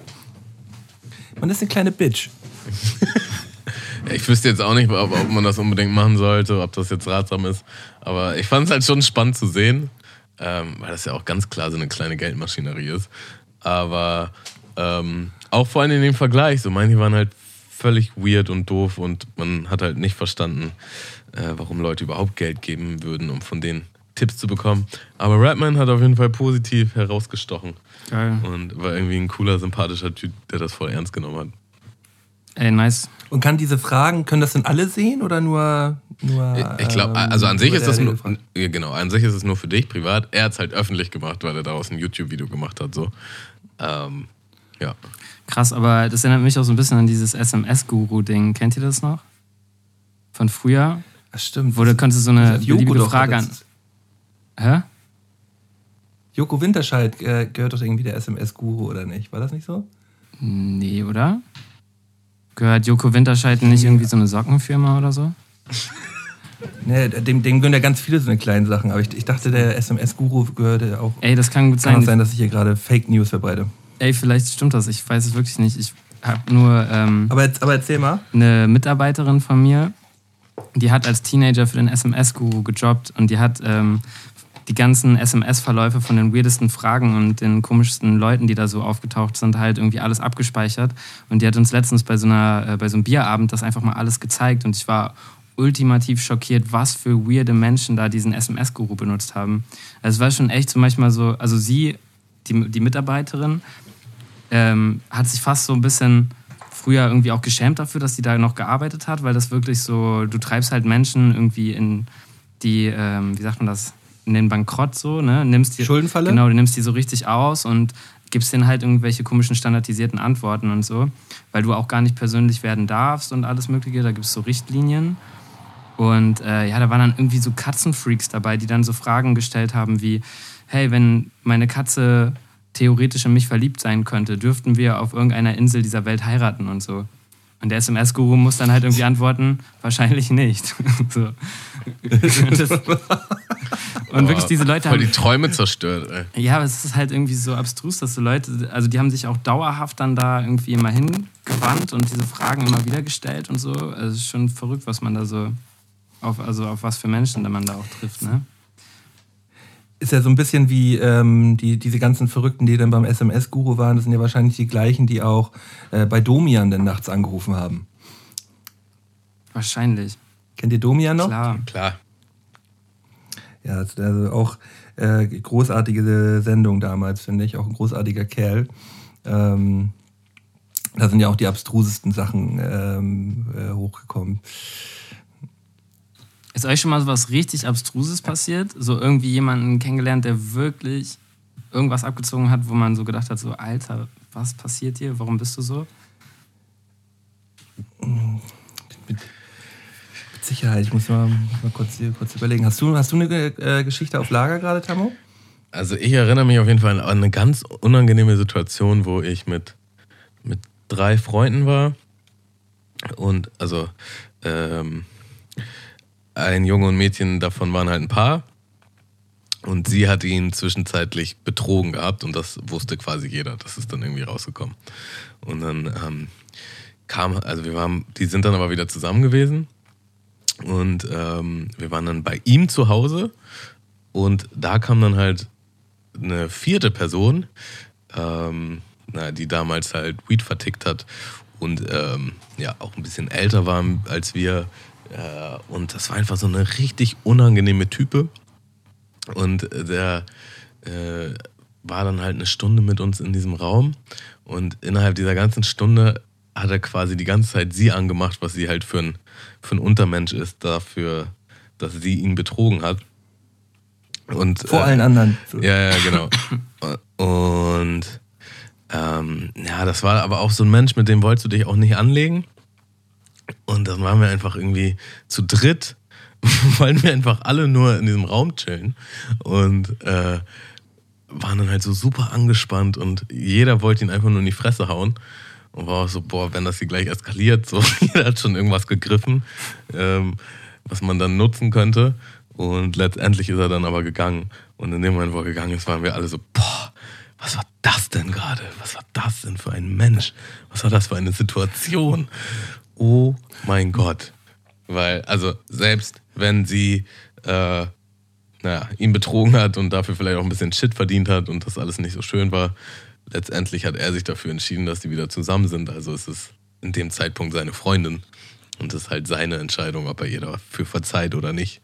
Man ist eine kleine Bitch. Ja, ich wüsste jetzt auch nicht, ob, ob man das unbedingt machen sollte, ob das jetzt ratsam ist. Aber ich fand es halt schon spannend zu sehen, ähm, weil das ja auch ganz klar so eine kleine Geldmaschinerie ist. Aber ähm, auch vor allem in dem Vergleich, so manche waren halt völlig weird und doof und man hat halt nicht verstanden, äh, warum Leute überhaupt Geld geben würden, um von denen Tipps zu bekommen. Aber Rapman hat auf jeden Fall positiv herausgestochen. Geil. Und war irgendwie ein cooler, sympathischer Typ, der das voll ernst genommen hat. Ey, nice. Und kann diese Fragen, können das denn alle sehen oder nur. nur ich glaube, also an sich ist das nur. Genau, an sich ist es nur für dich privat. Er hat es halt öffentlich gemacht, weil er daraus ein YouTube-Video gemacht hat. So. Ähm, ja. Krass, aber das erinnert mich auch so ein bisschen an dieses SMS-Guru-Ding. Kennt ihr das noch? Von früher? Das stimmt. Wo du konntest so eine beliebige Frage an. Hä? Joko Winterscheid äh, gehört doch irgendwie der SMS-Guru, oder nicht? War das nicht so? Nee, oder? Gehört Joko Winterscheid nicht irgendwie so eine Sockenfirma oder so? Nee, dem, dem gehören ja ganz viele so eine kleinen Sachen, aber ich, ich dachte, der SMS-Guru gehörte auch. Ey, das kann gut sein. Kann sein, dass ich hier gerade Fake News verbreite. Ey, vielleicht stimmt das. Ich weiß es wirklich nicht. Ich habe nur. Ähm, aber, aber erzähl mal. Eine Mitarbeiterin von mir, die hat als Teenager für den SMS-Guru gejobbt und die hat ähm, die ganzen SMS-Verläufe von den weirdesten Fragen und den komischsten Leuten, die da so aufgetaucht sind, halt irgendwie alles abgespeichert. Und die hat uns letztens bei so, einer, äh, bei so einem Bierabend das einfach mal alles gezeigt und ich war ultimativ schockiert, was für weirde Menschen da diesen SMS-Guru benutzt haben. Also es war schon echt so manchmal so, also sie, die, die Mitarbeiterin, ähm, hat sich fast so ein bisschen früher irgendwie auch geschämt dafür, dass sie da noch gearbeitet hat, weil das wirklich so, du treibst halt Menschen irgendwie in die, ähm, wie sagt man das, in den Bankrott so, ne? Nimmst die, Schuldenfalle? Genau, du nimmst die so richtig aus und gibst denen halt irgendwelche komischen standardisierten Antworten und so, weil du auch gar nicht persönlich werden darfst und alles Mögliche. Da gibt es so Richtlinien. Und äh, ja, da waren dann irgendwie so Katzenfreaks dabei, die dann so Fragen gestellt haben wie, hey, wenn meine Katze theoretisch in mich verliebt sein könnte, dürften wir auf irgendeiner Insel dieser Welt heiraten und so. Und der SMS-Guru muss dann halt irgendwie antworten, wahrscheinlich nicht. so. und wirklich diese Leute voll haben... die Träume zerstört, ey. Ja, aber es ist halt irgendwie so abstrus, dass so Leute, also die haben sich auch dauerhaft dann da irgendwie immer hingewandt und diese Fragen immer wieder gestellt und so. Also es ist schon verrückt, was man da so, auf, also auf was für Menschen man da auch trifft, ne? ist ja so ein bisschen wie ähm, die, diese ganzen Verrückten, die dann beim SMS-Guru waren. Das sind ja wahrscheinlich die gleichen, die auch äh, bei Domian dann nachts angerufen haben. Wahrscheinlich. Kennt ihr Domian noch? Klar. Klar. Ja, also auch äh, großartige Sendung damals, finde ich. Auch ein großartiger Kerl. Ähm, da sind ja auch die abstrusesten Sachen ähm, äh, hochgekommen. Ist euch schon mal so was richtig Abstruses passiert? So irgendwie jemanden kennengelernt, der wirklich irgendwas abgezogen hat, wo man so gedacht hat, so Alter, was passiert hier? Warum bist du so? Sicherheit, ich muss mal, mal kurz, kurz überlegen. Hast du, hast du eine äh, Geschichte auf Lager gerade, Tammo? Also ich erinnere mich auf jeden Fall an eine ganz unangenehme Situation, wo ich mit, mit drei Freunden war. Und also ähm, ein Junge und Mädchen davon waren halt ein Paar. Und sie hat ihn zwischenzeitlich betrogen gehabt und das wusste quasi jeder. Das ist dann irgendwie rausgekommen. Und dann ähm, kam, also wir waren, die sind dann aber wieder zusammen gewesen. Und ähm, wir waren dann bei ihm zu Hause. Und da kam dann halt eine vierte Person, ähm, na, die damals halt Weed vertickt hat und ähm, ja auch ein bisschen älter war als wir äh, und das war einfach so eine richtig unangenehme Type. Und der äh, war dann halt eine Stunde mit uns in diesem Raum. Und innerhalb dieser ganzen Stunde hat er quasi die ganze Zeit sie angemacht, was sie halt für ein, für ein Untermensch ist, dafür, dass sie ihn betrogen hat. Und, Vor äh, allen anderen. Ja, ja, genau. Und ähm, ja, das war aber auch so ein Mensch, mit dem wolltest du dich auch nicht anlegen. Und dann waren wir einfach irgendwie zu dritt, wollen wir einfach alle nur in diesem Raum chillen und äh, waren dann halt so super angespannt und jeder wollte ihn einfach nur in die Fresse hauen. Und war auch so, boah, wenn das hier gleich eskaliert, so, jeder hat schon irgendwas gegriffen, ähm, was man dann nutzen könnte. Und letztendlich ist er dann aber gegangen. Und in dem Moment, wo er gegangen ist, waren wir alle so, boah, was war das denn gerade? Was war das denn für ein Mensch? Was war das für eine Situation? oh mein Gott. Weil, also selbst wenn sie äh, naja, ihn betrogen hat und dafür vielleicht auch ein bisschen Shit verdient hat und das alles nicht so schön war, letztendlich hat er sich dafür entschieden, dass die wieder zusammen sind. Also ist es in dem Zeitpunkt seine Freundin. Und das ist halt seine Entscheidung, ob er ihr dafür verzeiht oder nicht.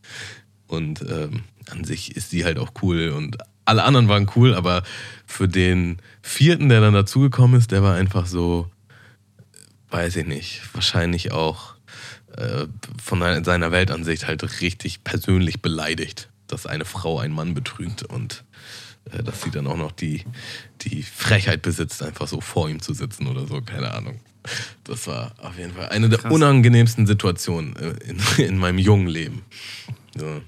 Und ähm, an sich ist sie halt auch cool und alle anderen waren cool, aber für den vierten, der dann dazugekommen ist, der war einfach so, weiß ich nicht, wahrscheinlich auch äh, von seiner Weltansicht halt richtig persönlich beleidigt, dass eine Frau einen Mann betrügt und dass sie dann auch noch die, die Frechheit besitzt, einfach so vor ihm zu sitzen oder so, keine Ahnung. Das war auf jeden Fall eine Krass. der unangenehmsten Situationen äh, in, in meinem jungen Leben. So.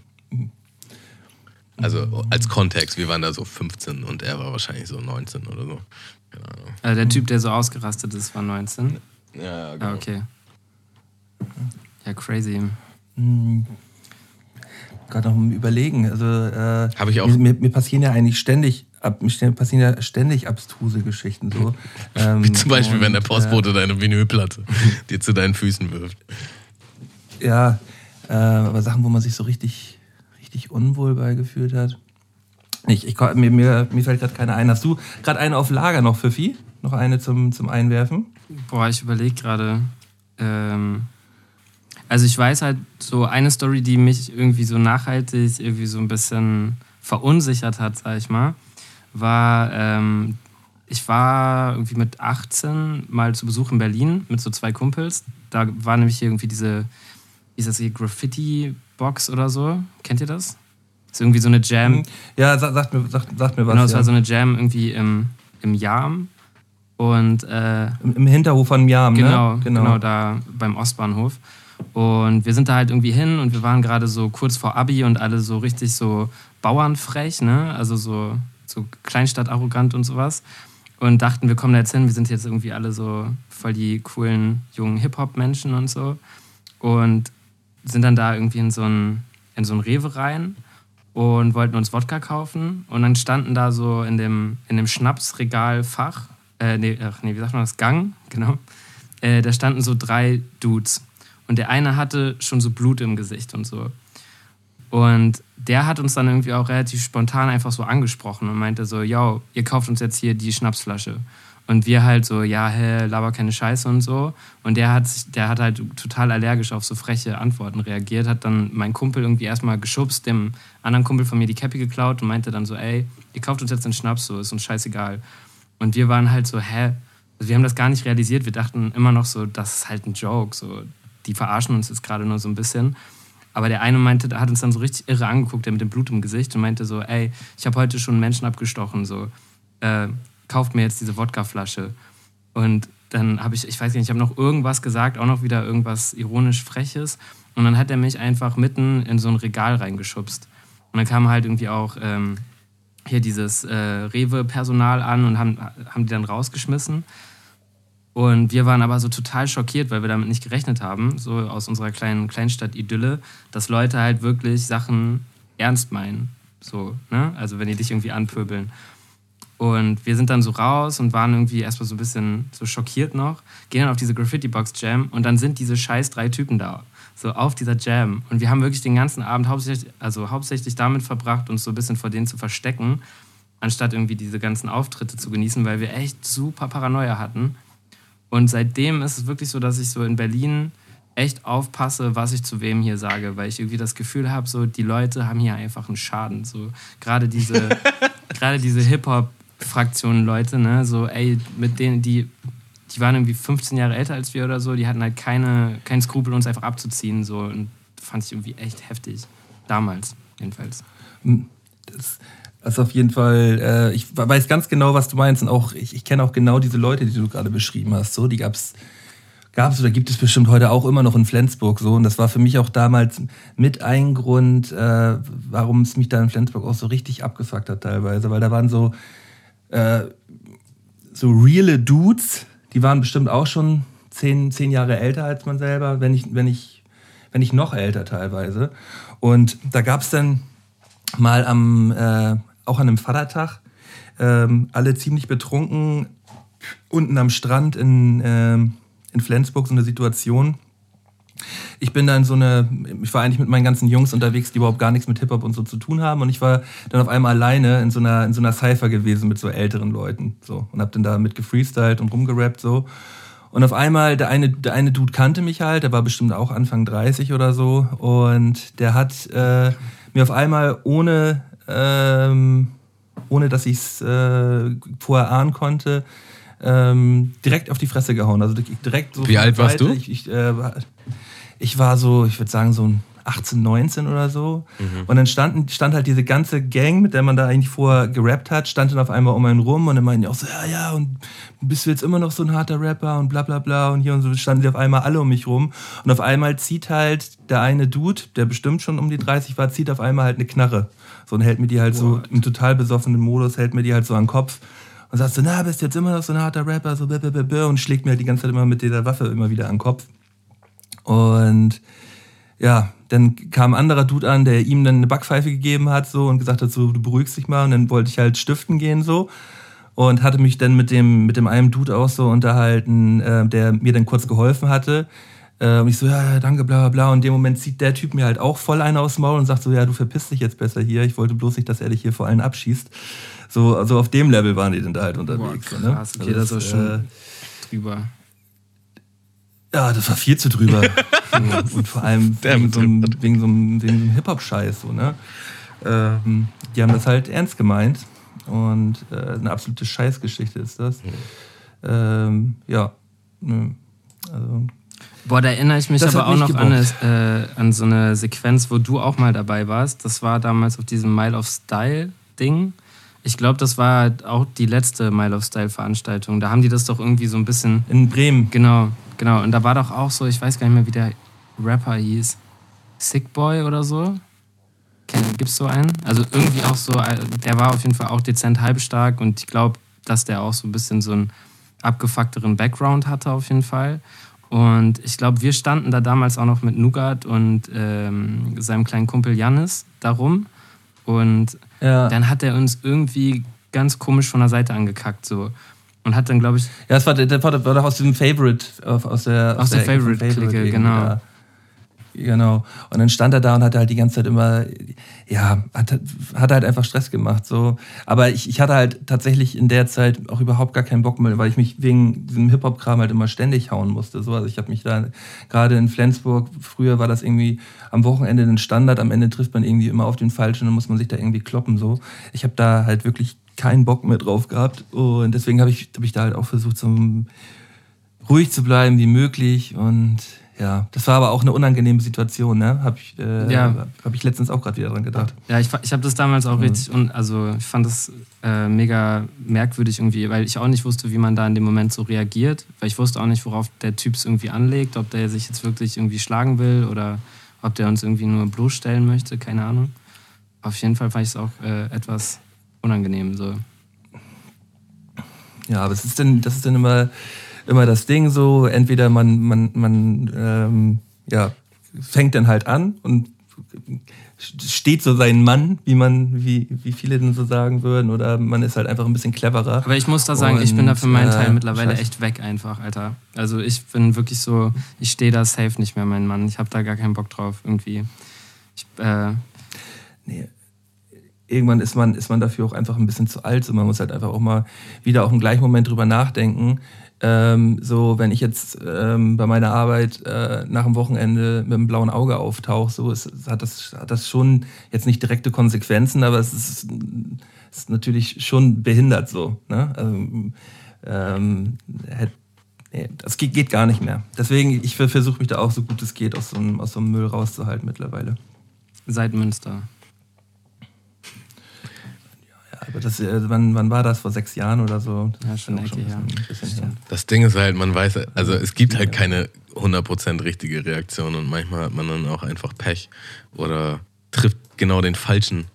Also als Kontext, wir waren da so 15 und er war wahrscheinlich so 19 oder so. Keine Ahnung. Also der Typ, der so ausgerastet ist, war 19? Ja, genau. Ah, okay. Ja, crazy. Gerade noch im Überlegen. Also, äh, Habe ich auch. Mir, mir, passieren ja eigentlich ständig, ab, mir passieren ja ständig abstruse Geschichten. So. ähm, Wie zum Beispiel, und, wenn der Postbote äh, deine Vinylplatte dir zu deinen Füßen wirft. Ja, äh, aber Sachen, wo man sich so richtig, richtig unwohl beigefühlt hat. Ich, ich, mir, mir, mir fällt gerade keine ein. Hast du gerade eine auf Lager noch, Pfiffi? Noch eine zum, zum Einwerfen? Boah, ich überlege gerade. Ähm, also ich weiß halt so eine Story, die mich irgendwie so nachhaltig irgendwie so ein bisschen verunsichert hat, sag ich mal, war, ähm, ich war irgendwie mit 18 mal zu Besuch in Berlin mit so zwei Kumpels. Da war nämlich irgendwie diese, wie ist das hier, Graffiti-Box oder so. Kennt ihr das? Ist irgendwie so eine Jam. Mhm. Ja, sagt, sagt, mir, sagt, sagt mir was. Genau, es ja. war so eine Jam irgendwie im, im Jam. Und, äh, Im, Im, Hinterhof von Jam, genau, ne? Genau, genau, da beim Ostbahnhof. Und wir sind da halt irgendwie hin und wir waren gerade so kurz vor Abi und alle so richtig so bauernfrech, ne? Also so, so Kleinstadt arrogant und sowas. Und dachten, wir kommen da jetzt hin, wir sind jetzt irgendwie alle so voll die coolen jungen Hip-Hop-Menschen und so. Und sind dann da irgendwie in so ein, in so ein Rewe rein und wollten uns Wodka kaufen. Und dann standen da so in dem, in dem Schnapsregalfach äh, nee, ach nee, wie sagt man das? Gang, genau. Äh, da standen so drei Dudes. Und der eine hatte schon so Blut im Gesicht und so. Und der hat uns dann irgendwie auch relativ spontan einfach so angesprochen und meinte so, yo, ihr kauft uns jetzt hier die Schnapsflasche. Und wir halt so, ja, hä, laber keine Scheiße und so. Und der hat, der hat halt total allergisch auf so freche Antworten reagiert, hat dann meinen Kumpel irgendwie erstmal geschubst, dem anderen Kumpel von mir die Cappy geklaut und meinte dann so, ey, ihr kauft uns jetzt den Schnaps, so, ist uns scheißegal. Und wir waren halt so, hä? Also wir haben das gar nicht realisiert. Wir dachten immer noch so, das ist halt ein Joke. So, die verarschen uns jetzt gerade nur so ein bisschen. Aber der eine meinte, hat uns dann so richtig irre angeguckt, der mit dem Blut im Gesicht und meinte so, ey, ich habe heute schon Menschen abgestochen, so, äh, kauft mir jetzt diese Wodkaflasche. Und dann habe ich, ich weiß nicht, ich habe noch irgendwas gesagt, auch noch wieder irgendwas ironisch Freches. Und dann hat er mich einfach mitten in so ein Regal reingeschubst. Und dann kam halt irgendwie auch ähm, hier dieses äh, Rewe-Personal an und haben, haben die dann rausgeschmissen. Und wir waren aber so total schockiert, weil wir damit nicht gerechnet haben, so aus unserer kleinen Kleinstadt-Idylle, dass Leute halt wirklich Sachen ernst meinen. So, ne? Also wenn die dich irgendwie anpöbeln. Und wir sind dann so raus und waren irgendwie erstmal so ein bisschen so schockiert noch, gehen dann auf diese Graffiti-Box-Jam und dann sind diese scheiß drei Typen da so auf dieser Jam. Und wir haben wirklich den ganzen Abend hauptsächlich, also hauptsächlich damit verbracht, uns so ein bisschen vor denen zu verstecken, anstatt irgendwie diese ganzen Auftritte zu genießen, weil wir echt super Paranoia hatten. Und seitdem ist es wirklich so, dass ich so in Berlin echt aufpasse, was ich zu wem hier sage, weil ich irgendwie das Gefühl habe, so die Leute haben hier einfach einen Schaden. So gerade diese, gerade diese Hip-Hop-Fraktionen Leute, ne, so ey, mit denen, die die waren irgendwie 15 Jahre älter als wir oder so, die hatten halt keine, keinen Skrupel, uns einfach abzuziehen. So. Und fand ich irgendwie echt heftig. Damals, jedenfalls. Hm, das, ist auf jeden Fall, äh, ich weiß ganz genau, was du meinst. Und auch, ich, ich kenne auch genau diese Leute, die du gerade beschrieben hast. So, die gab's gab es oder gibt es bestimmt heute auch immer noch in Flensburg so. Und das war für mich auch damals mit ein Grund, äh, warum es mich da in Flensburg auch so richtig abgefuckt hat teilweise. Weil da waren so, äh, so reale Dudes, die waren bestimmt auch schon zehn, zehn Jahre älter als man selber, wenn ich, wenn ich, wenn ich noch älter teilweise. Und da gab es dann mal am, äh, auch an einem Vatertag, ähm, alle ziemlich betrunken, unten am Strand in, äh, in Flensburg so eine Situation, ich bin dann so eine, ich war eigentlich mit meinen ganzen Jungs unterwegs, die überhaupt gar nichts mit Hip-Hop und so zu tun haben. Und ich war dann auf einmal alleine in so einer, in so einer Cypher gewesen mit so älteren Leuten. So. Und hab dann da mit gefreestylt und rumgerappt so. Und auf einmal, der eine, der eine Dude kannte mich halt, der war bestimmt auch Anfang 30 oder so. Und der hat äh, mir auf einmal ohne, ähm, ohne dass ich es äh, vorher ahnen konnte, ähm, direkt auf die Fresse gehauen. Also direkt so. Wie alt warst du? Ich, ich, äh, ich war so, ich würde sagen, so ein 18, 19 oder so. Mhm. Und dann stand, stand halt diese ganze Gang, mit der man da eigentlich vorher gerappt hat, stand dann auf einmal um einen rum und dann meinten die auch so, ja, ja, und bist du jetzt immer noch so ein harter Rapper und bla bla bla und hier und so standen die auf einmal alle um mich rum. Und auf einmal zieht halt der eine Dude, der bestimmt schon um die 30 war, zieht auf einmal halt eine Knarre. So und hält mir die halt What? so im total besoffenen Modus, hält mir die halt so an den Kopf und sagt so, na, bist jetzt immer noch so ein harter Rapper, so blablabla, und schlägt mir halt die ganze Zeit immer mit dieser Waffe immer wieder an den Kopf. Und ja, dann kam ein anderer Dude an, der ihm dann eine Backpfeife gegeben hat so und gesagt hat, so, du beruhigst dich mal. Und dann wollte ich halt stiften gehen so und hatte mich dann mit dem, mit dem einen Dude auch so unterhalten, äh, der mir dann kurz geholfen hatte. Äh, und ich so, ja, danke, bla bla bla. Und in dem Moment zieht der Typ mir halt auch voll einer aufs Maul und sagt so, ja, du verpisst dich jetzt besser hier. Ich wollte bloß nicht, dass er dich hier vor allen abschießt. So, also auf dem Level waren die dann da halt unterwegs. Boah, krass, ne? okay, also das, war schon äh, drüber. Ja, das war viel zu drüber. und vor allem wegen so einem, wegen so einem, so einem Hip-Hop-Scheiß. So, ne? Ähm, die haben das halt ernst gemeint. Und äh, eine absolute Scheißgeschichte ist das. Mhm. Ähm, ja. Also, Boah, da erinnere ich mich aber auch noch an, eine, äh, an, so eine Sequenz, wo du auch mal dabei warst. Das war damals auf diesem Mile of Style-Ding. Ich glaube, das war auch die letzte Mile of Style-Veranstaltung. Da haben die das doch irgendwie so ein bisschen. In Bremen. Genau. Genau, und da war doch auch so, ich weiß gar nicht mehr, wie der Rapper hieß. Sick Boy oder so. Gibt es so einen? Also irgendwie auch so, äh, der war auf jeden Fall auch dezent halbstark und ich glaube, dass der auch so ein bisschen so einen abgefuckteren Background hatte auf jeden Fall. Und ich glaube, wir standen da damals auch noch mit Nugat und ähm, seinem kleinen Kumpel Jannis darum. Und ja. dann hat er uns irgendwie ganz komisch von der Seite angekackt. So. Und hat dann, glaube ich. Ja, das war, das war, doch aus dem Favorite, aus der, aus, aus der, der Favorite-Clique, genau. Da. Genau. Und dann stand er da und hatte halt die ganze Zeit immer, ja, hat, hat halt einfach Stress gemacht. So. Aber ich, ich hatte halt tatsächlich in der Zeit auch überhaupt gar keinen Bock mehr, weil ich mich wegen diesem Hip-Hop-Kram halt immer ständig hauen musste. So. Also ich habe mich da, gerade in Flensburg, früher war das irgendwie am Wochenende ein Standard, am Ende trifft man irgendwie immer auf den Falschen und dann muss man sich da irgendwie kloppen. So. Ich habe da halt wirklich keinen Bock mehr drauf gehabt. Und deswegen habe ich, hab ich da halt auch versucht, so ruhig zu bleiben wie möglich. Und ja, das war aber auch eine unangenehme Situation, ne? Habe ich, äh, ja. hab ich letztens auch gerade wieder dran gedacht. Ja, ich, ich habe das damals auch mhm. richtig, und also ich fand das äh, mega merkwürdig irgendwie, weil ich auch nicht wusste, wie man da in dem Moment so reagiert. Weil ich wusste auch nicht, worauf der Typ es irgendwie anlegt, ob der sich jetzt wirklich irgendwie schlagen will oder ob der uns irgendwie nur bloßstellen möchte, keine Ahnung. Auf jeden Fall fand ich es auch äh, etwas unangenehm. So. Ja, aber es ist denn, das ist dann immer, immer das Ding so, entweder man, man, man ähm, ja, fängt dann halt an und steht so sein Mann, wie man, wie, wie viele denn so sagen würden, oder man ist halt einfach ein bisschen cleverer. Aber ich muss da sagen, und, ich bin da für meinen Teil äh, mittlerweile scheiße. echt weg einfach, Alter. Also ich bin wirklich so, ich stehe da safe nicht mehr, mein Mann. Ich habe da gar keinen Bock drauf, irgendwie. Ich, äh, nee, irgendwann ist man, ist man dafür auch einfach ein bisschen zu alt. So, man muss halt einfach auch mal wieder auch im gleichen Moment drüber nachdenken. Ähm, so, wenn ich jetzt ähm, bei meiner Arbeit äh, nach dem Wochenende mit einem blauen Auge auftauche, so ist, hat, das, hat das schon jetzt nicht direkte Konsequenzen, aber es ist, ist natürlich schon behindert so. Ne? Also, ähm, nee, das geht, geht gar nicht mehr. Deswegen, ich versuche mich da auch so gut es geht aus so, einem, aus so einem Müll rauszuhalten mittlerweile. Seit Münster. Aber das, äh, wann, wann war das? Vor sechs Jahren oder so? Ja, schon, schon ein bisschen her. Das Ding ist halt, man weiß, also es gibt halt keine 100% richtige Reaktion und manchmal hat man dann auch einfach Pech oder trifft genau den falschen.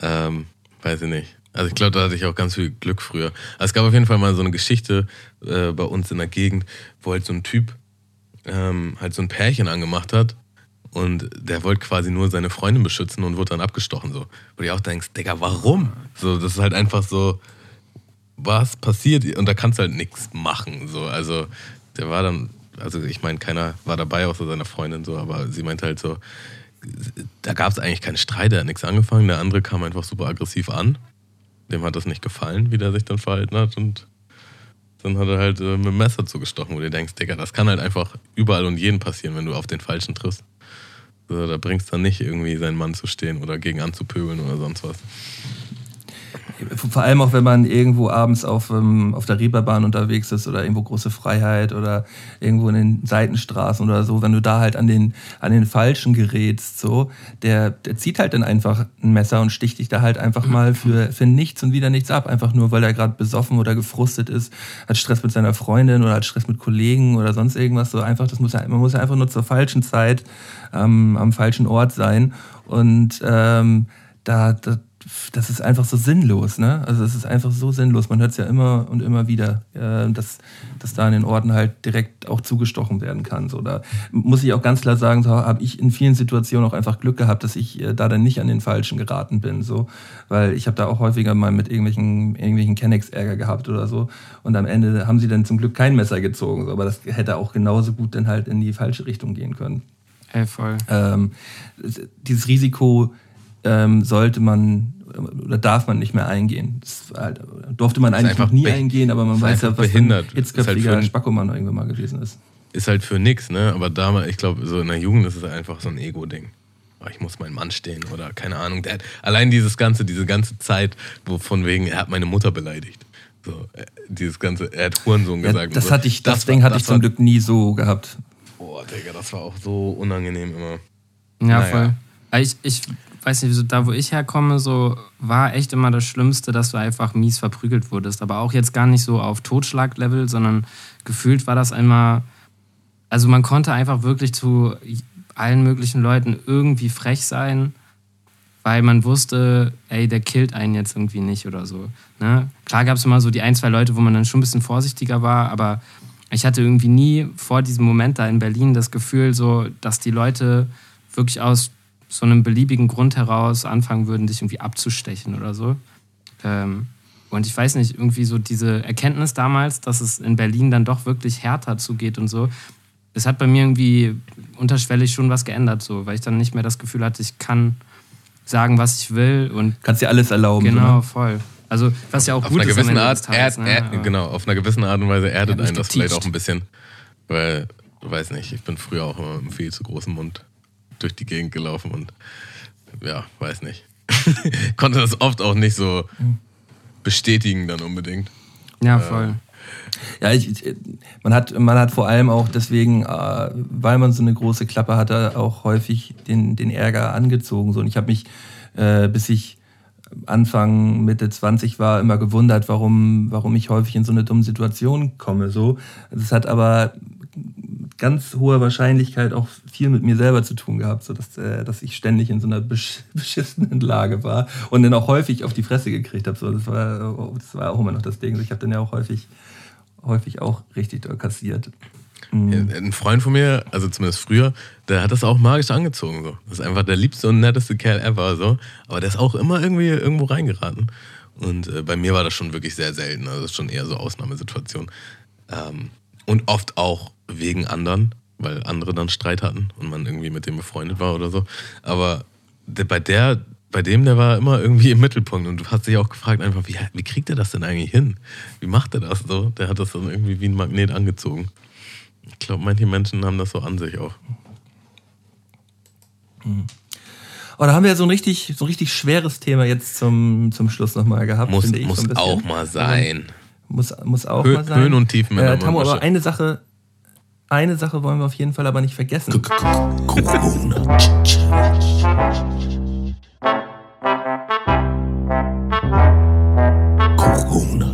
Ähm, weiß ich nicht. Also ich glaube, da hatte ich auch ganz viel Glück früher. Also es gab auf jeden Fall mal so eine Geschichte äh, bei uns in der Gegend, wo halt so ein Typ ähm, halt so ein Pärchen angemacht hat und der wollte quasi nur seine Freundin beschützen und wurde dann abgestochen. So. Wo du auch denkst, Digga, warum? So, das ist halt einfach so, was passiert? Und da kannst du halt nichts machen. So. Also der war dann, also ich meine, keiner war dabei außer seiner Freundin, so, aber sie meinte halt so, da gab es eigentlich keinen Streit, der hat nichts angefangen. Der andere kam einfach super aggressiv an. Dem hat das nicht gefallen, wie der sich dann verhalten hat. Und dann hat er halt äh, mit dem Messer zugestochen, wo du denkst, Digga, das kann halt einfach überall und jeden passieren, wenn du auf den Falschen triffst. So, da bringst du dann nicht irgendwie seinen Mann zu stehen oder gegen anzupöbeln oder sonst was. Vor allem auch, wenn man irgendwo abends auf, ähm, auf der Reeperbahn unterwegs ist oder irgendwo große Freiheit oder irgendwo in den Seitenstraßen oder so, wenn du da halt an den, an den Falschen gerätst, so, der, der zieht halt dann einfach ein Messer und sticht dich da halt einfach mal für, für nichts und wieder nichts ab. Einfach nur, weil er gerade besoffen oder gefrustet ist, hat Stress mit seiner Freundin oder hat Stress mit Kollegen oder sonst irgendwas. So einfach, das muss ja, man muss ja einfach nur zur falschen Zeit ähm, am falschen Ort sein. Und ähm, da, da, das ist einfach so sinnlos, ne? Also es ist einfach so sinnlos. Man hört es ja immer und immer wieder, äh, dass, dass da in den Orten halt direkt auch zugestochen werden kann. So, da muss ich auch ganz klar sagen, so habe ich in vielen Situationen auch einfach Glück gehabt, dass ich äh, da dann nicht an den Falschen geraten bin. So, weil ich habe da auch häufiger mal mit irgendwelchen, irgendwelchen Kennex Ärger gehabt oder so. Und am Ende haben sie dann zum Glück kein Messer gezogen. So, aber das hätte auch genauso gut dann halt in die falsche Richtung gehen können. Ey, voll. Ähm, dieses Risiko ähm, sollte man oder darf man nicht mehr eingehen. Das halt, durfte man eigentlich noch nie eingehen, aber man weiß ja, was behindert. ein hitzköpfiger halt Spackomann irgendwann mal gewesen ist. Ist halt für nix, ne? Aber damals, ich glaube, so in der Jugend ist es einfach so ein Ego-Ding. Oh, ich muss meinen Mann stehen oder keine Ahnung. Der hat, allein dieses ganze, diese ganze Zeit, wo von wegen, er hat meine Mutter beleidigt. So, äh, dieses ganze, er hat Hurensohn ja, gesagt. Das so. hatte ich, das, das Ding hatte ich zum Glück nie so gehabt. Boah, Digga, das war auch so unangenehm immer. Ja, naja. voll. Ich, ich weiß nicht, da wo ich herkomme, so war echt immer das Schlimmste, dass du einfach mies verprügelt wurdest. Aber auch jetzt gar nicht so auf Totschlaglevel, sondern gefühlt war das immer. Also man konnte einfach wirklich zu allen möglichen Leuten irgendwie frech sein, weil man wusste, ey, der killt einen jetzt irgendwie nicht oder so. Ne? Klar gab es immer so die ein, zwei Leute, wo man dann schon ein bisschen vorsichtiger war, aber ich hatte irgendwie nie vor diesem Moment da in Berlin das Gefühl, so, dass die Leute wirklich aus so einem beliebigen Grund heraus anfangen würden, dich irgendwie abzustechen oder so. Ähm, und ich weiß nicht, irgendwie so diese Erkenntnis damals, dass es in Berlin dann doch wirklich härter zugeht und so, es hat bei mir irgendwie unterschwellig schon was geändert, so, weil ich dann nicht mehr das Gefühl hatte, ich kann sagen, was ich will und kannst dir alles erlauben. Genau, so, voll. Also was ja auch auf gut einer ist. Gewissen Art, Tages, ne? er, genau, auf einer gewissen Art und Weise erdet einen das vielleicht auch ein bisschen, weil, du weißt nicht, ich bin früher auch immer mit einem viel zu großen Mund durch die Gegend gelaufen und ja, weiß nicht. Konnte das oft auch nicht so bestätigen dann unbedingt. Ja, voll. Ja, ich, man, hat, man hat vor allem auch deswegen, äh, weil man so eine große Klappe hatte, auch häufig den, den Ärger angezogen. So. Und ich habe mich, äh, bis ich Anfang, Mitte 20 war, immer gewundert, warum, warum ich häufig in so eine dumme Situation komme. So. Das hat aber ganz hoher Wahrscheinlichkeit auch viel mit mir selber zu tun gehabt, so dass, äh, dass ich ständig in so einer besch beschissenen Lage war und dann auch häufig auf die Fresse gekriegt habe. So, das, war, das war auch immer noch das Ding. Ich habe dann ja auch häufig, häufig auch richtig doll kassiert. Mhm. Ein Freund von mir, also zumindest früher, der hat das auch magisch angezogen. So. Das ist einfach der liebste und netteste Kerl ever. So. Aber der ist auch immer irgendwie irgendwo reingeraten. Und äh, bei mir war das schon wirklich sehr selten. Also das ist schon eher so Ausnahmesituation. Ähm, und oft auch wegen anderen, weil andere dann Streit hatten und man irgendwie mit dem befreundet war oder so. Aber bei der, bei dem, der war immer irgendwie im Mittelpunkt und du hast dich auch gefragt einfach, wie, wie kriegt er das denn eigentlich hin? Wie macht er das so? Der hat das dann irgendwie wie ein Magnet angezogen. Ich glaube, manche Menschen haben das so an sich auch. Mhm. Oh, da haben wir ja so ein richtig, so ein richtig schweres Thema jetzt zum, zum Schluss nochmal gehabt. Muss, ich, muss so auch mal sein. Muss, muss auch Hö mal sein. Höhen und Tiefen. Äh, Tamu, aber eine Sache, eine Sache wollen wir auf jeden Fall aber nicht vergessen. Corona Corona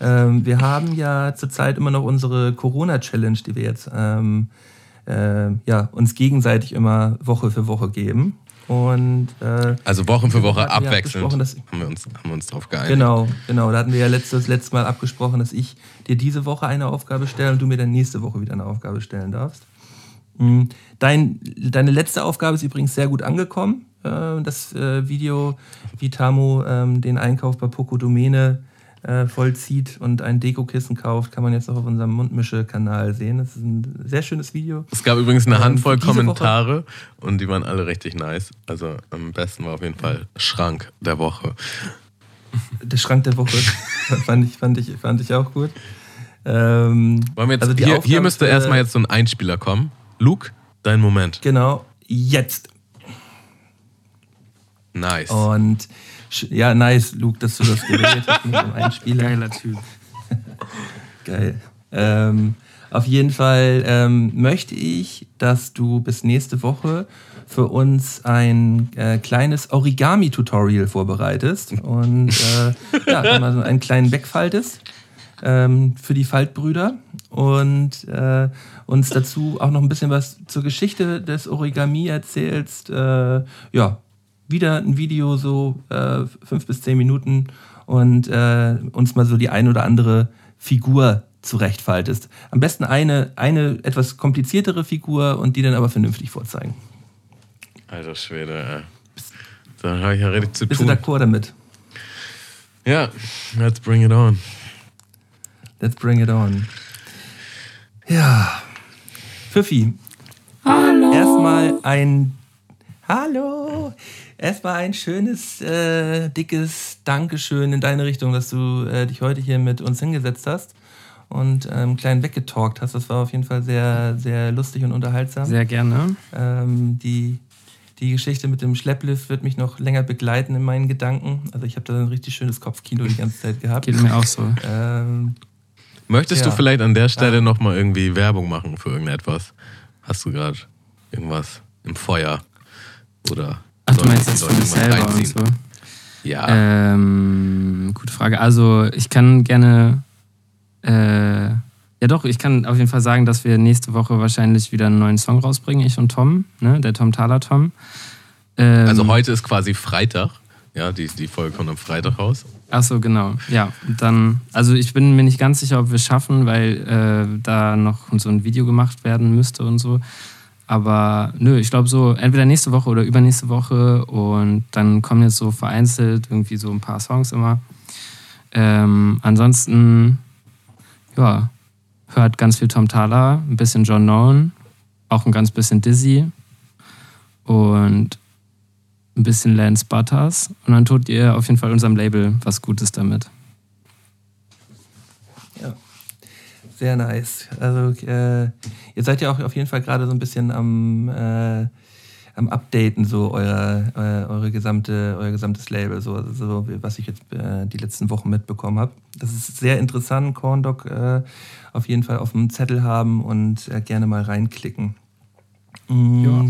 ähm, wir haben ja zurzeit immer noch unsere Corona-Challenge, die wir jetzt ähm, äh, ja, uns gegenseitig immer Woche für Woche geben. Und, äh, also Woche für Woche abwechselnd haben wir, uns, haben wir uns drauf geeinigt. Genau, genau. Da hatten wir ja letztes, letztes Mal abgesprochen, dass ich dir diese Woche eine Aufgabe stelle und du mir dann nächste Woche wieder eine Aufgabe stellen darfst. Hm, dein, deine letzte Aufgabe ist übrigens sehr gut angekommen. Äh, das äh, Video, wie Tamu ähm, den Einkauf bei Poco Domäne äh, vollzieht und ein Dekokissen kauft, kann man jetzt auch auf unserem Mundmische-Kanal sehen. Das ist ein sehr schönes Video. Es gab übrigens eine ähm, Handvoll Kommentare und die waren alle richtig nice. Also am besten war auf jeden Fall Schrank der Woche. der Schrank der Woche. fand, ich, fand, ich, fand ich auch gut. Ähm, Wollen wir jetzt, also hier, hier müsste erstmal jetzt so ein Einspieler kommen. Luke, dein Moment. Genau, jetzt. Nice. Und ja, nice, Luke, dass du das gewählt hast mit dem Einspieler. Geiler Typ. Geil. Ähm, auf jeden Fall ähm, möchte ich, dass du bis nächste Woche für uns ein äh, kleines Origami-Tutorial vorbereitest und äh, ja, mal so einen kleinen wegfaltest ähm, für die Faltbrüder und äh, uns dazu auch noch ein bisschen was zur Geschichte des Origami erzählst. Äh, ja, wieder ein Video so äh, fünf bis zehn Minuten und äh, uns mal so die ein oder andere Figur zurechtfaltest. Am besten eine, eine etwas kompliziertere Figur und die dann aber vernünftig vorzeigen. Alter Schwede, ey. Da habe ich ja richtig zu Bist tun. Bist du d'accord damit? Ja, let's bring it on. Let's bring it on. Ja. Pfiffi. Hallo. Erstmal ein Hallo. Erstmal ein schönes, äh, dickes Dankeschön in deine Richtung, dass du äh, dich heute hier mit uns hingesetzt hast und ähm, klein weggetalkt hast. Das war auf jeden Fall sehr, sehr lustig und unterhaltsam. Sehr gerne. Ähm, die, die Geschichte mit dem Schlepplift wird mich noch länger begleiten in meinen Gedanken. Also ich habe da ein richtig schönes Kopfkino die ganze Zeit gehabt. Geht mir auch so. Ähm, Möchtest ja. du vielleicht an der Stelle ja. nochmal irgendwie Werbung machen für irgendetwas? Hast du gerade irgendwas im Feuer? Oder Du meinst das für dich selber und so? Ja. Ähm, gute Frage. Also ich kann gerne äh, ja doch, ich kann auf jeden Fall sagen, dass wir nächste Woche wahrscheinlich wieder einen neuen Song rausbringen, ich und Tom, ne? der Tom Thaler Tom. Ähm, also heute ist quasi Freitag. Ja, die, die Folge kommt am Freitag raus. Ach so, genau. Ja, dann, also ich bin mir nicht ganz sicher, ob wir es schaffen, weil äh, da noch so ein Video gemacht werden müsste und so. Aber nö, ich glaube so entweder nächste Woche oder übernächste Woche und dann kommen jetzt so vereinzelt irgendwie so ein paar Songs immer. Ähm, ansonsten, ja, hört ganz viel Tom Thaler, ein bisschen John Nolan, auch ein ganz bisschen Dizzy und ein bisschen Lance Butters und dann tut ihr auf jeden Fall unserem Label was Gutes damit. Ja, sehr nice. Also äh, ihr seid ja auch auf jeden Fall gerade so ein bisschen am, äh, am Updaten so euer, euer, eure gesamte, euer gesamtes Label, so, so was ich jetzt äh, die letzten Wochen mitbekommen habe. Das ist sehr interessant, Corndog äh, auf jeden Fall auf dem Zettel haben und äh, gerne mal reinklicken. Mhm. Ja.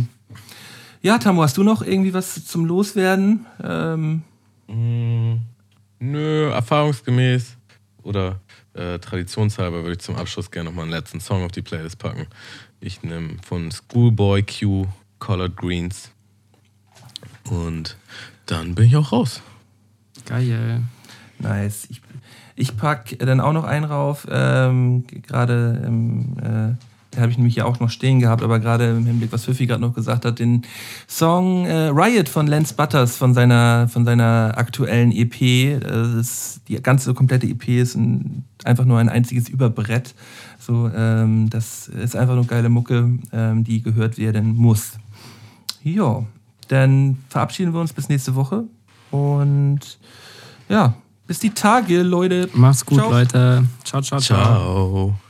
Ja, Tamu, hast du noch irgendwie was zum Loswerden? Ähm mm, nö, erfahrungsgemäß oder äh, traditionshalber würde ich zum Abschluss gerne nochmal einen letzten Song auf die Playlist packen. Ich nehme von Schoolboy Q Colored Greens. Und dann bin ich auch raus. Geil. Nice. Ich, ich packe dann auch noch einen rauf. Ähm, Gerade im. Äh habe ich nämlich ja auch noch stehen gehabt, aber gerade im Hinblick, was Fifi gerade noch gesagt hat, den Song äh, Riot von Lance Butters von seiner, von seiner aktuellen EP. Das ist, die ganze komplette EP ist ein, einfach nur ein einziges Überbrett. So, ähm, das ist einfach nur geile Mucke, ähm, die gehört werden muss. Ja, dann verabschieden wir uns bis nächste Woche und ja, bis die Tage, Leute. Mach's gut, ciao. Leute. Ciao, ciao, ciao. Ciao.